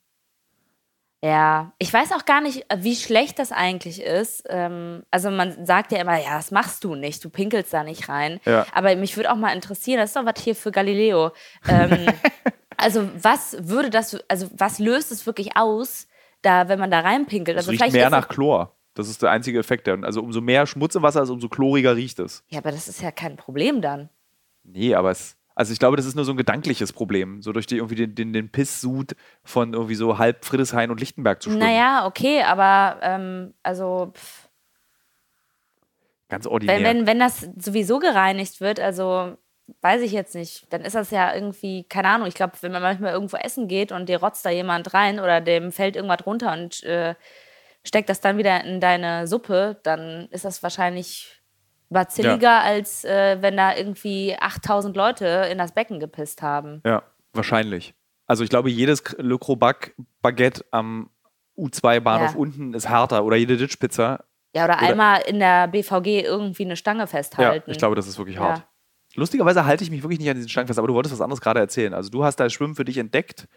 Ja, ich weiß auch gar nicht, wie schlecht das eigentlich ist. Ähm, also man sagt ja immer, ja, das machst du nicht, du pinkelst da nicht rein. Ja. Aber mich würde auch mal interessieren, das ist doch was hier für Galileo. Ähm, also was würde das, also was löst es wirklich aus, da, wenn man da reinpinkelt? Es Also riecht mehr nach Chlor. Das ist der einzige Effekt. Der, also umso mehr Schmutz im Wasser ist, umso chloriger riecht es. Ja, aber das ist ja kein Problem dann. Nee, aber es. Also ich glaube, das ist nur so ein gedankliches Problem, so durch die irgendwie den, den, den Pisssud von irgendwie so halb Friedrichshain und Lichtenberg zu schwimmen. Naja, okay, aber ähm, also pff, Ganz ordinär. wenn, wenn, wenn das sowieso gereinigt wird, also weiß ich jetzt nicht, dann ist das ja irgendwie, keine Ahnung, ich glaube, wenn man manchmal irgendwo essen geht und dir rotzt da jemand rein oder dem fällt irgendwas runter und äh, steckt das dann wieder in deine Suppe, dann ist das wahrscheinlich War zilliger, als äh, wenn da irgendwie 8000 Leute in das Becken gepisst haben. Ja, wahrscheinlich. Also ich glaube, jedes Le Crobac Baguette am U2-Bahnhof Ja. unten ist härter oder jede Ditchpizza. Ja, oder, Oder- einmal in der BVG irgendwie eine Stange Ja, festhalten. ich glaube, das ist wirklich Ja. hart. Lustigerweise halte ich mich wirklich nicht an diesen Stangen fest, aber du wolltest was anderes gerade erzählen. Also du hast da Schwimmen für dich entdeckt.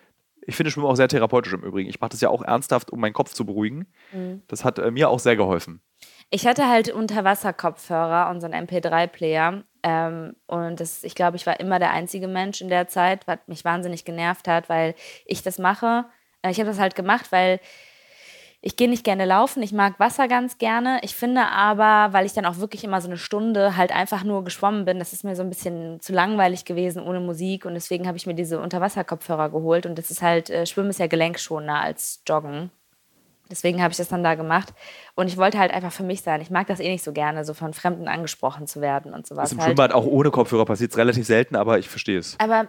Ich finde Schwimmen auch sehr therapeutisch im Übrigen. Ich mache das ja auch ernsthaft, um meinen Kopf zu beruhigen. Mhm. Das hat äh, mir auch sehr geholfen. Ich hatte halt Unterwasserkopfhörer und so einen MP3-Player. Ähm, und das, ich glaube, ich war immer der einzige Mensch in der Zeit, was mich wahnsinnig genervt hat, weil ich das mache. Äh, ich habe das halt gemacht, weil ich gehe nicht gerne laufen. Ich mag Wasser ganz gerne. Ich finde aber, weil ich dann auch wirklich immer so eine Stunde halt einfach nur geschwommen bin, das ist mir so ein bisschen zu langweilig gewesen ohne Musik. Und deswegen habe ich mir diese Unterwasserkopfhörer geholt. Und das ist halt, äh, Schwimmen ist ja gelenkschonender als Joggen. Deswegen habe ich das dann da gemacht. Und ich wollte halt einfach für mich sein. Ich mag das eh nicht so gerne, so von Fremden angesprochen zu werden und sowas. Ist im halt. Schwimmbad auch ohne Kopfhörer passiert es relativ selten, aber ich verstehe es. Aber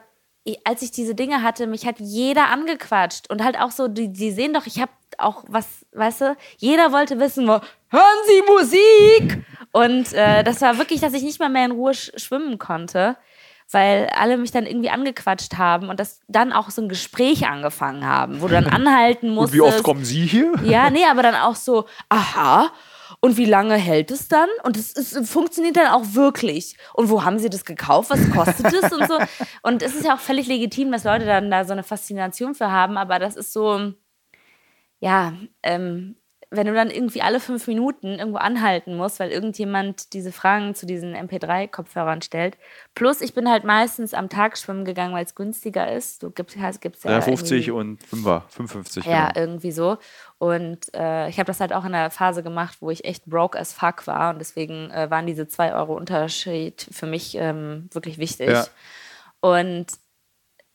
als ich diese Dinge hatte, mich hat jeder angequatscht. Und halt auch so, die, die sehen doch, ich habe auch was, weißt du, jeder wollte wissen, wo, hören Sie Musik? Und äh, das war wirklich, dass ich nicht mal mehr in Ruhe sch schwimmen konnte, weil alle mich dann irgendwie angequatscht haben und das dann auch so ein Gespräch angefangen haben, wo du dann anhalten Und musstest. wie oft kommen Sie hier? Ja, nee, aber dann auch so, aha. Und wie lange hält es dann? Und es, es funktioniert dann auch wirklich. Und wo haben sie das gekauft? Was kostet es und so? Und es ist ja auch völlig legitim, dass Leute dann da so eine Faszination für haben, aber das ist so, ja, ähm, wenn du dann irgendwie alle fünf Minuten irgendwo anhalten musst, weil irgendjemand diese Fragen zu diesen MP3-Kopfhörern stellt. Plus, ich bin halt meistens am Tag schwimmen gegangen, weil es günstiger ist. Du gibst, gibt's ja Ja, 50 irgendwie- und 5er, 55. ja, genau. irgendwie so. Und äh, ich habe das halt auch in der Phase gemacht, wo ich echt broke as fuck war. Und deswegen äh, waren diese 2 Euro Unterschied für mich ähm, wirklich wichtig. Ja. Und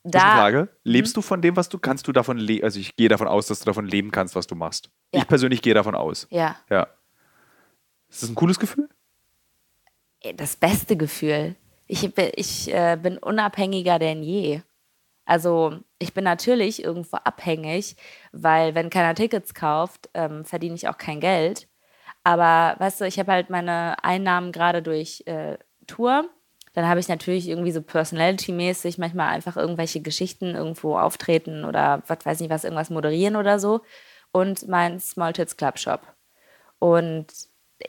da. Zwischenfrage. Mhm. Lebst du von dem, was du kannst du davon leben? Also ich gehe davon aus, dass du davon leben kannst, was du machst. Ja. Ich persönlich gehe davon aus. Ja, Ja. Ist das ein cooles Gefühl? das beste Gefühl. Ich, bin- ich äh, bin unabhängiger denn je. Also ich bin natürlich irgendwo abhängig, weil wenn keiner Tickets kauft, ähm, verdiene ich auch kein Geld. Aber weißt du, ich habe halt meine Einnahmen gerade durch äh, Tour. Dann habe ich natürlich irgendwie so personality-mäßig manchmal einfach irgendwelche Geschichten irgendwo auftreten oder was weiß nicht was, irgendwas moderieren oder so. Und mein Small Tits Club Shop. Und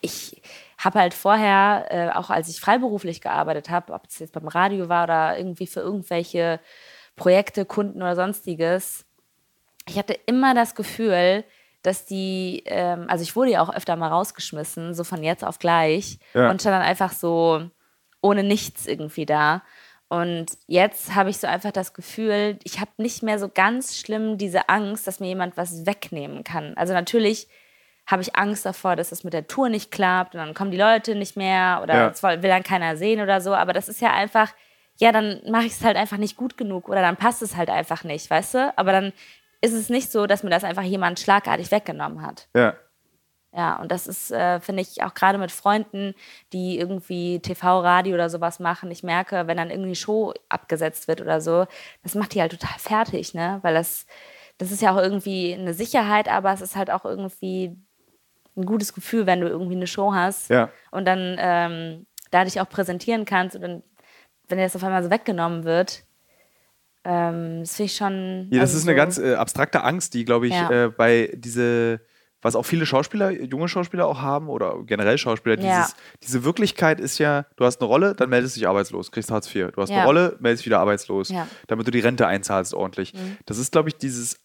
ich habe halt vorher, äh, auch als ich freiberuflich gearbeitet habe, ob es jetzt beim Radio war oder irgendwie für irgendwelche Projekte, Kunden oder sonstiges, ich hatte immer das Gefühl, dass die, ähm, also ich wurde ja auch öfter mal rausgeschmissen, so von jetzt auf gleich Ja. und stand dann einfach so ohne nichts irgendwie da. Und jetzt habe ich so einfach das Gefühl, ich habe nicht mehr so ganz schlimm diese Angst, dass mir jemand was wegnehmen kann. Also natürlich habe ich Angst davor, dass es mit der Tour nicht klappt und dann kommen die Leute nicht mehr oder Ja. will will dann keiner sehen oder so. Aber das ist ja einfach, ja, dann mache ich es halt einfach nicht gut genug oder dann passt es halt einfach nicht, weißt du? Aber dann ist es nicht so, dass mir das einfach jemand schlagartig weggenommen hat. Ja. Ja, und das ist, äh, finde ich, auch gerade mit Freunden, die irgendwie TV, Radio oder sowas machen. Ich merke, wenn dann irgendwie eine Show abgesetzt wird oder so, das macht die halt total fertig, ne? Weil das, das ist ja auch irgendwie eine Sicherheit, aber es ist halt auch irgendwie ein gutes Gefühl, wenn du irgendwie eine Show hast Ja. und dann ähm, da dich auch präsentieren kannst und dann, wenn dir das auf einmal so weggenommen wird, ähm, das finde ich schon. Ja, das also ist eine so- ganz äh, abstrakte Angst, die, glaube ich, Ja. äh, bei diese, was auch viele Schauspieler, junge Schauspieler auch haben oder generell Schauspieler, Ja. dieses, diese Wirklichkeit ist ja, du hast eine Rolle, dann meldest du dich arbeitslos, kriegst Hartz IV. Du hast Ja. eine Rolle, meldest dich wieder arbeitslos, Ja. Mhm. damit du die Rente einzahlst ordentlich. Das ist, glaube ich, dieses,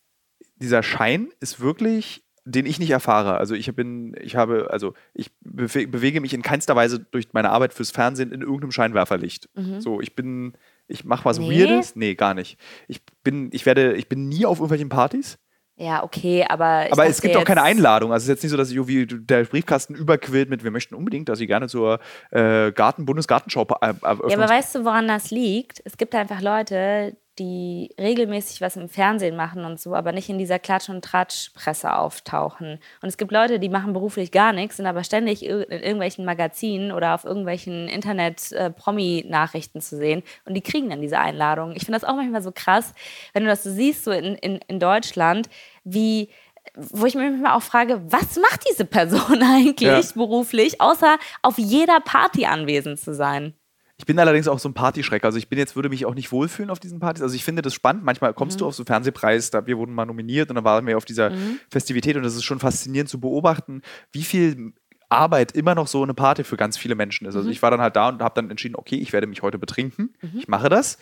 dieser Schein ist wirklich den ich nicht erfahre. Also ich bin, ich habe, also ich bewe bewege mich in keinster Weise durch meine Arbeit fürs Fernsehen in irgendeinem Scheinwerferlicht. So, ich bin, ich mache was Mhm. Nee? Weirdes. Nee, gar nicht. Ich bin, ich werde, ich bin nie auf irgendwelchen Partys. Ja, okay, aber. ich Aber es gibt auch keine Einladung. Also es ist jetzt nicht so, dass ich irgendwie der Briefkasten überquillt mit, wir möchten unbedingt, dass Sie gerne zur äh, Garten, Bundesgartenschau äh, Ja, aber eröffnen. weißt du, woran das liegt? Es gibt einfach Leute, die regelmäßig was im Fernsehen machen und so, aber nicht in dieser Klatsch- und Tratsch-Presse auftauchen. Und es gibt Leute, die machen beruflich gar nichts, sind aber ständig in irgendwelchen Magazinen oder auf irgendwelchen Internet-Promi-Nachrichten zu sehen und die kriegen dann diese Einladungen. Ich finde das auch manchmal so krass, wenn du das so siehst, so in, in, in Deutschland, wie wo ich mich manchmal auch frage, was macht diese Person eigentlich Ja. beruflich, außer auf jeder Party anwesend zu sein? Ich bin allerdings auch so ein Partyschreck. Also ich bin jetzt, würde mich auch nicht wohlfühlen auf diesen Partys. Also ich finde das spannend. Manchmal kommst du auf so Fernsehpreis, da wir wurden mal nominiert und dann waren wir auf dieser Festivität und das ist schon faszinierend zu beobachten, wie viel Arbeit immer noch so eine Party für ganz viele Menschen ist. Also ich war dann halt da und habe dann entschieden, okay, ich werde mich heute betrinken. Ich mache das.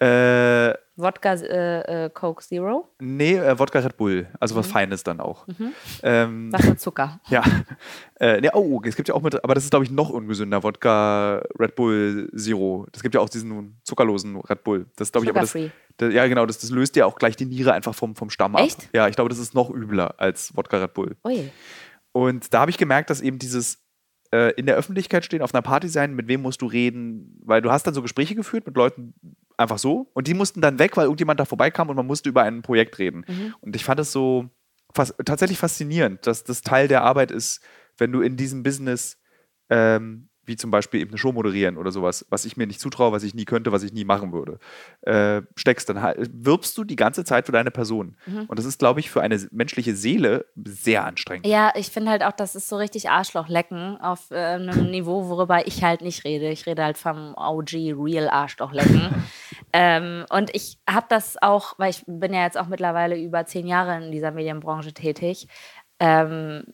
Äh, Wodka äh, äh, Coke Zero, nee, äh, Wodka Red Bull. Also was Feines dann auch. Ähm, was mit Zucker. ja. Äh, nee, oh, es gibt ja auch mit, aber das ist, glaube ich, noch ungesünder. Wodka Red Bull Zero. Das gibt ja auch diesen zuckerlosen Red Bull. Das glaube ich aber. Das, das, ja, genau, das, das löst ja auch gleich die Niere einfach vom, vom Stamm ab. Echt? Ja, ich glaube, das ist noch übler als Wodka Red Bull. Ui. Und da habe ich gemerkt, dass eben dieses äh, in der Öffentlichkeit stehen, auf einer Party sein, mit wem musst du reden, weil du hast dann so Gespräche geführt mit Leuten einfach so und die mussten dann weg, weil irgendjemand da vorbeikam und man musste über ein Projekt reden. Und ich fand es so fas tatsächlich faszinierend, dass das Teil der Arbeit ist, wenn du in diesem Business ähm, wie zum Beispiel eben eine Show moderieren oder sowas, was ich mir nicht zutraue, was ich nie könnte, was ich nie machen würde, äh, steckst, dann halt, wirbst du die ganze Zeit für deine Person. Und das ist, glaube ich, für eine menschliche Seele sehr anstrengend. Ja, ich finde halt auch, das ist so richtig Arschlochlecken auf äh, einem Niveau, worüber ich halt nicht rede. Ich rede halt vom OG Real Arschlochlecken. ähm, und ich habe das auch, weil ich bin ja jetzt auch mittlerweile über zehn Jahre in dieser Medienbranche tätig. Ähm,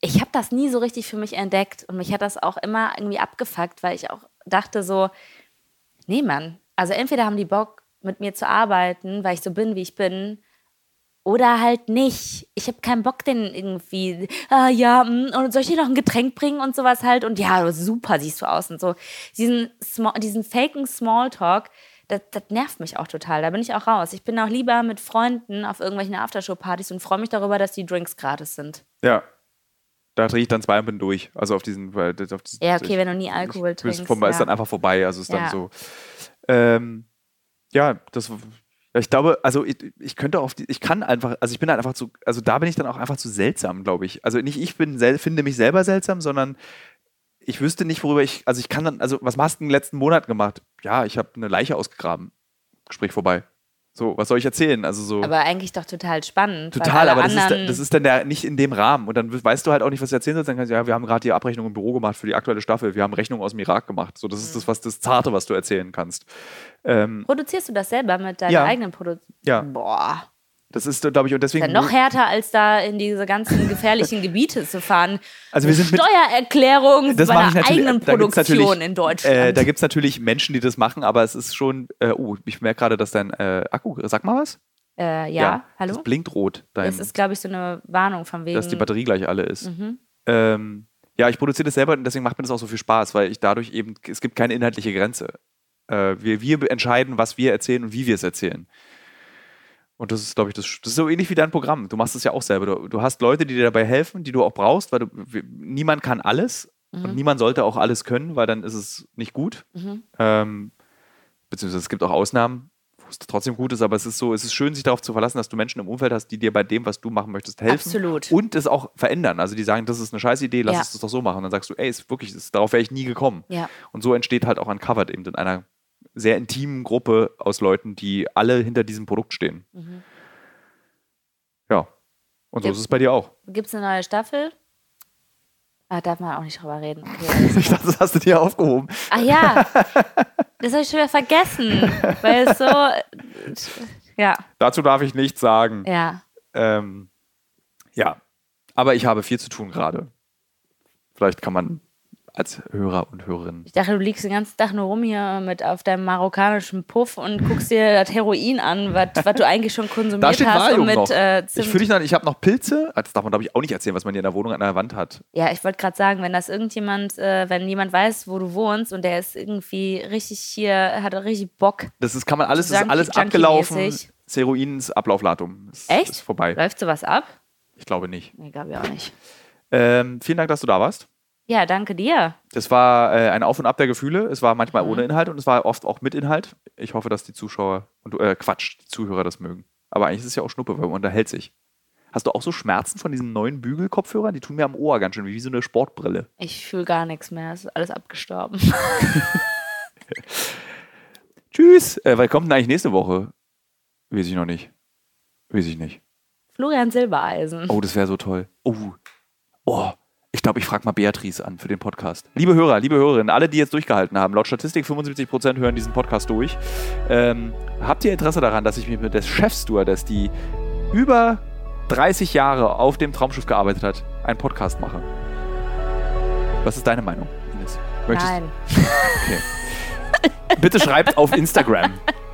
ich habe das nie so richtig für mich entdeckt und mich hat das auch immer irgendwie abgefuckt, weil ich auch dachte so, nee, Mann, also entweder haben die Bock, mit mir zu arbeiten, weil ich so bin, wie ich bin, oder halt nicht. Ich habe keinen Bock, den irgendwie, ah ja, mm, und soll ich dir noch ein Getränk bringen und sowas halt? Und ja, super siehst du aus und so. Diesen, diesen faken Smalltalk, das, das nervt mich auch total. Da bin ich auch raus. Ich bin auch lieber mit Freunden auf irgendwelchen Aftershow-Partys und freue mich darüber, dass die Drinks gratis sind. Ja. Da drehe ich dann zwei bin durch. Also auf diesen. Auf diesen Ja, okay, wenn du nie Alkohol ist, trinkst. ist ja. dann einfach vorbei. Also ist dann Ja. so. Ähm, ja, das. ja, Ich glaube, also ich, ich könnte auf die, ich kann einfach, also ich bin halt einfach zu, also da bin ich dann auch einfach zu seltsam, glaube ich. Also nicht ich bin finde mich selber seltsam, sondern ich wüsste nicht, worüber ich, also ich kann dann, also was hast du den letzten Monaten gemacht? Ja, ich habe eine Leiche ausgegraben. Gespräch vorbei. So, was soll ich erzählen? Also so. Aber eigentlich doch total spannend. Total, aber das ist, das ist dann der, nicht in dem Rahmen. Und dann weißt du halt auch nicht, was du erzählen sollst. Dann kannst du, ja, wir haben gerade die Abrechnung im Büro gemacht für die aktuelle Staffel. Wir haben Rechnungen aus dem Irak gemacht. So, das ist das, was das Zarte, was du erzählen kannst. Ähm, Produzierst du das selber mit deiner Ja. eigenen Produktion? Ja. Boah. Das ist, glaube ich, und deswegen. Dann noch härter, als da in diese ganzen gefährlichen Gebiete zu fahren. Also wir sind mit- Steuererklärung Das bei einer eigenen Produktion in Deutschland. Äh, da gibt es natürlich Menschen, die das machen, aber es ist schon. Äh, oh, ich merke gerade, dass dein äh, Akku. Sag mal was? äh, ja, hallo? Das blinkt rot. Dein, Das ist, glaube ich, so eine Warnung von wegen. dass die Batterie gleich alle ist. Mhm. Ähm, ja, ich produziere das selber und deswegen macht mir das auch so viel Spaß, weil ich dadurch eben, es gibt keine inhaltliche Grenze. Äh, wir, wir entscheiden, was wir erzählen und wie wir es erzählen. Und das ist, glaube ich, das, das ist so ähnlich wie dein Programm. Du machst es ja auch selber. Du, du hast Leute, die dir dabei helfen, die du auch brauchst, weil du, niemand kann alles und niemand sollte auch alles können, weil dann ist es nicht gut. Mhm. Ähm, beziehungsweise es gibt auch Ausnahmen, wo es trotzdem gut ist, aber es ist so, es ist schön, sich darauf zu verlassen, dass du Menschen im Umfeld hast, die dir bei dem, was du machen möchtest, helfen. Absolut. Und es auch verändern. Also die sagen, das ist eine scheiß Idee, lass Ja. es doch so machen. Und dann sagst du, ey, ist wirklich, ist, darauf wäre ich nie gekommen. Ja. Und so entsteht halt auch Uncovered eben in einer sehr intimen Gruppe aus Leuten, die alle hinter diesem Produkt stehen. Mhm. Ja. Und so Ja. ist es bei dir auch. Gibt es eine neue Staffel? Ah, darf man auch nicht drüber reden. Okay, Ich dachte, das hast du dir aufgehoben. Ach ja, das habe ich schon wieder vergessen. Weil es so. Ja, Dazu darf ich nichts sagen. ja. Ähm, ja, aber ich habe viel zu tun gerade. Vielleicht kann man als Hörer und Hörerin. Ich dachte, du liegst den ganzen Tag nur rum hier mit auf deinem marokkanischen Puff und guckst dir das Heroin an, was du eigentlich schon Da konsumiert steht hast. Valium mit, noch. äh, ich fühle dich noch, ich habe noch Pilze. Ah, Das darf man, glaube ich, auch nicht erzählen, was man hier in der Wohnung an der Wand hat. ja, ich wollte gerade sagen, wenn das irgendjemand, äh, wenn jemand weiß, wo du wohnst und der ist irgendwie richtig hier, hat richtig Bock. Das ist, kann man alles, das ist alles abgelaufen. Heroins Ablaufdatum. Ist, Echt? Ist vorbei. Läuft sowas ab? Ich glaube nicht. Nee, glaube ich auch nicht. Ähm, vielen Dank, dass du da warst. Ja, danke dir. Das war äh, ein Auf und Ab der Gefühle. Es war manchmal Mhm. ohne Inhalt und es war oft auch mit Inhalt. Ich hoffe, dass die Zuschauer und äh, Quatsch, die Zuhörer das mögen. Aber eigentlich ist es ja auch Schnuppe, weil man unterhält sich. Hast du auch so Schmerzen von diesen neuen Bügelkopfhörern? Die tun mir am Ohr ganz schön, wie so eine Sportbrille. Ich fühle gar nichts mehr. Es ist alles abgestorben. Tschüss. Äh, weil kommt denn eigentlich nächste Woche? Weiß ich noch nicht. Weiß ich nicht. Florian Silbereisen. Oh, das wäre so toll. Oh. Oh. Ich glaube, ich frage mal Beatrice an für den Podcast. Liebe Hörer, liebe Hörerinnen, alle, die jetzt durchgehalten haben, laut Statistik 75% hören diesen Podcast durch. Ähm, habt ihr Interesse daran, dass ich mich mit der Chefstewardess, die über 30 Jahre auf dem Traumschiff gearbeitet hat, einen Podcast mache? Was ist deine Meinung, Ines? Nein. Okay. Bitte schreibt auf Instagram.